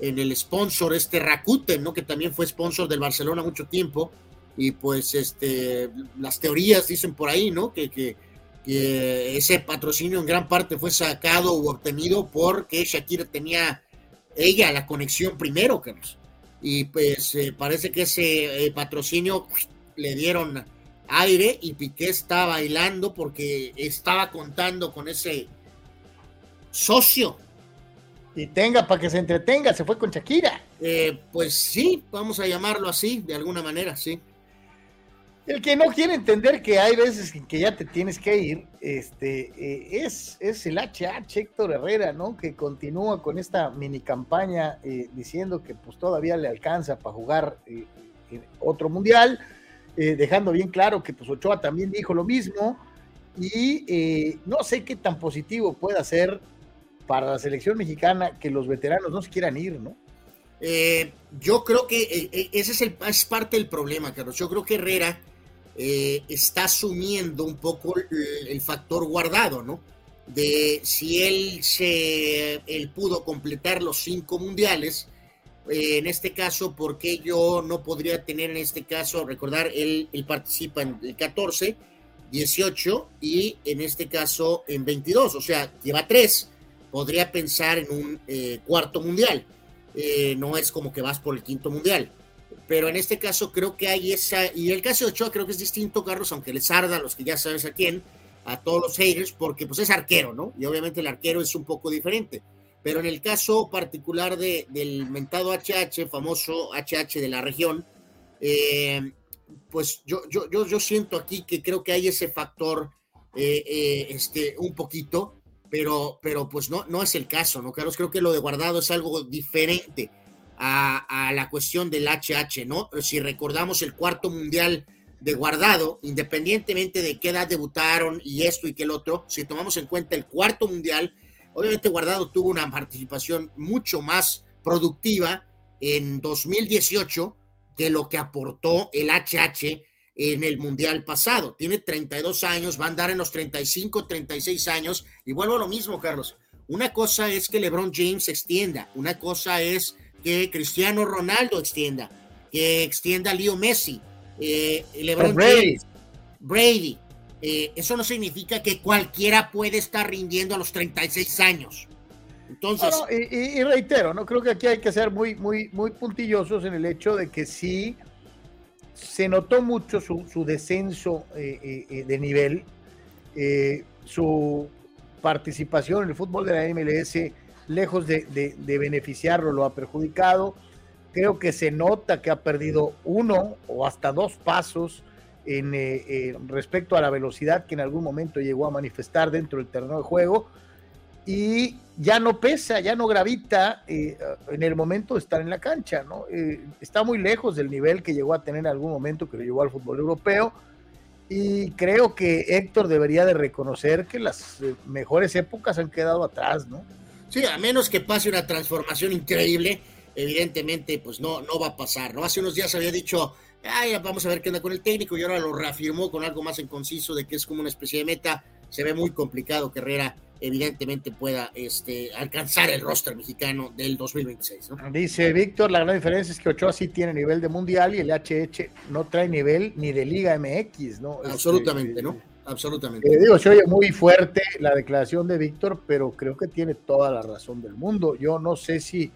en el sponsor, este Rakuten, ¿no? Que también fue sponsor del Barcelona mucho tiempo. Y pues este, las teorías dicen por ahí, ¿no? Que, que, que ese patrocinio en gran parte fue sacado u obtenido porque Shakira tenía ella la conexión primero, Carlos y pues eh, parece que ese eh, patrocinio le dieron aire y Piqué está bailando porque estaba contando con ese socio. Y tenga para que se entretenga, se fue con Shakira. Eh, pues sí, vamos a llamarlo así, de alguna manera, sí. El que no quiere entender que hay veces en que ya te tienes que ir, este, eh, es, es el HH Héctor Herrera, ¿no? Que continúa con esta mini campaña eh, diciendo que pues todavía le alcanza para jugar eh, otro mundial, dejando bien claro que pues Ochoa también dijo lo mismo y no sé qué tan positivo pueda ser para la selección mexicana que los veteranos no se quieran ir, ¿no? yo creo que ese es, el, es parte del problema, Carlos. Yo creo que Herrera eh, está asumiendo un poco el, factor guardado, ¿no? De si él, se, él pudo completar los cinco mundiales, eh, en este caso, ¿por qué yo no podría tener en este caso, recordar, él, él participa en el 14, 18 y en este caso en 22, o sea, lleva tres, podría pensar en un eh, cuarto mundial, no es como que vas por el quinto mundial pero en este caso creo que hay esa, y el caso de Ochoa creo que es distinto, Carlos, aunque les arda a los que ya sabes a quién, a todos los haters, porque pues es arquero, ¿no? Y obviamente el arquero es un poco diferente. Pero en el caso particular de, del mentado HH, famoso HH de la región, eh, pues yo, yo, yo, yo, siento aquí que creo que hay ese factor eh, eh, este, un poquito, pero, pero pues no, no es el caso, ¿no, Carlos? Creo que lo de guardado es algo diferente a, la cuestión del HH, ¿no? Si recordamos el cuarto mundial de guardado, independientemente de qué edad debutaron y esto y que el otro, si tomamos en cuenta el cuarto mundial, obviamente guardado tuvo una participación mucho más productiva en 2018 que lo que aportó el HH en el mundial pasado. Tiene 32 años, va a andar en los 35, 36 años, y vuelvo a lo mismo, Carlos. Una cosa es que LeBron James extienda, una cosa es que Cristiano Ronaldo extienda, que extienda a Leo Messi, eh, LeBron Brady. Brady. Eh, eso no significa que cualquiera puede estar rindiendo a los 36 años. Entonces. y, reitero, no creo que aquí hay que ser muy, muy, muy puntillosos en el hecho de que sí se notó mucho su, descenso eh, de nivel, su participación en el fútbol de la MLS, lejos de, beneficiarlo, lo ha perjudicado. Creo que se nota que ha perdido uno o hasta dos pasos en, eh, respecto a la velocidad que en algún momento llegó a manifestar dentro del terreno de juego y ya no pesa, ya no gravita eh, en el momento de estar en la cancha, ¿no? Eh, está muy lejos del nivel que llegó a tener en algún momento que lo llevó al fútbol europeo y creo que Héctor debería de reconocer que las eh, mejores épocas han quedado atrás, ¿no? Sí, a menos que pase una transformación increíble, evidentemente pues no, no va a pasar, ¿no? Hace unos días había dicho, Ay, vamos a ver qué anda con el técnico y ahora lo reafirmó con algo más en conciso de que es como una especie de meta, se ve muy complicado que Herrera evidentemente pueda este, alcanzar el roster mexicano del 2026. Dice Víctor, la gran diferencia es que Ochoa sí tiene nivel de mundial y el HH no trae nivel ni de Liga MX, ¿no? Este, Absolutamente, ¿no? Absolutamente. Eh, digo, se oye muy fuerte la declaración de Víctor, pero creo que tiene toda la razón del mundo. Yo no sé si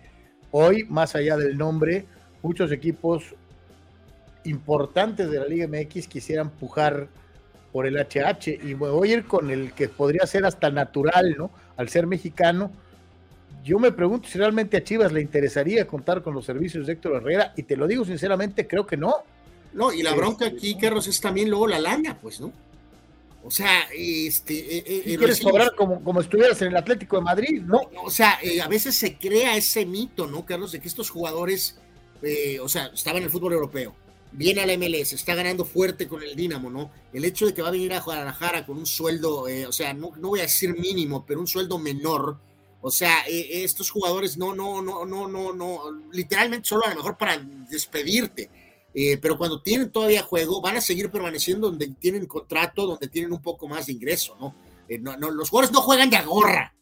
hoy, más allá del nombre, muchos equipos importantes de la Liga MX quisieran pujar por el HH y voy a ir con el que podría ser hasta natural, ¿no? Al ser mexicano. Yo me pregunto si realmente a Chivas le interesaría contar con los servicios de Héctor Herrera y te lo digo sinceramente, creo que no. No, y la bronca aquí, Carlos, es también luego la lana, pues, ¿no? O sea, este. Eh, eh, quieres cobrar como, como estuvieras en el Atlético de Madrid, ¿no? o sea, eh, a veces se crea ese mito, ¿no, Carlos? De que estos jugadores, o sea, estaban en el fútbol europeo, viene a la MLS, está ganando fuerte con el Dinamo, ¿no? El hecho de que va a venir a Guadalajara con un sueldo, eh, o sea, no, no, voy a decir mínimo, pero un sueldo menor, o sea, eh, estos jugadores no, no, no, no, no, no, literalmente solo a lo mejor para despedirte, eh, pero cuando tienen todavía juego, van a seguir permaneciendo donde tienen contrato, donde tienen un poco más de ingreso, ¿no? no, no los jugadores no juegan de gorra,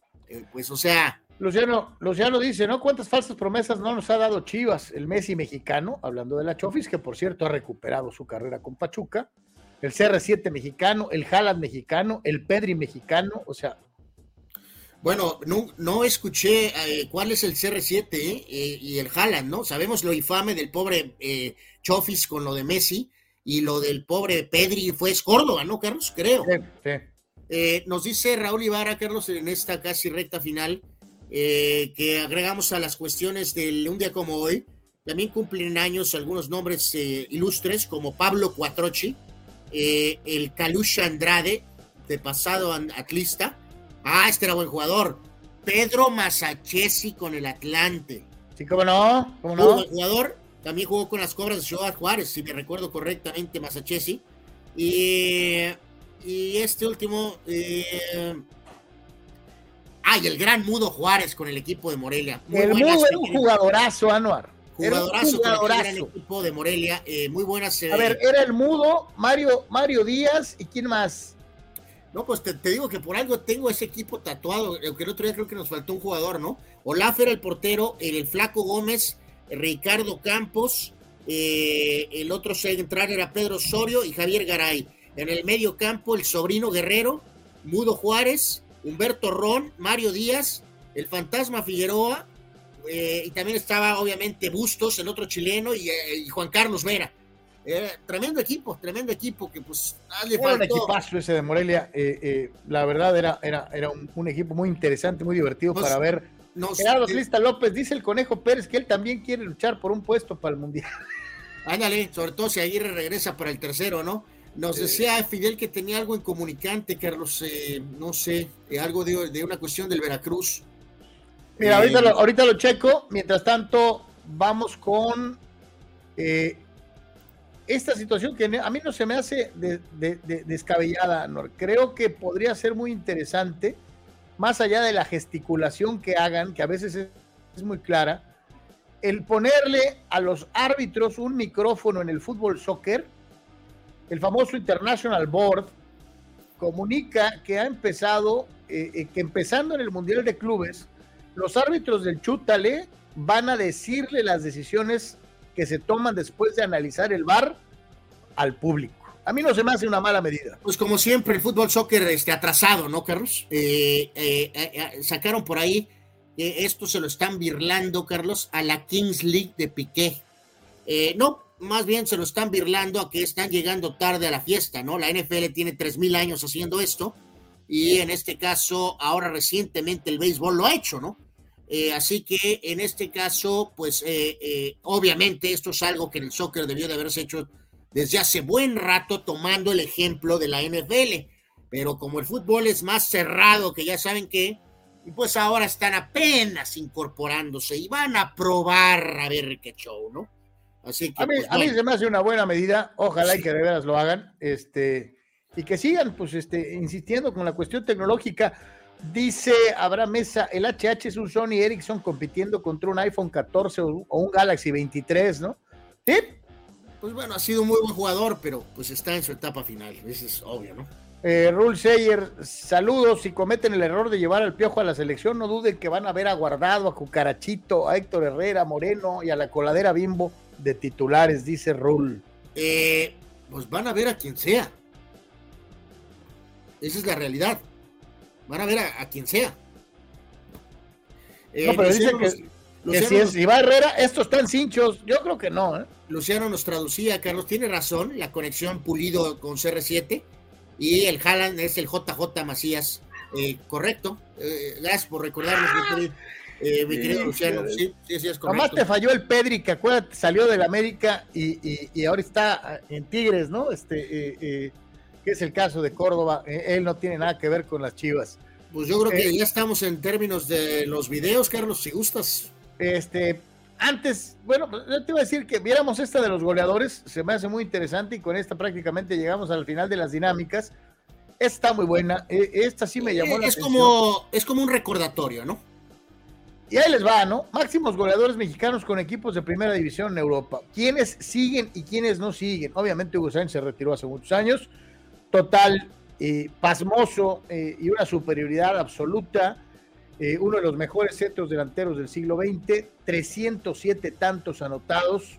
pues, o sea, Luciano, Luciano dice, ¿no? ¿Cuántas falsas promesas no nos ha dado Chivas? El Messi mexicano, hablando de la Chofis, que por cierto ha recuperado su carrera con Pachuca, el CR7 mexicano, el Haaland mexicano, el Pedri mexicano, o sea. Bueno, no, no escuché eh, cuál es el CR7 eh, y el Haaland, ¿no? Sabemos lo infame del pobre eh, Chofis con lo de Messi y lo del pobre Pedri fue Córdoba, ¿no, Carlos? Creo. Sí, sí. nos dice Raúl Ibarra, Carlos, en esta casi recta final eh, que agregamos a las cuestiones de un día como hoy. También cumplen años algunos nombres eh, ilustres como Pablo Cuatrochi, eh, el Calusha Andrade, de pasado atlista. Ah, este era buen jugador. Pedro Masachesi con el Atlante. Sí, cómo no, cómo no. Buen jugador. También jugó con las Cobras de Ciudad Juárez, si me recuerdo correctamente, Masachesi. Y, y este último, Ah, y el gran Mudo Juárez con el equipo de Morelia. el Mudo era un jugadorazo, Anuar. Jugadorazo, jugadorazo. el equipo de Morelia. Eh, muy buenas. A ver, era el Mudo, Mario, Mario Díaz y quién más. No, pues te, digo que por algo tengo ese equipo tatuado, aunque el otro día creo que nos faltó un jugador, ¿no? Olaf era el portero, el, Flaco Gómez, Ricardo Campos, eh, el otro central era Pedro Osorio y Javier Garay. En el medio campo, el sobrino Guerrero, Mudo Juárez, Humberto Ron, Mario Díaz, el Fantasma Figueroa, eh, y también estaba obviamente Bustos, el otro chileno, y, eh, Juan Carlos Vera. Eh, tremendo equipo, tremendo equipo que pues le faltó. un equipazo ese de Morelia, la verdad era, era, era un, equipo muy interesante, muy divertido para ver. Gerardo Lista López dice el Conejo Pérez que él también quiere luchar por un puesto para el Mundial. Ándale, sobre todo si Aguirre regresa para el tercero, ¿no? Nos decía Fidel que tenía algo en comunicante, Carlos, eh, no sé, eh, algo de, una cuestión del Veracruz. Mira, ahorita, lo, ahorita lo checo, mientras tanto vamos con eh, esta situación que a mí no se me hace descabellada, creo que podría ser muy interesante, más allá de la gesticulación que hagan, que a veces es muy clara, el ponerle a los árbitros un micrófono en el fútbol soccer el famoso International Board comunica que ha empezado, eh, eh, que empezando en el Mundial de Clubes, los árbitros del Chútale van a decirle las decisiones que se toman después de analizar el VAR al público. A mí no se me hace una mala medida. Pues como siempre, el fútbol soccer este, atrasado, ¿no, Carlos? Eh, sacaron por ahí, esto se lo están birlando, Carlos, a la Kings League de Piqué. no, más bien se lo están birlando a que están llegando tarde a la fiesta, ¿no? La NFL tiene 3.000 años haciendo esto y en este caso, ahora recientemente el béisbol lo ha hecho, ¿no? Eh, así que en este caso, pues eh, eh, obviamente esto es algo que en el soccer debió de haberse hecho desde hace buen rato, tomando el ejemplo de la NFL. Pero como el fútbol es más cerrado, que ya saben que, pues ahora están apenas incorporándose y van a probar a ver qué show, ¿no? Así que, a, mí, pues, se me hace una buena medida, ojalá y que de veras lo hagan, este, y que sigan, pues, este, insistiendo con la cuestión tecnológica Dice Abraham Mesa, el HH es un Sony Ericsson compitiendo contra un iPhone 14 o, un Galaxy 23, ¿no? Sí. Pues bueno, ha sido un muy buen jugador, pero pues está en su etapa final, eso es obvio, ¿no? Eh, Rule Sayer, saludos. Si cometen el error de llevar al piojo a la selección, no duden que van a ver a Guardado, a Cucarachito, a Héctor Herrera, Moreno y a la coladera Bimbo de titulares, dice Rule. Eh, pues van a ver a quien sea. Esa es la realidad van a ver a, quien sea. no, pero dicen que, si, es, va Herrera, estos están cinchos. Yo creo que no. ¿eh? Luciano nos traducía, Carlos, tiene razón, la conexión pulido con CR7 y el Haaland es el JJ Macías. Eh, correcto. Eh, gracias por recordarnos, mi querido, Luciano. Sí, sí, sí, es correcto. Nomás te falló el Pedri, que acuérdate, salió del América y, y, ahora está en Tigres, ¿no? Este, que es el caso de Córdoba, eh, él no tiene nada que ver con las Chivas. Pues yo creo que eh, ya estamos en términos de los videos, Carlos, si gustas. Este, antes, bueno, yo te iba a decir que viéramos esta de los goleadores, se me hace muy interesante y con esta prácticamente llegamos al final de las dinámicas. Está muy buena, e, esta sí me llamó la es Como, es como un recordatorio, ¿no? Y ahí les va, ¿no? Máximos goleadores mexicanos con equipos de primera división en Europa. ¿Quiénes siguen y quiénes no siguen? Obviamente Hugo Sánchez se retiró hace muchos años total eh, pasmoso eh, y una superioridad absoluta. Eh, uno de los mejores centros delanteros del siglo XX, 307 tantos anotados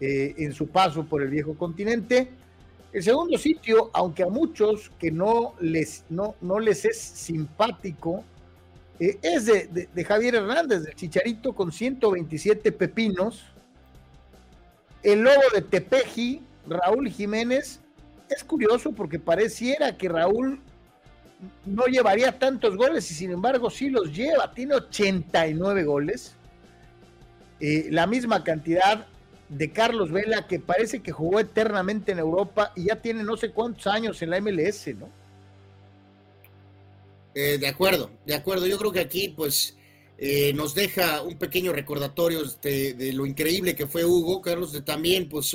en su paso por el viejo continente. El segundo sitio, aunque a muchos que no les, no, no les es simpático, es de, Javier Hernández, del Chicharito, con 127 pepinos. El lobo de Tepeji, Raúl Jiménez, es curioso porque pareciera que Raúl no llevaría tantos goles y sin embargo sí los lleva, tiene 89 goles, eh, la misma cantidad de Carlos Vela que parece que jugó eternamente en Europa y ya tiene no sé cuántos años en la MLS, ¿no? Eh, de acuerdo, de acuerdo, yo creo que aquí pues eh, nos deja un pequeño recordatorio de, lo increíble que fue Hugo, Carlos, también pues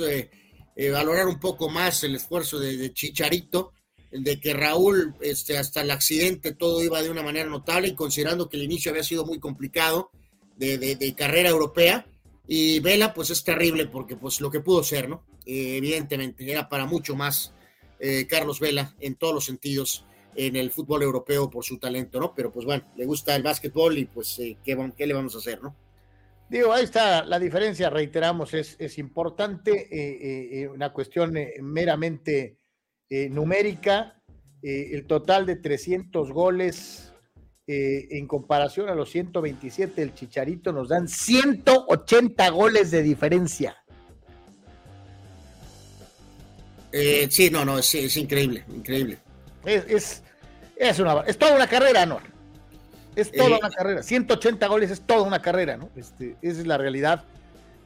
eh, valorar un poco más el esfuerzo de, Chicharito, de que Raúl, este, hasta el accidente, todo iba de una manera notable y considerando que el inicio había sido muy complicado de, carrera europea. Y Vela, pues es terrible porque pues lo que pudo ser, ¿no? Eh, evidentemente, era para mucho más eh, Carlos Vela en todos los sentidos en el fútbol europeo por su talento, ¿no? Pero pues bueno, le gusta el básquetbol y pues ¿qué, ¿qué le vamos a hacer, ¿no? Digo, ahí está la diferencia, reiteramos, es, es importante, eh, eh, eh, una cuestión meramente numérica, el total de 300 goles en comparación a los 127 del Chicharito nos dan 180 goles de diferencia. sí, no, no, es, es increíble, increíble. Es, es, es, una, es toda una carrera, ¿no? Es toda eh, una carrera. 180 goles es toda una carrera, ¿no? Este, esa es la realidad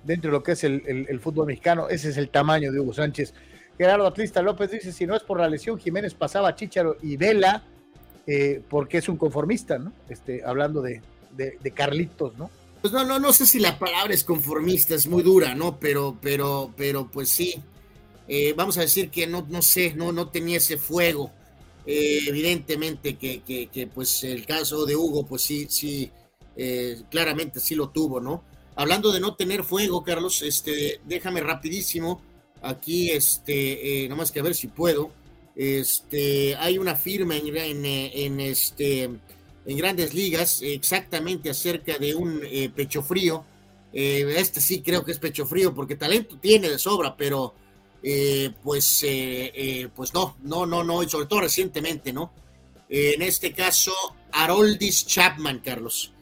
dentro de lo que es el, fútbol mexicano. Ese es el tamaño de Hugo Sánchez. Gerardo Atlista López dice: si no es por la lesión, Jiménez pasaba a Chicharo y Vela, eh, porque es un conformista, ¿no? Este, hablando de, de, Carlitos, ¿no? Pues no, no, no sé si la palabra es conformista, es muy dura, ¿no? Pero, pero, pero, pues sí. Eh, vamos a decir que no, no sé, no, no tenía ese fuego eh, evidentemente que, pues el caso de Hugo, pues sí, sí, eh, claramente sí lo tuvo, ¿no? Hablando de no tener fuego, Carlos, este, déjame rapidísimo, aquí, este, eh, nomás que a ver si puedo, este, hay una firma en, en, este, en grandes ligas exactamente acerca de un pecho frío, este sí creo que es pecho frío porque talento tiene de sobra, pero eh, pues, eh, eh, pues no, no, no, no, y sobre todo recientemente, ¿no? en este caso, Haroldis Chapman, Carlos,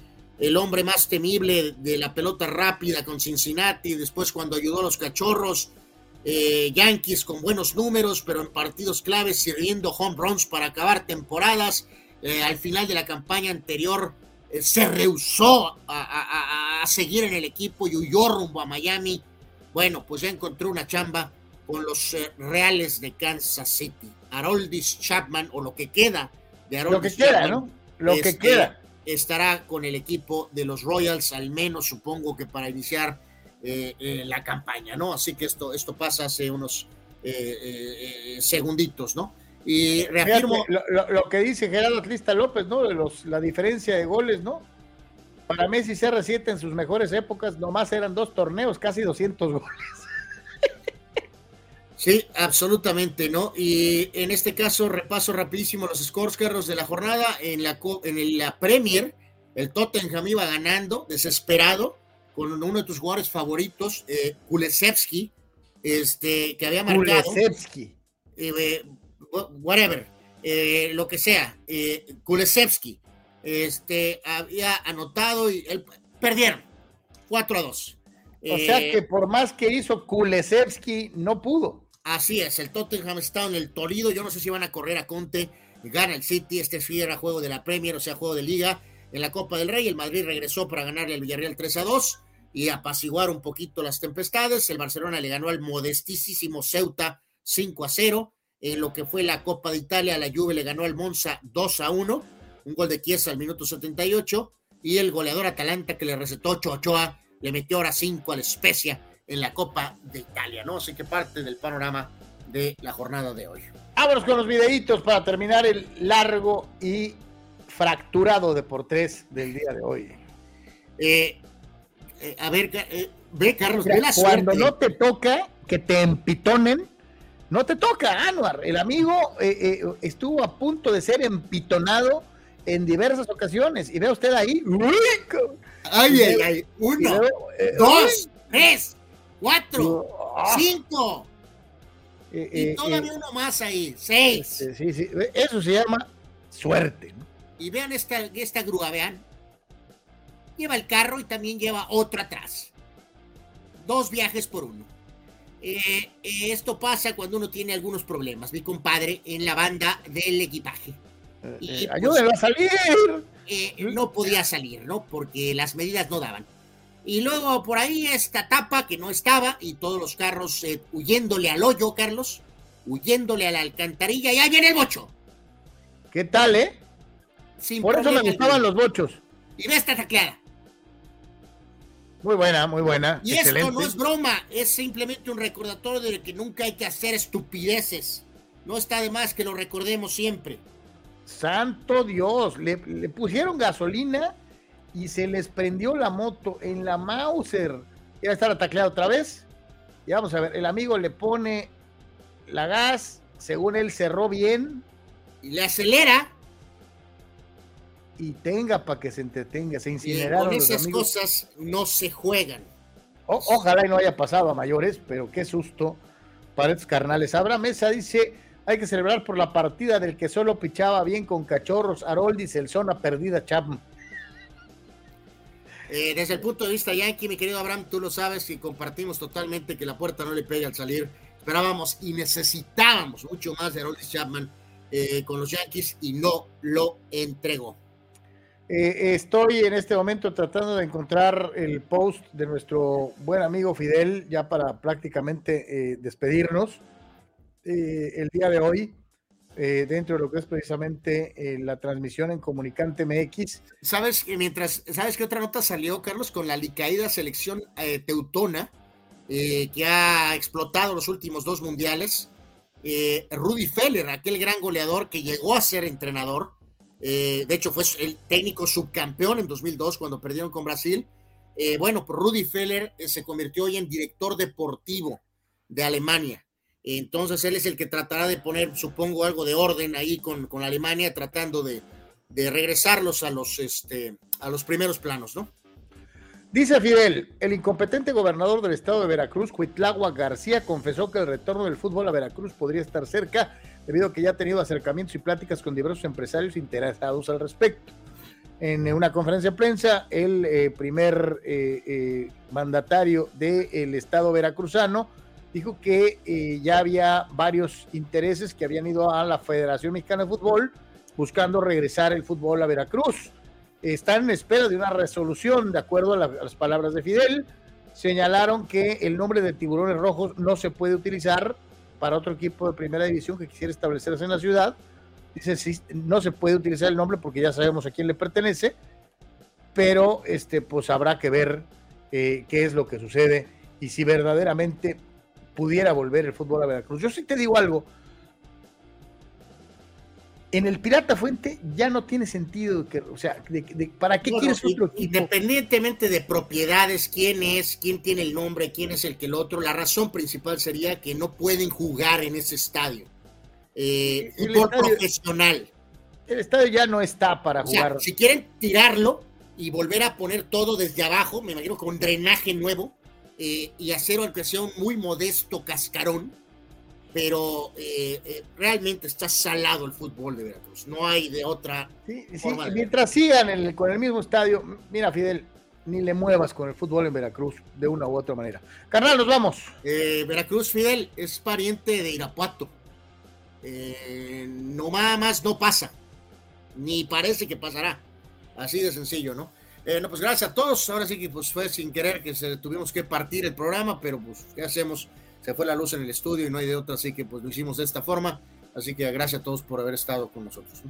el hombre más temible de la pelota rápida con Cincinnati, después cuando ayudó a los cachorros, Yankees con buenos números, pero en partidos claves sirviendo home runs para acabar temporadas. Al final de la campaña anterior se rehusó a, seguir en el equipo y huyó rumbo a Miami. Bueno, pues ya encontró una chamba con los Reales de Kansas City. Haroldis Chapman, o lo que queda de Haroldis Lo que queda, ¿no? Lo que este, queda. Estará con el equipo de los Royals, al menos supongo que para iniciar eh, eh, la campaña, ¿no? Así que esto, esto pasa hace unos eh, segunditos, ¿no? Y reafirmo. lo, que dice Gerardo Atlista López, ¿no? De los, la diferencia de goles, ¿no? Para Messi CR7 en sus mejores épocas nomás eran dos torneos, casi 200 goles. (laughs) Sí, absolutamente, ¿no? Y en este caso, repaso rapidísimo los scores carros de la jornada. En la, en la Premier, el Tottenham iba ganando, desesperado, con uno de tus jugadores favoritos, eh, Kulesevsky, este, que había marcado. Kulesevsky. Eh, whatever, eh, lo que sea, eh, Kulesevsky, este, había anotado y él, perdieron 4 a 2. O sea que por más que hizo Kulesevsky, no pudo. Así es, el Tottenham está en el Torido, yo no sé si van a correr a Conte, gana el City, este es a juego de la Premier, o sea, juego de liga en la Copa del Rey, el Madrid regresó para ganarle al Villarreal 3 a 2 y apaciguar un poquito las tempestades. El Barcelona le ganó al modestísimo Ceuta 5 a 0. En lo que fue la Copa de Italia, la Juve le ganó al Monza 2 a 1. Un gol de Chiesa al minuto 78. Y el goleador Atalanta que le recetó 8 a Ochoa le metió ahora 5 a la Spezia en la Copa de Italia, ¿no? Así que parte del panorama de la jornada de hoy. Vámonos con los videitos para terminar el largo y fracturado de por tres del día de hoy. Eh, eh, a ver, eh, ve Carlos, ve la Cuando no te toca que te empitonen, no te toca, Anuar. El amigo estuvo a punto de ser empitonado en diversas ocasiones. Y ve usted ahí. Ay, ay, ay. Uno, dos, tres, cuatro, cinco. y todavía uno más ahí. Seis. Sí, sí. Eso se llama suerte. Y vean esta, esta grúa, vean lleva el carro y también lleva otro atrás. Dos viajes por uno. Eh, eh, esto pasa cuando uno tiene algunos problemas, mi compadre, en la banda del equipaje. Eh, ¡Ayúdenlo a salir! no podía salir, ¿no? Porque las medidas no daban. Y luego por ahí esta tapa que no estaba y todos los carros huyéndole al hoyo, Carlos, huyéndole a la alcantarilla y ahí viene el bocho. ¿Qué tal, eh? por eso me gustaban los bochos. Y ve esta tacleada. Muy buena, muy buena. Y esto no es broma, es simplemente un recordatorio de que nunca hay que hacer estupideces. No está de más que lo recordemos siempre. Santo Dios, le, pusieron gasolina y se les prendió la moto en la Mauser. ¿Ya va a estar atacleado otra vez? Y vamos a ver, el amigo le pone la gas, según él cerró bien. Y le acelera y tenga para que se entretenga, se incineraron. con esas cosas no se juegan. ojalá y no haya pasado a mayores, pero qué susto para estos carnales. Abra Mesa dice, hay que celebrar por la partida del que solo pichaba bien con cachorros, Haroldis, el zona perdida, Chapman. Eh, desde el punto de vista yankee, mi querido Abraham, tú lo sabes y compartimos totalmente que la puerta no le pega al salir. Esperábamos y necesitábamos mucho más de Haroldis Chapman eh, con los Yankees y no lo entregó. Eh, estoy en este momento tratando de encontrar el post de nuestro buen amigo Fidel, ya para prácticamente despedirnos el día de hoy, dentro de lo que es precisamente la transmisión en Comunicante MX. ¿Sabes mientras, sabes que otra nota salió, Carlos, con la licaída selección teutona que ha explotado los últimos dos mundiales? Rudy Feller, aquel gran goleador que llegó a ser entrenador, eh, de hecho, fue el técnico subcampeón en 2002 cuando perdieron con Brasil. Eh, bueno, pues Rudy Feller eh, se convirtió hoy en director deportivo de Alemania. Entonces él es el que tratará de poner, supongo, algo de orden ahí con, con Alemania, tratando de, de, regresarlos a los, este, a los primeros planos, ¿no? Dice Fidel, el incompetente gobernador del estado de Veracruz, Cuitlagua García, confesó que el retorno del fútbol a Veracruz podría estar cerca debido a que ya ha tenido acercamientos y pláticas con diversos empresarios interesados al respecto. En una conferencia de prensa, el eh, primer eh, eh, mandatario del estado veracruzano dijo que eh, ya había varios intereses que habían ido a la Federación Mexicana de Fútbol buscando regresar el fútbol a Veracruz. Están en espera de una resolución, de acuerdo a, las palabras de Fidel. Señalaron que el nombre de Tiburones Rojos no se puede utilizar para otro equipo de primera división que quisiera establecerse en la ciudad. Dice, sí, no se puede utilizar el nombre porque ya sabemos a quién le pertenece, pero este, pues habrá que ver eh, qué es lo que sucede y si verdaderamente pudiera volver el fútbol a Veracruz. Yo sí te digo algo. En el Pirata Fuente ya no tiene sentido que, o sea, ¿para qué quieres otro equipo? Independientemente de propiedades, quién es, quién tiene el nombre, quién es el que el otro, la razón principal sería que no pueden jugar en ese estadio. Eh, fútbol profesional. El estadio ya no está para jugar. si quieren tirarlo y volver a poner todo desde abajo, me imagino con drenaje nuevo, eh, y hacer aunque sea un muy modesto cascarón, pero eh, eh, realmente está salado el fútbol de Veracruz, no hay de otra forma. mientras sigan con el mismo estadio, mira Fidel, ni le muevas con el fútbol en Veracruz de una u otra manera. Carnal, nos vamos. Veracruz, Fidel, es pariente de Irapuato. no más no pasa, ni parece que pasará. Así de sencillo, ¿no? Eh, no, pues gracias a todos. Ahora sí que pues fue sin querer que tuvimos que partir el programa, pero pues, ¿qué hacemos? Se fue la luz en el estudio y no hay de otra, así que pues lo hicimos de esta forma. Así que gracias a todos por haber estado con nosotros.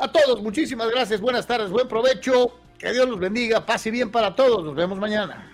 A todos, muchísimas gracias. Buenas tardes, buen provecho. Que Dios los bendiga. Pase bien para todos. Nos vemos mañana.